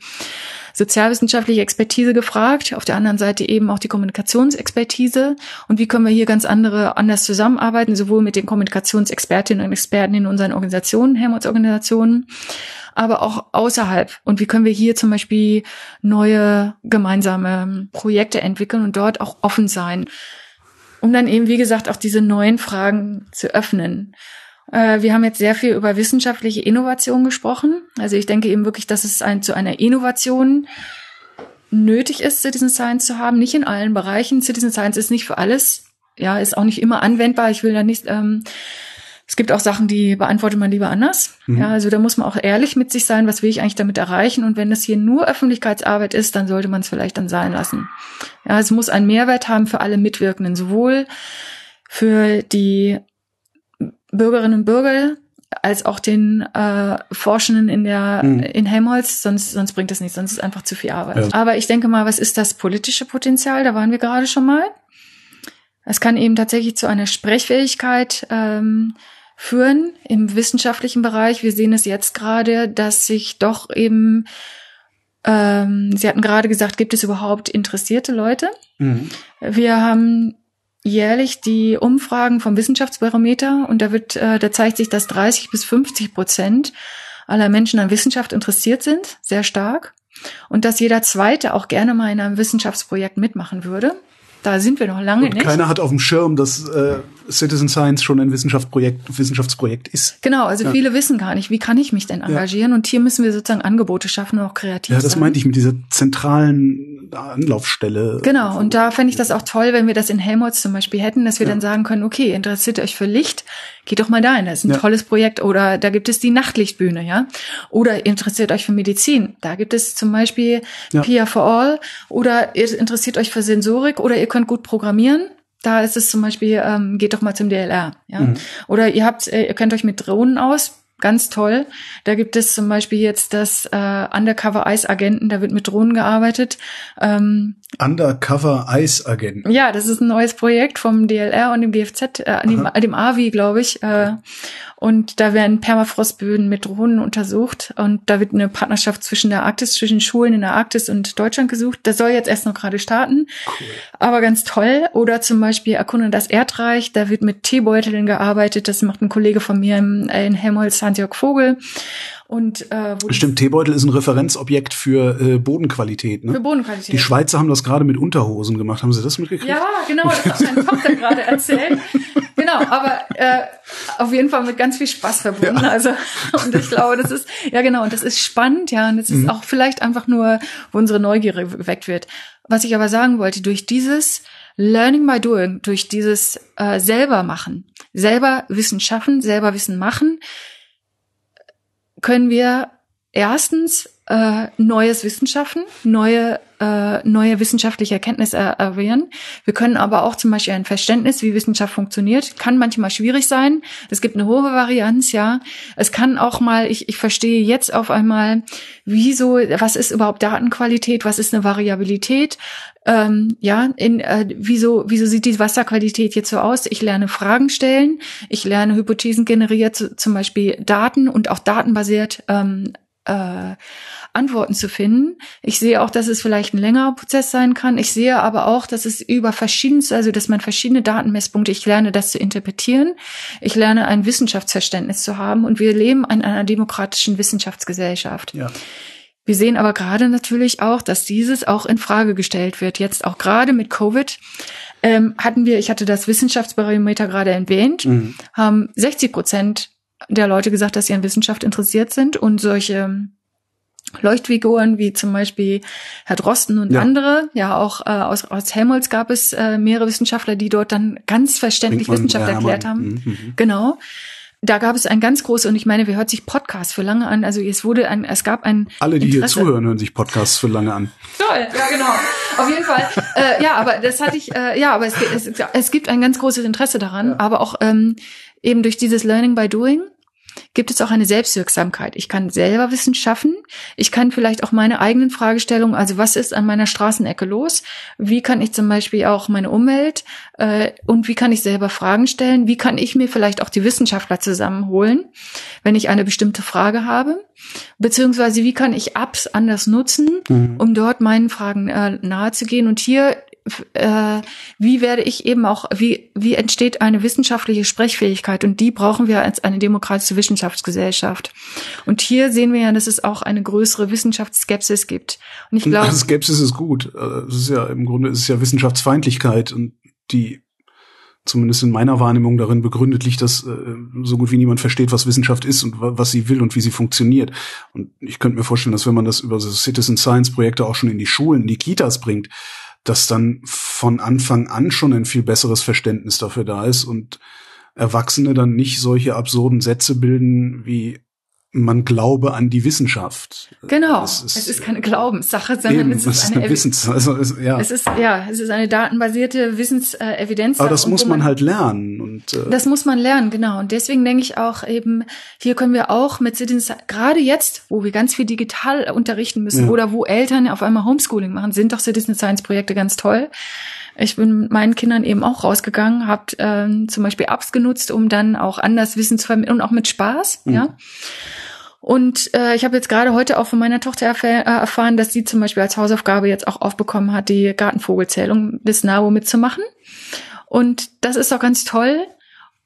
Speaker 2: sozialwissenschaftliche Expertise gefragt, auf der anderen Seite eben auch die Kommunikationsexpertise. Und wie können wir hier ganz andere anders zusammenarbeiten, sowohl mit den Kommunikationsexpertinnen und Experten in unseren Organisationen, Helmholtz-Organisationen, aber auch außerhalb. Und wie können wir hier zum Beispiel neue gemeinsame Projekte entwickeln und dort auch offen sein um dann eben, wie gesagt, auch diese neuen Fragen zu öffnen. Äh, wir haben jetzt sehr viel über wissenschaftliche Innovation gesprochen. Also ich denke eben wirklich, dass es ein, zu einer Innovation nötig ist, Citizen Science zu haben. Nicht in allen Bereichen. Citizen Science ist nicht für alles. Ja, ist auch nicht immer anwendbar. Ich will da nicht ähm, Es gibt auch Sachen, die beantwortet man lieber anders. Mhm. Ja, also da muss man auch ehrlich mit sich sein, was will ich eigentlich damit erreichen? Und wenn das hier nur Öffentlichkeitsarbeit ist, dann sollte man es vielleicht dann sein lassen. Ja, es muss einen Mehrwert haben für alle Mitwirkenden, sowohl für die Bürgerinnen und Bürger als auch den äh, Forschenden in der mhm. in Helmholtz, sonst sonst bringt das nichts, sonst ist einfach zu viel Arbeit. Ja. Aber ich denke mal, was ist das politische Potenzial? Da waren wir gerade schon mal. Es kann eben tatsächlich zu einer Sprechfähigkeit ähm, führen im wissenschaftlichen Bereich. Wir sehen es jetzt gerade, dass sich doch eben ähm, Sie hatten gerade gesagt, gibt es überhaupt interessierte Leute? Mhm. Wir haben jährlich die Umfragen vom Wissenschaftsbarometer und da wird, äh, da zeigt sich, dass 30 bis 50 Prozent aller Menschen an Wissenschaft interessiert sind, sehr stark. Und dass jeder Zweite auch gerne mal in einem Wissenschaftsprojekt mitmachen würde. Da sind wir noch lange
Speaker 1: und
Speaker 2: nicht.
Speaker 1: Keiner hat auf dem Schirm, dass äh, Citizen Science schon ein Wissenschaftsprojekt, Wissenschaftsprojekt ist.
Speaker 2: Genau, also ja. viele wissen gar nicht, wie kann ich mich denn engagieren? Ja. Und hier müssen wir sozusagen Angebote schaffen und auch kreativ
Speaker 1: Ja, das sein. meinte ich mit dieser zentralen Anlaufstelle.
Speaker 2: Genau, und da fände ich das auch toll, wenn wir das in Helmholtz zum Beispiel hätten, dass wir ja. dann sagen können, okay, interessiert euch für Licht, geht doch mal dahin, das ist ein tolles Projekt. Oder da gibt es die Nachtlichtbühne, ja. Oder interessiert euch für Medizin, da gibt es zum Beispiel. PIA for All. Oder ihr interessiert euch für Sensorik oder ihr könnt gut programmieren. Da ist es zum Beispiel, ähm, geht doch mal zum DLR, ja. Mhm. Oder ihr habt, äh, ihr kennt euch mit Drohnen aus, ganz toll. Da gibt es zum Beispiel jetzt das äh, Undercover Ice Agenten, da wird mit Drohnen gearbeitet.
Speaker 1: Ähm, Undercover Ice Agenten.
Speaker 2: Ja, das ist ein neues Projekt vom DLR und dem GFZ, äh, dem, dem AVI, glaube ich. Äh, und da werden Permafrostböden mit Drohnen untersucht. Und da wird eine Partnerschaft zwischen der Arktis, zwischen Schulen in der Arktis und Deutschland gesucht. Das soll jetzt erst noch gerade starten. Cool. Aber ganz toll. Oder zum Beispiel Erkunde das Erdreich. Da wird mit Teebeuteln gearbeitet. Das macht ein Kollege von mir in, in Helmholtz, Hans-Jörg Vogel. Und,
Speaker 1: äh, wo Stimmt, Teebeutel ist ein Referenzobjekt für äh, Bodenqualität. Ne?
Speaker 2: Für Bodenqualität.
Speaker 1: Die Schweizer haben das gerade mit Unterhosen gemacht. Haben Sie das mitgekriegt?
Speaker 2: Ja, genau. Das hat mein Tochter <laughs> gerade erzählt. Genau, aber äh, auf jeden Fall mit ganz viel Spaß verbunden. Ja. Also und ich glaube, das ist ja genau und das ist spannend, ja und das ist mhm. auch vielleicht einfach nur, wo unsere Neugier geweckt wird. Was ich aber sagen wollte, durch dieses Learning by Doing, durch dieses äh, selber machen, selber Wissen schaffen, selber Wissen machen, können wir erstens äh, neues Wissen schaffen, neue äh, neue wissenschaftliche Erkenntnisse erwehren. Wir können aber auch zum Beispiel ein Verständnis, wie Wissenschaft funktioniert, kann manchmal schwierig sein. Es gibt eine hohe Varianz, ja. Es kann auch mal, ich, ich verstehe jetzt auf einmal, wieso, was ist überhaupt Datenqualität, was ist eine Variabilität, ähm, ja, in, äh, wieso, wieso sieht die Wasserqualität jetzt so aus? Ich lerne Fragen stellen, ich lerne Hypothesen generiert, zum Beispiel Daten und auch datenbasiert ähm, äh, Antworten zu finden. Ich sehe auch, dass es vielleicht ein längerer Prozess sein kann. Ich sehe aber auch, dass es über verschiedenste, also dass man verschiedene Datenmesspunkte, ich lerne das zu interpretieren. Ich lerne ein Wissenschaftsverständnis zu haben und wir leben in einer demokratischen Wissenschaftsgesellschaft. Ja. Wir sehen aber gerade natürlich auch, dass dieses auch in Frage gestellt wird. Jetzt auch gerade mit Covid ähm, hatten wir, ich hatte das Wissenschaftsbarometer gerade erwähnt, mhm. haben 60 Prozent der Leute gesagt, dass sie an Wissenschaft interessiert sind und solche Leuchtfiguren wie zum Beispiel Herr Drosten und ja. andere, ja auch äh, aus, aus Helmholtz gab es äh, mehrere Wissenschaftler, die dort dann ganz verständlich Brinkmann, Wissenschaft ja, erklärt haben. Mhm, mhm. Genau. Da gab es ein ganz großes, und ich meine, wer hört sich Podcasts für lange an? Also es wurde ein, es gab ein.
Speaker 1: Alle, die Interesse. hier zuhören, hören sich Podcasts für lange an.
Speaker 2: Toll, ja genau. Auf jeden Fall. <laughs> Äh, ja, aber das hatte ich, äh, ja, aber es, es, es gibt ein ganz großes Interesse daran, ja. aber auch ähm, eben durch dieses Learning by Doing gibt es auch eine Selbstwirksamkeit. Ich kann selber Wissen schaffen. Ich kann vielleicht auch meine eigenen Fragestellungen, also was ist an meiner Straßenecke los? Wie kann ich zum Beispiel auch meine Umwelt äh, und wie kann ich selber Fragen stellen? Wie kann ich mir vielleicht auch die Wissenschaftler zusammenholen, wenn ich eine bestimmte Frage habe? Beziehungsweise wie kann ich Apps anders nutzen, mhm. um dort meinen Fragen äh, nahe zu gehen? Und hier äh, wie werde ich eben auch, wie, wie entsteht eine wissenschaftliche Sprechfähigkeit? Und die brauchen wir als eine demokratische Wissenschaftsgesellschaft. Und hier sehen wir ja, dass es auch eine größere Wissenschaftsskepsis gibt. Und ich glaube.
Speaker 1: Skepsis ist gut. Äh, es ist ja im Grunde ist es ja Wissenschaftsfeindlichkeit und die zumindest in meiner Wahrnehmung darin begründet liegt, dass äh, so gut wie niemand versteht, was Wissenschaft ist und was sie will und wie sie funktioniert. Und ich könnte mir vorstellen, dass wenn man das über so Citizen Science Projekte auch schon in die Schulen, in die Kitas bringt, dass dann von Anfang an schon ein viel besseres Verständnis dafür da ist und Erwachsene dann nicht solche absurden Sätze bilden wie man glaube an die Wissenschaft.
Speaker 2: Genau. Ist, es ist keine Glaubenssache, sondern eben, es ist eine, eine Wissens, also es, ja. Es ist ja, es ist eine datenbasierte Wissensevidenz.
Speaker 1: Aber das muss man, man, halt lernen und
Speaker 2: äh, das muss man lernen, genau. Und deswegen denke ich auch eben, hier können wir auch mit Citizen gerade jetzt, wo wir ganz viel digital unterrichten müssen ja. oder wo Eltern auf einmal Homeschooling machen, sind doch Citizen Science Projekte ganz toll. Ich bin mit meinen Kindern eben auch rausgegangen, habe ähm, zum Beispiel Apps genutzt, um dann auch anders Wissen zu vermitteln und auch mit Spaß, mhm. ja. Und äh, ich habe jetzt gerade heute auch von meiner Tochter erf äh, erfahren, dass sie zum Beispiel als Hausaufgabe jetzt auch aufbekommen hat, die Gartenvogelzählung bis NABU mitzumachen. Und das ist auch ganz toll,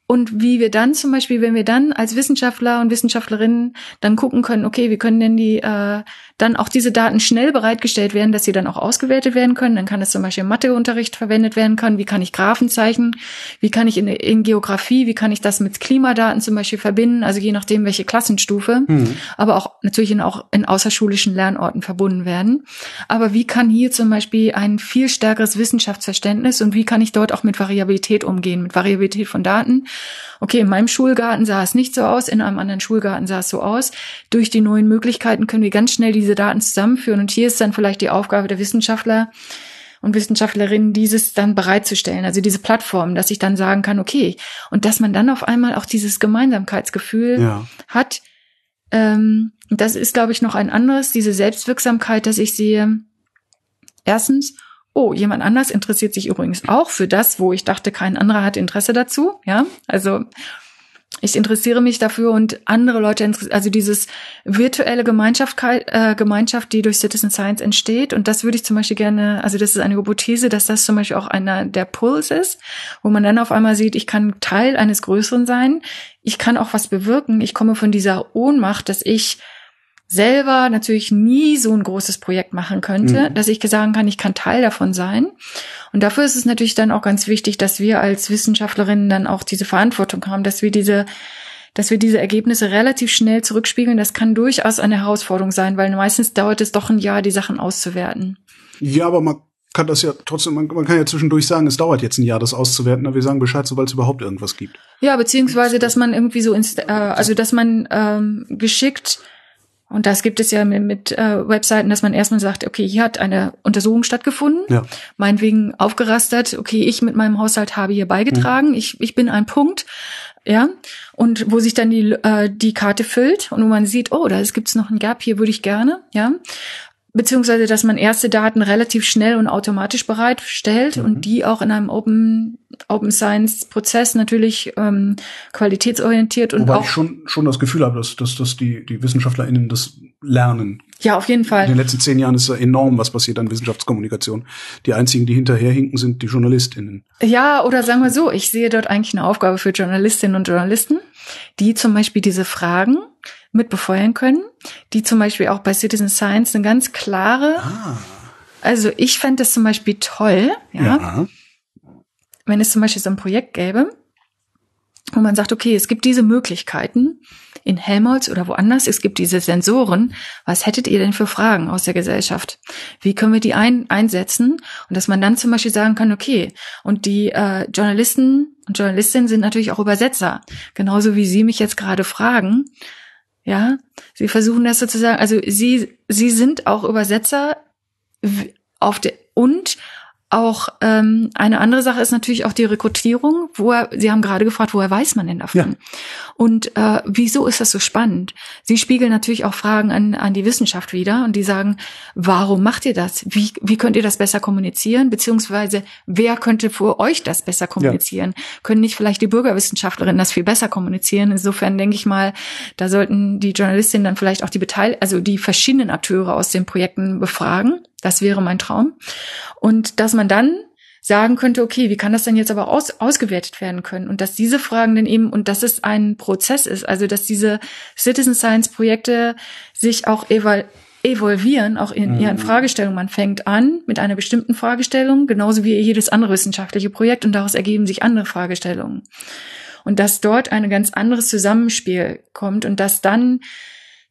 Speaker 2: und wie wir dann zum Beispiel, wenn wir dann als Wissenschaftler und Wissenschaftlerinnen dann gucken können, okay, wie können denn die äh, dann auch diese Daten schnell bereitgestellt werden, dass sie dann auch ausgewertet werden können. Dann kann es zum Beispiel im Matheunterricht verwendet werden können. Wie kann ich Graphen zeichnen? Wie kann ich in, in Geografie, wie kann ich das mit Klimadaten zum Beispiel verbinden? Also je nachdem, welche Klassenstufe. Mhm. Aber auch natürlich in, auch in außerschulischen Lernorten verbunden werden. Aber wie kann hier zum Beispiel ein viel stärkeres Wissenschaftsverständnis und wie kann ich dort auch mit Variabilität umgehen, mit Variabilität von Daten? Okay, in meinem Schulgarten sah es nicht so aus, in einem anderen Schulgarten sah es so aus. Durch die neuen Möglichkeiten können wir ganz schnell diese Daten zusammenführen. Und hier ist dann vielleicht die Aufgabe der Wissenschaftler, und Wissenschaftlerinnen dieses dann bereitzustellen, also diese Plattform, dass ich dann sagen kann, okay, und dass man dann auf einmal auch dieses Gemeinsamkeitsgefühl ja. hat. Ähm, das ist, glaube ich, noch ein anderes, diese Selbstwirksamkeit, dass ich sehe, erstens, oh, jemand anders interessiert sich übrigens auch für das, wo ich dachte, kein anderer hat Interesse dazu. Ja, also ich interessiere mich dafür und andere Leute, also dieses virtuelle Gemeinschaft, äh, Gemeinschaft, die durch Citizen Science entsteht. Und das würde ich zum Beispiel gerne, also das ist eine Hypothese, dass das zum Beispiel auch einer der Puls ist, wo man dann auf einmal sieht, ich kann Teil eines Größeren sein, ich kann auch was bewirken, ich komme von dieser Ohnmacht, dass ich selber natürlich nie so ein großes Projekt machen könnte, mhm. dass ich sagen kann, ich kann Teil davon sein. Und dafür ist es natürlich dann auch ganz wichtig, dass wir als Wissenschaftlerinnen dann auch diese Verantwortung haben, dass wir diese dass wir diese Ergebnisse relativ schnell zurückspiegeln, das kann durchaus eine Herausforderung sein, weil meistens dauert es doch ein Jahr, die Sachen auszuwerten.
Speaker 1: Ja, aber man kann das ja trotzdem, man, man kann ja zwischendurch sagen, es dauert jetzt ein Jahr, das auszuwerten, aber wir sagen Bescheid, sobald es überhaupt irgendwas gibt.
Speaker 2: Ja, beziehungsweise, dass man irgendwie so, ins, äh, also dass man ähm, geschickt und das gibt es ja mit, mit äh, Webseiten, dass man erstmal sagt, okay, hier hat eine Untersuchung stattgefunden, ja. meinetwegen aufgerastert, okay, ich mit meinem Haushalt habe hier beigetragen, mhm. ich, ich bin ein Punkt, ja, und wo sich dann die, äh, die Karte füllt und wo man sieht, oh, da gibt es noch ein Gap, hier würde ich gerne, ja beziehungsweise dass man erste Daten relativ schnell und automatisch bereitstellt mhm. und die auch in einem Open Open Science Prozess natürlich ähm, qualitätsorientiert und
Speaker 1: Wobei
Speaker 2: auch
Speaker 1: ich schon schon das Gefühl habe, dass, dass, dass die die WissenschaftlerInnen das lernen.
Speaker 2: Ja, auf jeden Fall.
Speaker 1: In den letzten zehn Jahren ist ja enorm, was passiert an Wissenschaftskommunikation. Die einzigen, die hinterherhinken, sind die JournalistInnen.
Speaker 2: Ja, oder sagen wir so, ich sehe dort eigentlich eine Aufgabe für Journalistinnen und Journalisten, die zum Beispiel diese Fragen mit befeuern können, die zum Beispiel auch bei Citizen Science eine ganz klare, ah. also ich fände das zum Beispiel toll, ja, ja, wenn es zum Beispiel so ein Projekt gäbe, wo man sagt, okay, es gibt diese Möglichkeiten in Helmholtz oder woanders, es gibt diese Sensoren. Was hättet ihr denn für Fragen aus der Gesellschaft? Wie können wir die ein, einsetzen? Und dass man dann zum Beispiel sagen kann, okay, und die äh, Journalisten und Journalistinnen sind natürlich auch Übersetzer, genauso wie Sie mich jetzt gerade fragen. Ja, sie versuchen das sozusagen, also sie, sie sind auch Übersetzer auf der, und auch ähm, eine andere Sache ist natürlich auch die Rekrutierung. Woher, Sie haben gerade gefragt, woher weiß man denn davon? Ja. Und äh, wieso ist das so spannend? Sie spiegeln natürlich auch Fragen an, an die Wissenschaft wieder und die sagen, warum macht ihr das? Wie, wie könnt ihr das besser kommunizieren? Beziehungsweise wer könnte für euch das besser kommunizieren? Ja. Können nicht vielleicht die Bürgerwissenschaftlerinnen das viel besser kommunizieren? Insofern denke ich mal, da sollten die Journalistinnen dann vielleicht auch die Beteil also die verschiedenen Akteure aus den Projekten befragen das wäre mein Traum. Und dass man dann sagen könnte, okay, wie kann das denn jetzt aber aus, ausgewertet werden können? Und dass diese Fragen dann eben, und dass es ein Prozess ist, also dass diese Citizen Science Projekte sich auch eval evolvieren, auch in ihren mhm. Fragestellungen. Man fängt an mit einer bestimmten Fragestellung, genauso wie jedes andere wissenschaftliche Projekt, und daraus ergeben sich andere Fragestellungen. Und dass dort ein ganz anderes Zusammenspiel kommt und dass dann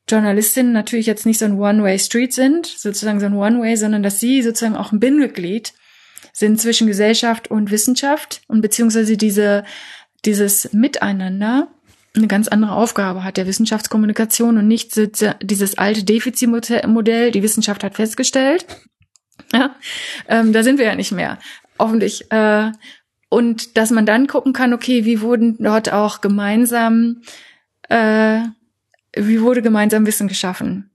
Speaker 2: Journalistinnen natürlich jetzt nicht so ein One-Way-Street sind, sozusagen so ein One-Way, sondern dass sie sozusagen auch ein Bindeglied sind zwischen Gesellschaft und Wissenschaft und beziehungsweise diese dieses Miteinander eine ganz andere Aufgabe hat der Wissenschaftskommunikation und nicht dieses alte Defizitmodell, die Wissenschaft hat festgestellt. Ja, ähm, da sind wir ja nicht mehr. Hoffentlich. Äh, und dass man dann gucken kann, okay, wie wurden dort auch gemeinsam, äh, wie wurde gemeinsam Wissen geschaffen?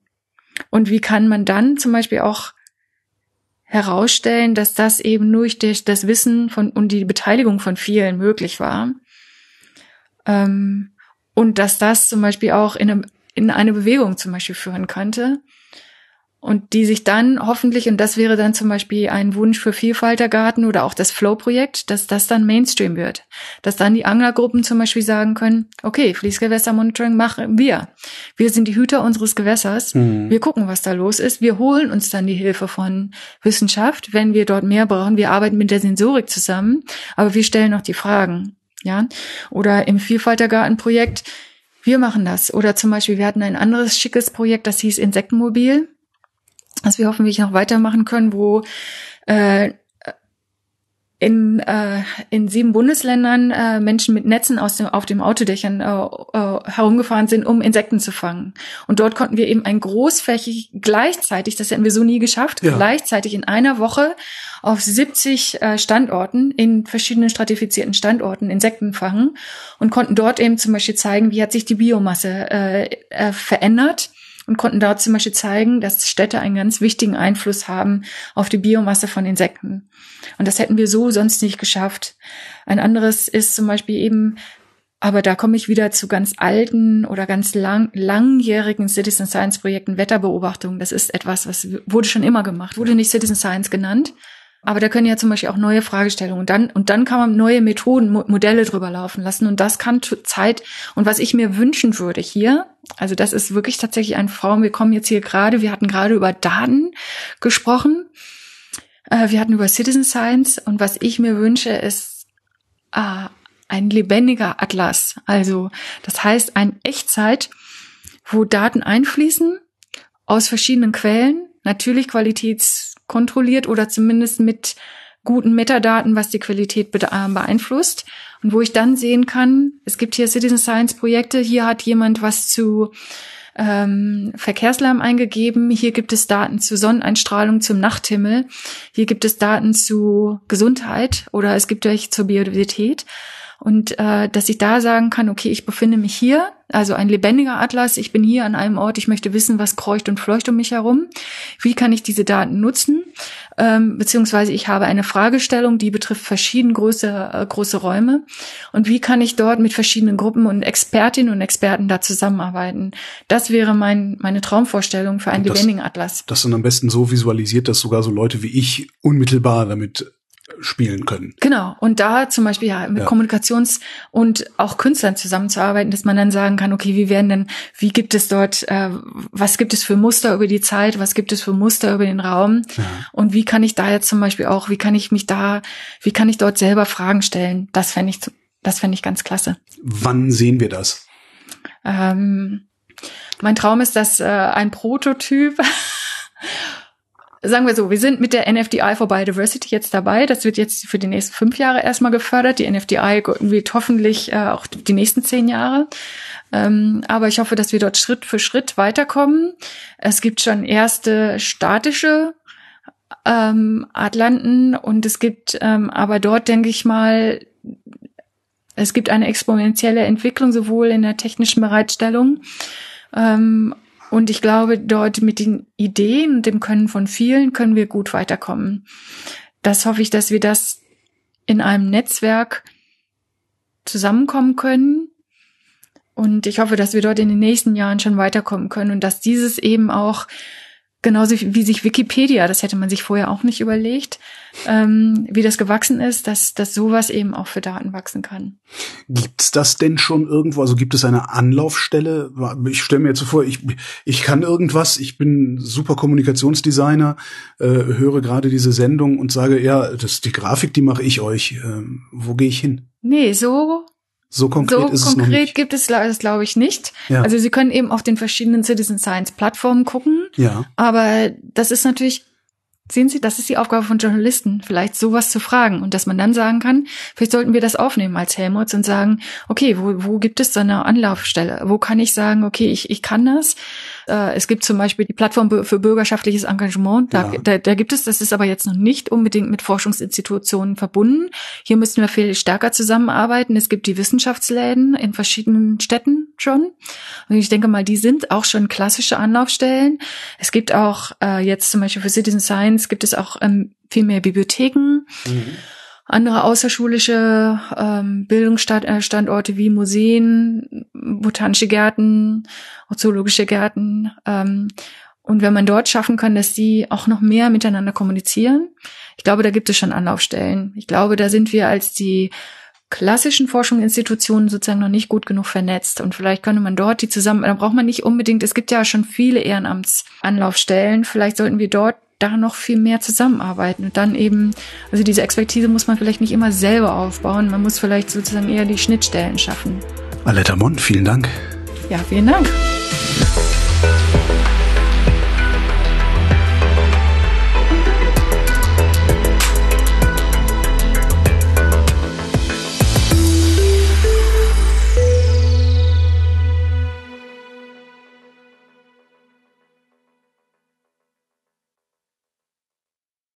Speaker 2: Und wie kann man dann zum Beispiel auch herausstellen, dass das eben durch das Wissen von und die Beteiligung von vielen möglich war. Ähm, und dass das zum Beispiel auch in eine, in eine Bewegung zum Beispiel führen könnte und die sich dann hoffentlich, und das wäre dann zum Beispiel ein Wunsch für Vielfaltergarten oder auch das Flow-Projekt, dass das dann Mainstream wird. Dass dann die Anglergruppen zum Beispiel sagen können, okay, Fließgewässermonitoring machen wir. Wir sind die Hüter unseres Gewässers. Mhm. Wir gucken, was da los ist. Wir holen uns dann die Hilfe von Wissenschaft, wenn wir dort mehr brauchen. Wir arbeiten mit der Sensorik zusammen, aber wir stellen auch die Fragen. Ja, oder im Vielfaltergartenprojekt, wir machen das. Oder zum Beispiel, wir hatten ein anderes schickes Projekt, das hieß Insektenmobil, das wir hoffentlich noch weitermachen können, wo äh, in, äh, in sieben Bundesländern äh, Menschen mit Netzen aus dem, auf dem Autodächern äh, äh, herumgefahren sind, um Insekten zu fangen. Und dort konnten wir eben ein großflächig gleichzeitig, das hätten wir so nie geschafft, ja. gleichzeitig in einer Woche auf 70 äh, Standorten, in verschiedenen stratifizierten Standorten Insekten fangen und konnten dort eben zum Beispiel zeigen, wie hat sich die Biomasse äh, äh, verändert und konnten dort zum Beispiel zeigen, dass Städte einen ganz wichtigen Einfluss haben auf die Biomasse von Insekten. Und das hätten wir so sonst nicht geschafft. Ein anderes ist zum Beispiel eben, aber da komme ich wieder zu ganz alten oder ganz lang, langjährigen Citizen Science Projekten Wetterbeobachtung. Das ist etwas, was wurde schon immer gemacht, wurde nicht Citizen Science genannt. Aber da können ja zum Beispiel auch neue Fragestellungen und dann, und dann kann man neue Methoden, Modelle drüber laufen lassen. Und das kann Zeit und was ich mir wünschen würde hier, also das ist wirklich tatsächlich ein Form, wir kommen jetzt hier gerade, wir hatten gerade über Daten gesprochen, äh, wir hatten über Citizen Science und was ich mir wünsche ist äh, ein lebendiger Atlas, also das heißt ein Echtzeit, wo Daten einfließen aus verschiedenen Quellen, natürlich Qualitäts kontrolliert oder zumindest mit guten Metadaten, was die Qualität äh, beeinflusst. Und wo ich dann sehen kann, es gibt hier Citizen Science Projekte, hier hat jemand was zu ähm, Verkehrslärm eingegeben, hier gibt es Daten zu Sonneneinstrahlung zum Nachthimmel, hier gibt es Daten zu Gesundheit oder es gibt welche zur Biodiversität. Und äh, dass ich da sagen kann, okay, ich befinde mich hier, also ein lebendiger Atlas, ich bin hier an einem Ort, ich möchte wissen, was kreucht und fleucht um mich herum. Wie kann ich diese Daten nutzen? Ähm, beziehungsweise ich habe eine Fragestellung, die betrifft verschiedene große, äh, große Räume. Und wie kann ich dort mit verschiedenen Gruppen und Expertinnen und Experten da zusammenarbeiten? Das wäre mein, meine Traumvorstellung für einen lebendigen Atlas.
Speaker 1: Das dann am besten so visualisiert, dass sogar so Leute wie ich unmittelbar damit spielen können.
Speaker 2: Genau. Und da zum Beispiel ja mit ja. Kommunikations- und auch Künstlern zusammenzuarbeiten, dass man dann sagen kann, okay, wie werden denn, wie gibt es dort, äh, was gibt es für Muster über die Zeit, was gibt es für Muster über den Raum ja. und wie kann ich da jetzt zum Beispiel auch, wie kann ich mich da, wie kann ich dort selber Fragen stellen? Das fände ich, das fände ich ganz klasse.
Speaker 1: Wann sehen wir das?
Speaker 2: Ähm, mein Traum ist, dass äh, ein Prototyp sagen wir so, wir sind mit der NFDI for Biodiversity jetzt dabei. Das wird jetzt für die nächsten fünf Jahre erstmal gefördert. Die NFDI wird hoffentlich äh, auch die nächsten zehn Jahre. Ähm, aber ich hoffe, dass wir dort Schritt für Schritt weiterkommen. Es gibt schon erste statische ähm, Atlanten und es gibt ähm, aber dort, denke ich mal, es gibt eine exponentielle Entwicklung sowohl in der technischen Bereitstellung ähm, und ich glaube, dort mit den Ideen und dem Können von vielen können wir gut weiterkommen. Das hoffe ich, dass wir das in einem Netzwerk zusammenkommen können. Und ich hoffe, dass wir dort in den nächsten Jahren schon weiterkommen können und dass dieses eben auch genauso wie sich Wikipedia, das hätte man sich vorher auch nicht überlegt, ähm, wie das gewachsen ist, dass, dass sowas eben auch für Daten wachsen kann.
Speaker 1: Gibt's das denn schon irgendwo? Also gibt es eine Anlaufstelle? Ich stelle mir jetzt so vor, ich, ich kann irgendwas, ich bin super Kommunikationsdesigner, äh, höre gerade diese Sendung und sage, ja, das die Grafik, die mache ich euch. Äh, wo gehe ich hin?
Speaker 2: Nee, so
Speaker 1: so konkret so ist es
Speaker 2: konkret
Speaker 1: noch nicht.
Speaker 2: gibt es das, glaube ich, nicht. Ja. Also Sie können eben auf den verschiedenen Citizen Science Plattformen gucken.
Speaker 1: Ja.
Speaker 2: Aber das ist natürlich Sehen Sie, das ist die Aufgabe von Journalisten, vielleicht sowas zu fragen und dass man dann sagen kann, vielleicht sollten wir das aufnehmen als Helmuts und sagen, okay, wo, wo gibt es so eine Anlaufstelle? Wo kann ich sagen, okay, ich, ich kann das? Äh, es gibt zum Beispiel die Plattform für bürgerschaftliches Engagement. Da, ja. da, da gibt es, das ist aber jetzt noch nicht unbedingt mit Forschungsinstitutionen verbunden. Hier müssen wir viel stärker zusammenarbeiten. Es gibt die Wissenschaftsläden in verschiedenen Städten schon. Und ich denke mal, die sind auch schon klassische Anlaufstellen. Es gibt auch äh, jetzt zum Beispiel für Citizen Science gibt es auch ähm, viel mehr Bibliotheken. Mhm andere außerschulische ähm, Bildungsstandorte wie Museen, botanische Gärten, zoologische Gärten. Ähm, und wenn man dort schaffen kann, dass die auch noch mehr miteinander kommunizieren, ich glaube, da gibt es schon Anlaufstellen. Ich glaube, da sind wir als die klassischen Forschungsinstitutionen sozusagen noch nicht gut genug vernetzt. Und vielleicht könnte man dort die zusammen, da braucht man nicht unbedingt, es gibt ja schon viele Ehrenamtsanlaufstellen. Vielleicht sollten wir dort da noch viel mehr zusammenarbeiten und dann eben, also diese Expertise muss man vielleicht nicht immer selber aufbauen, man muss vielleicht sozusagen eher die Schnittstellen schaffen.
Speaker 1: Aletta Mond, vielen Dank.
Speaker 2: Ja, vielen Dank.